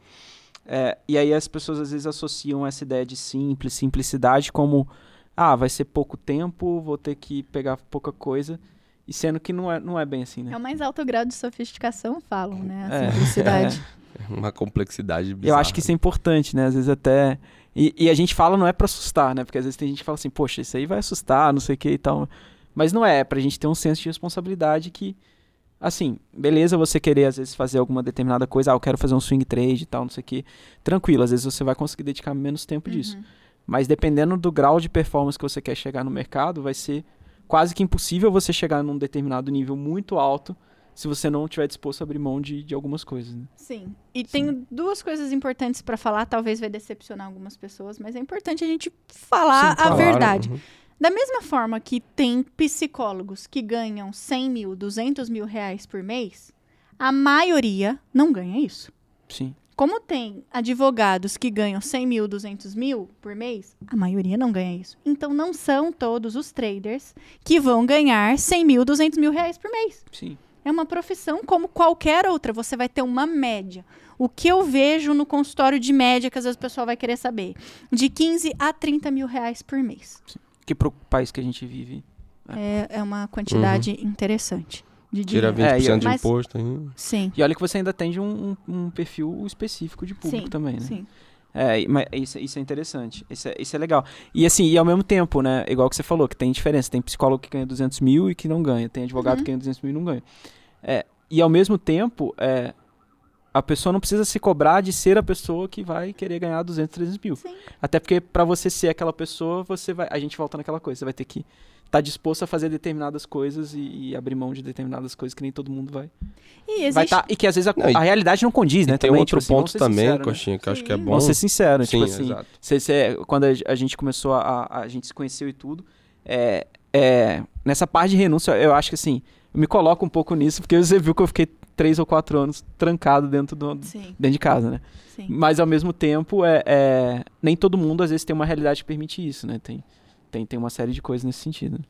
É, e aí as pessoas às vezes associam essa ideia de simples, simplicidade, como ah, vai ser pouco tempo, vou ter que pegar pouca coisa. E sendo que não é, não é bem assim, né? É o mais alto grau de sofisticação, falam, né? A É, simplicidade. <laughs> Uma complexidade bizarra. Eu acho que isso é importante, né? Às vezes até. E, e a gente fala não é pra assustar, né? Porque às vezes tem gente que fala assim, poxa, isso aí vai assustar, não sei o que e tal. Mas não é, é pra gente ter um senso de responsabilidade que, assim, beleza você querer às vezes fazer alguma determinada coisa, ah, eu quero fazer um swing trade e tal, não sei o que. Tranquilo, às vezes você vai conseguir dedicar menos tempo disso. Uhum. Mas dependendo do grau de performance que você quer chegar no mercado, vai ser quase que impossível você chegar num determinado nível muito alto se você não estiver disposto a abrir mão de, de algumas coisas, né? Sim. E tenho duas coisas importantes para falar, talvez vai decepcionar algumas pessoas, mas é importante a gente falar Sim, a claro. verdade. Uhum. Da mesma forma que tem psicólogos que ganham 100 mil, 200 mil reais por mês, a maioria não ganha isso. Sim. Como tem advogados que ganham 100 mil, 200 mil por mês, a maioria não ganha isso. Então, não são todos os traders que vão ganhar 100 mil, 200 mil reais por mês. Sim. É uma profissão como qualquer outra. Você vai ter uma média. O que eu vejo no consultório de média, que às vezes o pessoal vai querer saber, de 15 a 30 mil reais por mês. Que pro país que a gente vive. É, é uma quantidade interessante de Tira dinheiro. 20% É, e- de mas- imposto ainda. Sim. E olha que você ainda atende um, um, um perfil específico de público Sim, também, né? Sim. É, mas isso, isso é interessante. Isso é, isso é legal. E assim, e ao mesmo tempo, né? Igual que você falou, que tem diferença. Tem psicólogo que ganha 200 mil e que não ganha. Tem advogado Uhum. que ganha 200 mil e não ganha. É, e ao mesmo tempo, é, a pessoa não precisa se cobrar de ser a pessoa que vai querer ganhar 200, 300 mil. Sim. Até porque pra você ser aquela pessoa, você vai, a gente volta naquela coisa, você vai ter que estar disposto a fazer determinadas coisas e, e abrir mão de determinadas coisas que nem todo mundo vai. E vai existe. tá, e que às vezes a, Não, e- a realidade não condiz, né? Tem também, outro tipo assim, vamos ponto também, né? Coxinha, que eu acho que é bom. Vamos ser sinceros, tipo Sim, assim, exato. cê- cê- quando a, a gente começou a, a, a gente se conheceu e tudo, é, é, nessa parte de renúncia, eu acho que assim, eu me coloco um pouco nisso, porque você viu que eu fiquei três ou quatro anos trancado dentro, do, Sim, dentro de casa, né? sim. Mas ao mesmo tempo, é, é, nem todo mundo às vezes tem uma realidade que permite isso, né? Tem, tem, tem uma série de coisas nesse sentido.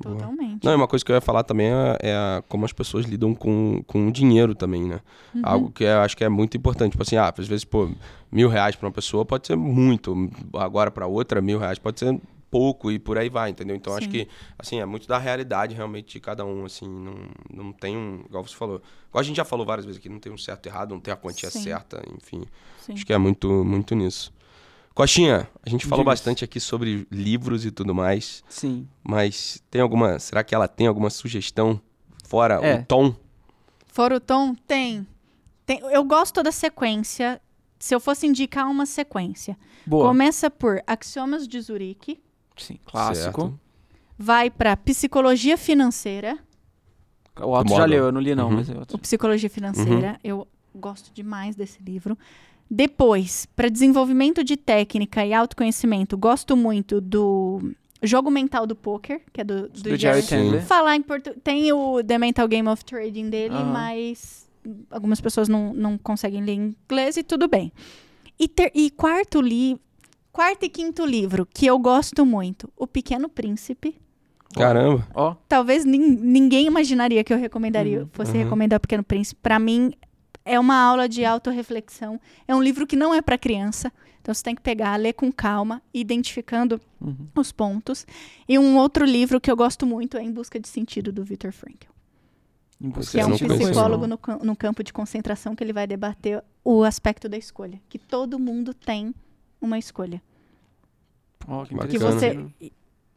Totalmente. Não, e uma coisa que eu ia falar também é, é a- como as pessoas lidam com, com o dinheiro também, né? Uhum. Algo que eu acho que é muito importante. Tipo assim, ah, às vezes, pô, mil reais pra uma pessoa pode ser muito. Agora pra outra, mil reais pode ser pouco e por aí vai, entendeu? Então acho Sim. que, assim, é muito da realidade realmente de cada um, assim. Não, não tem um. Igual você falou. Igual a gente já falou várias vezes aqui, não tem um certo e errado, não tem a quantia Sim. certa, enfim. Sim. Acho que é muito, muito nisso. Coxinha, a gente falou bastante aqui sobre livros e tudo mais. Sim. Mas tem alguma. Será que ela tem alguma sugestão fora É. o tom? Fora o tom, tem. tem. Eu gosto da sequência. Se eu fosse indicar uma sequência, Boa. começa por Axiomas de Zurique, Sim, clássico. Certo. vai para Psicologia Financeira. O Otto já leu, eu não li não, Uhum. mas é O outro. Psicologia Financeira, eu gosto demais desse livro. Depois, para desenvolvimento de técnica e autoconhecimento, gosto muito do Jogo Mental do Poker, que é do, do, Do Jerry Sim. Candler. Falar em português. Tem o The Mental Game of Trading dele, Aham. mas algumas pessoas não, não conseguem ler em inglês e tudo bem. E, ter- e quarto livro. Quarto e quinto livro, que eu gosto muito, O Pequeno Príncipe. Caramba. Ó, Talvez nin- ninguém imaginaria que eu recomendaria, Uhum, fosse uhum. recomendar O Pequeno Príncipe. Pra mim, é uma aula de autorreflexão. É um livro que não é pra criança. Então você tem que pegar, ler com calma, identificando uhum. os pontos. E um outro livro que eu gosto muito é Em Busca de Sentido, do Viktor Frankl. Em busca Que é um psicólogo no, no campo de concentração que ele vai debater o aspecto da escolha. Que todo mundo tem uma escolha. Ó, que Que você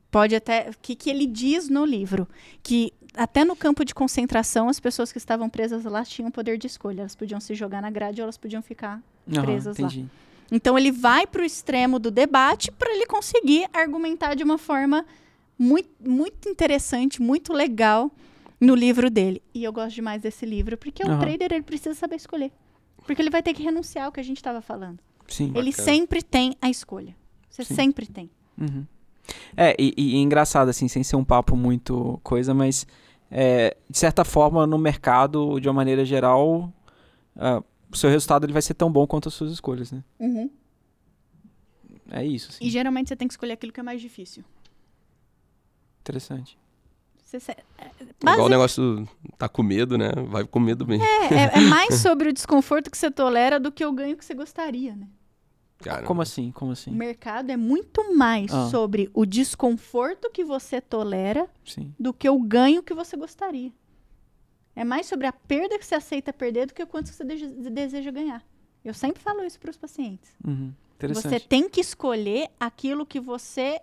pode até. Que, que ele diz no livro que até no campo de concentração as pessoas que estavam presas lá tinham poder de escolha. Elas podiam se jogar na grade ou elas podiam ficar. Aham, presas lá. entendi. Então ele vai para o extremo do debate para ele conseguir argumentar de uma forma muito, muito interessante, muito legal no livro dele. E eu gosto demais desse livro porque o Aham. trader ele precisa saber escolher. Porque ele vai ter que renunciar ao que a gente estava falando. Sim. Ele Bacana. sempre tem a escolha. Você Sim. sempre tem. Uhum. É, e, e engraçado, assim, sem ser um papo muito coisa, mas é, de certa forma, no mercado, de uma maneira geral, ah, o seu resultado ele vai ser tão bom quanto as suas escolhas, né? É isso, assim. E geralmente você tem que escolher aquilo que é mais difícil. Interessante. Você se- Igual o negócio do tá com medo, né? Vai com medo mesmo. é, é- é mais <laughs> sobre o desconforto que você tolera do que o ganho que você gostaria, né? Caramba. Como assim? Como O assim? mercado é muito mais Ah. sobre o desconforto que você tolera Sim. do que o ganho que você gostaria. É mais sobre a perda que você aceita perder do que o quanto você deseja ganhar. Eu sempre falo isso para os pacientes. Uhum. Você tem que escolher aquilo que você o-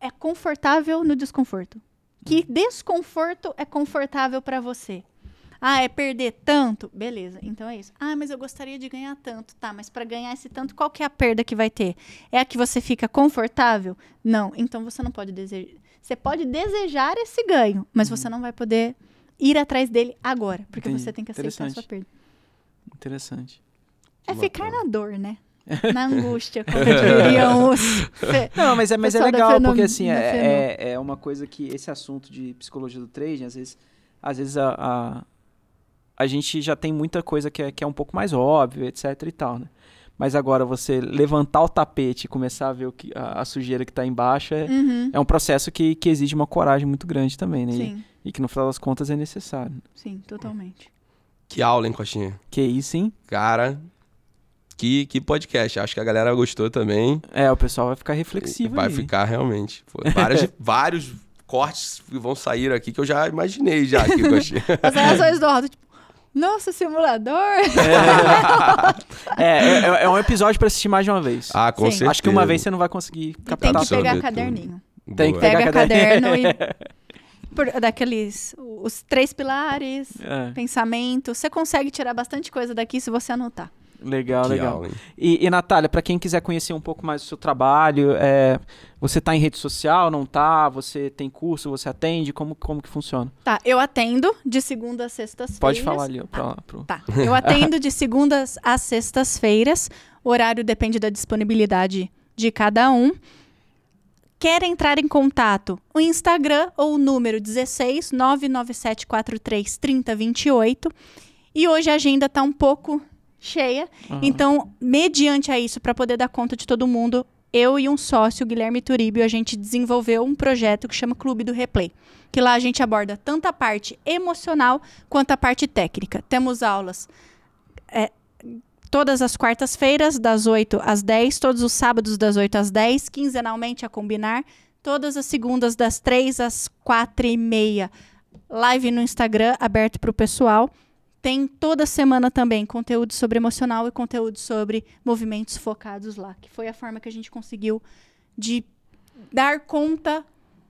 é confortável no desconforto. Que Uhum. desconforto é confortável para você? Ah, é perder tanto? Beleza, então é isso. Ah, mas eu gostaria de ganhar tanto. Tá, mas para ganhar esse tanto, qual que é a perda que vai ter? É a que você fica confortável? Não, então você não pode desejar. Você pode desejar esse ganho, mas você não vai poder ir atrás dele agora, porque Uhum. Entendi. você tem que aceitar a sua perda. Interessante. É Que ficar na dor, né? <laughs> Na angústia, como diriam os. <laughs> Não, mas é, mas é legal, Fenom- porque assim, é, é, é uma coisa que esse assunto de psicologia do trading, às vezes, às vezes a, a, a gente já tem muita coisa que é, que é um pouco mais óbvio, etc e tal, né? Mas agora você levantar o tapete e começar a ver o que, a, a sujeira que tá embaixo é, Uhum. é um processo que, que exige uma coragem muito grande também, né? E- Sim, E, que no final das contas é necessário. sim, totalmente. Que aula, hein, Coxinha? Que isso, hein? Cara, que, que podcast. Acho que a galera gostou também. É, o pessoal vai ficar reflexivo Vai aí. ficar realmente. Pô, <laughs> várias- vários cortes que vão sair aqui que eu já imaginei já aqui, Coxinha. <laughs> As reações do Aldo, tipo, nossa, simulador! <laughs> É, é, é- é um episódio pra assistir mais de uma vez. Ah, com Sim. certeza. Acho que uma vez você não vai conseguir E tem captar que pegar tudo. caderninho. Tem que Boa. pegar Pega caderno. caderno e por- daqueles. Os três pilares, É, pensamento. Você consegue tirar bastante coisa daqui se você anotar. Legal, Que legal. aula? E, e Natália, para quem quiser conhecer um pouco mais do seu trabalho, é, você tá em rede social, não tá? Você tem curso, você atende? Como, como que funciona? Tá, eu atendo de segunda a sextas-feiras. Pode falar ali, ó, pra lá, pro... Tá. Eu atendo de segundas a sextas-feiras. O horário depende da disponibilidade de cada um. Quer entrar em contato? O Instagram ou o número 16 99743 3028. E hoje a agenda tá um pouco cheia. Aham. Então, mediante a isso, para poder dar conta de todo mundo, eu e um sócio, Guilherme Turíbio, a gente desenvolveu um projeto que chama Clube do Replay. Que lá a gente aborda tanto a parte emocional quanto a parte técnica. Temos aulas é, todas as quartas-feiras, das 8 às 10, todos os sábados, das 8 às 10, quinzenalmente a combinar, todas as segundas, das 3 às 4 e meia, live no Instagram, aberto para o pessoal. Tem toda semana também conteúdo sobre emocional e conteúdo sobre movimentos focados lá, que foi a forma que a gente conseguiu de dar conta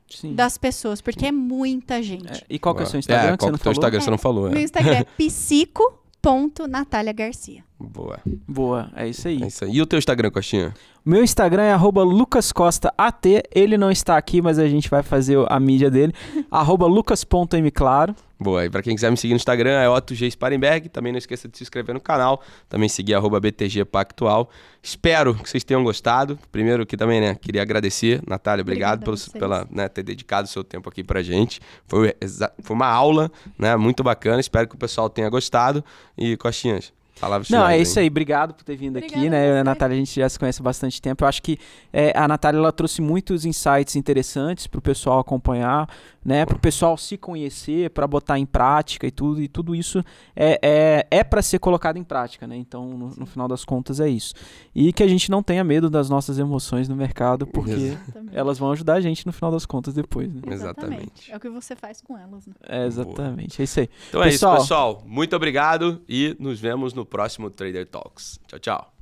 Sim. das pessoas, porque é muita gente. É, e qual que é o seu Instagram É, que qual você não que é o falou? Instagram? Você não falou, Meu é. Instagram é psico.natália Garcia. Boa. Boa, é isso aí. É isso aí. E o teu Instagram, Coxinha? Meu Instagram é arroba lucascostaat. Ele não está aqui, mas a gente vai fazer a mídia dele. <laughs> arroba lucas.mclaro. Boa, e pra quem quiser me seguir no Instagram é Otto G. Sparenberg. Também não esqueça de se inscrever no canal. Também seguir arroba BTG Pactual. Espero que vocês tenham gostado. Primeiro que também, né, queria agradecer. Natália, obrigado pelo, pela, né, ter dedicado o seu tempo aqui pra gente. Foi, foi uma aula, né, muito bacana. Espero que o pessoal tenha gostado. E, Coxinhas, palavras Não, é isso aí. Obrigado por ter vindo aqui, Obrigada né? a e a Natália, a gente já se conhece há bastante tempo. Eu acho que é, a Natália, ela trouxe muitos insights interessantes pro pessoal acompanhar, né? Pro pessoal se conhecer, para botar em prática e tudo. E tudo isso é, é, é para ser colocado em prática, né? Então, no, no final das contas, é isso. E que a gente não tenha medo das nossas emoções no mercado, porque Exatamente. elas vão ajudar a gente no final das contas depois, né? Exatamente. É o que você faz com elas, né? É, exatamente. É isso aí. Então é Pessoal. isso, pessoal. Muito obrigado e nos vemos no próximo Trader Talks. Tchau, tchau.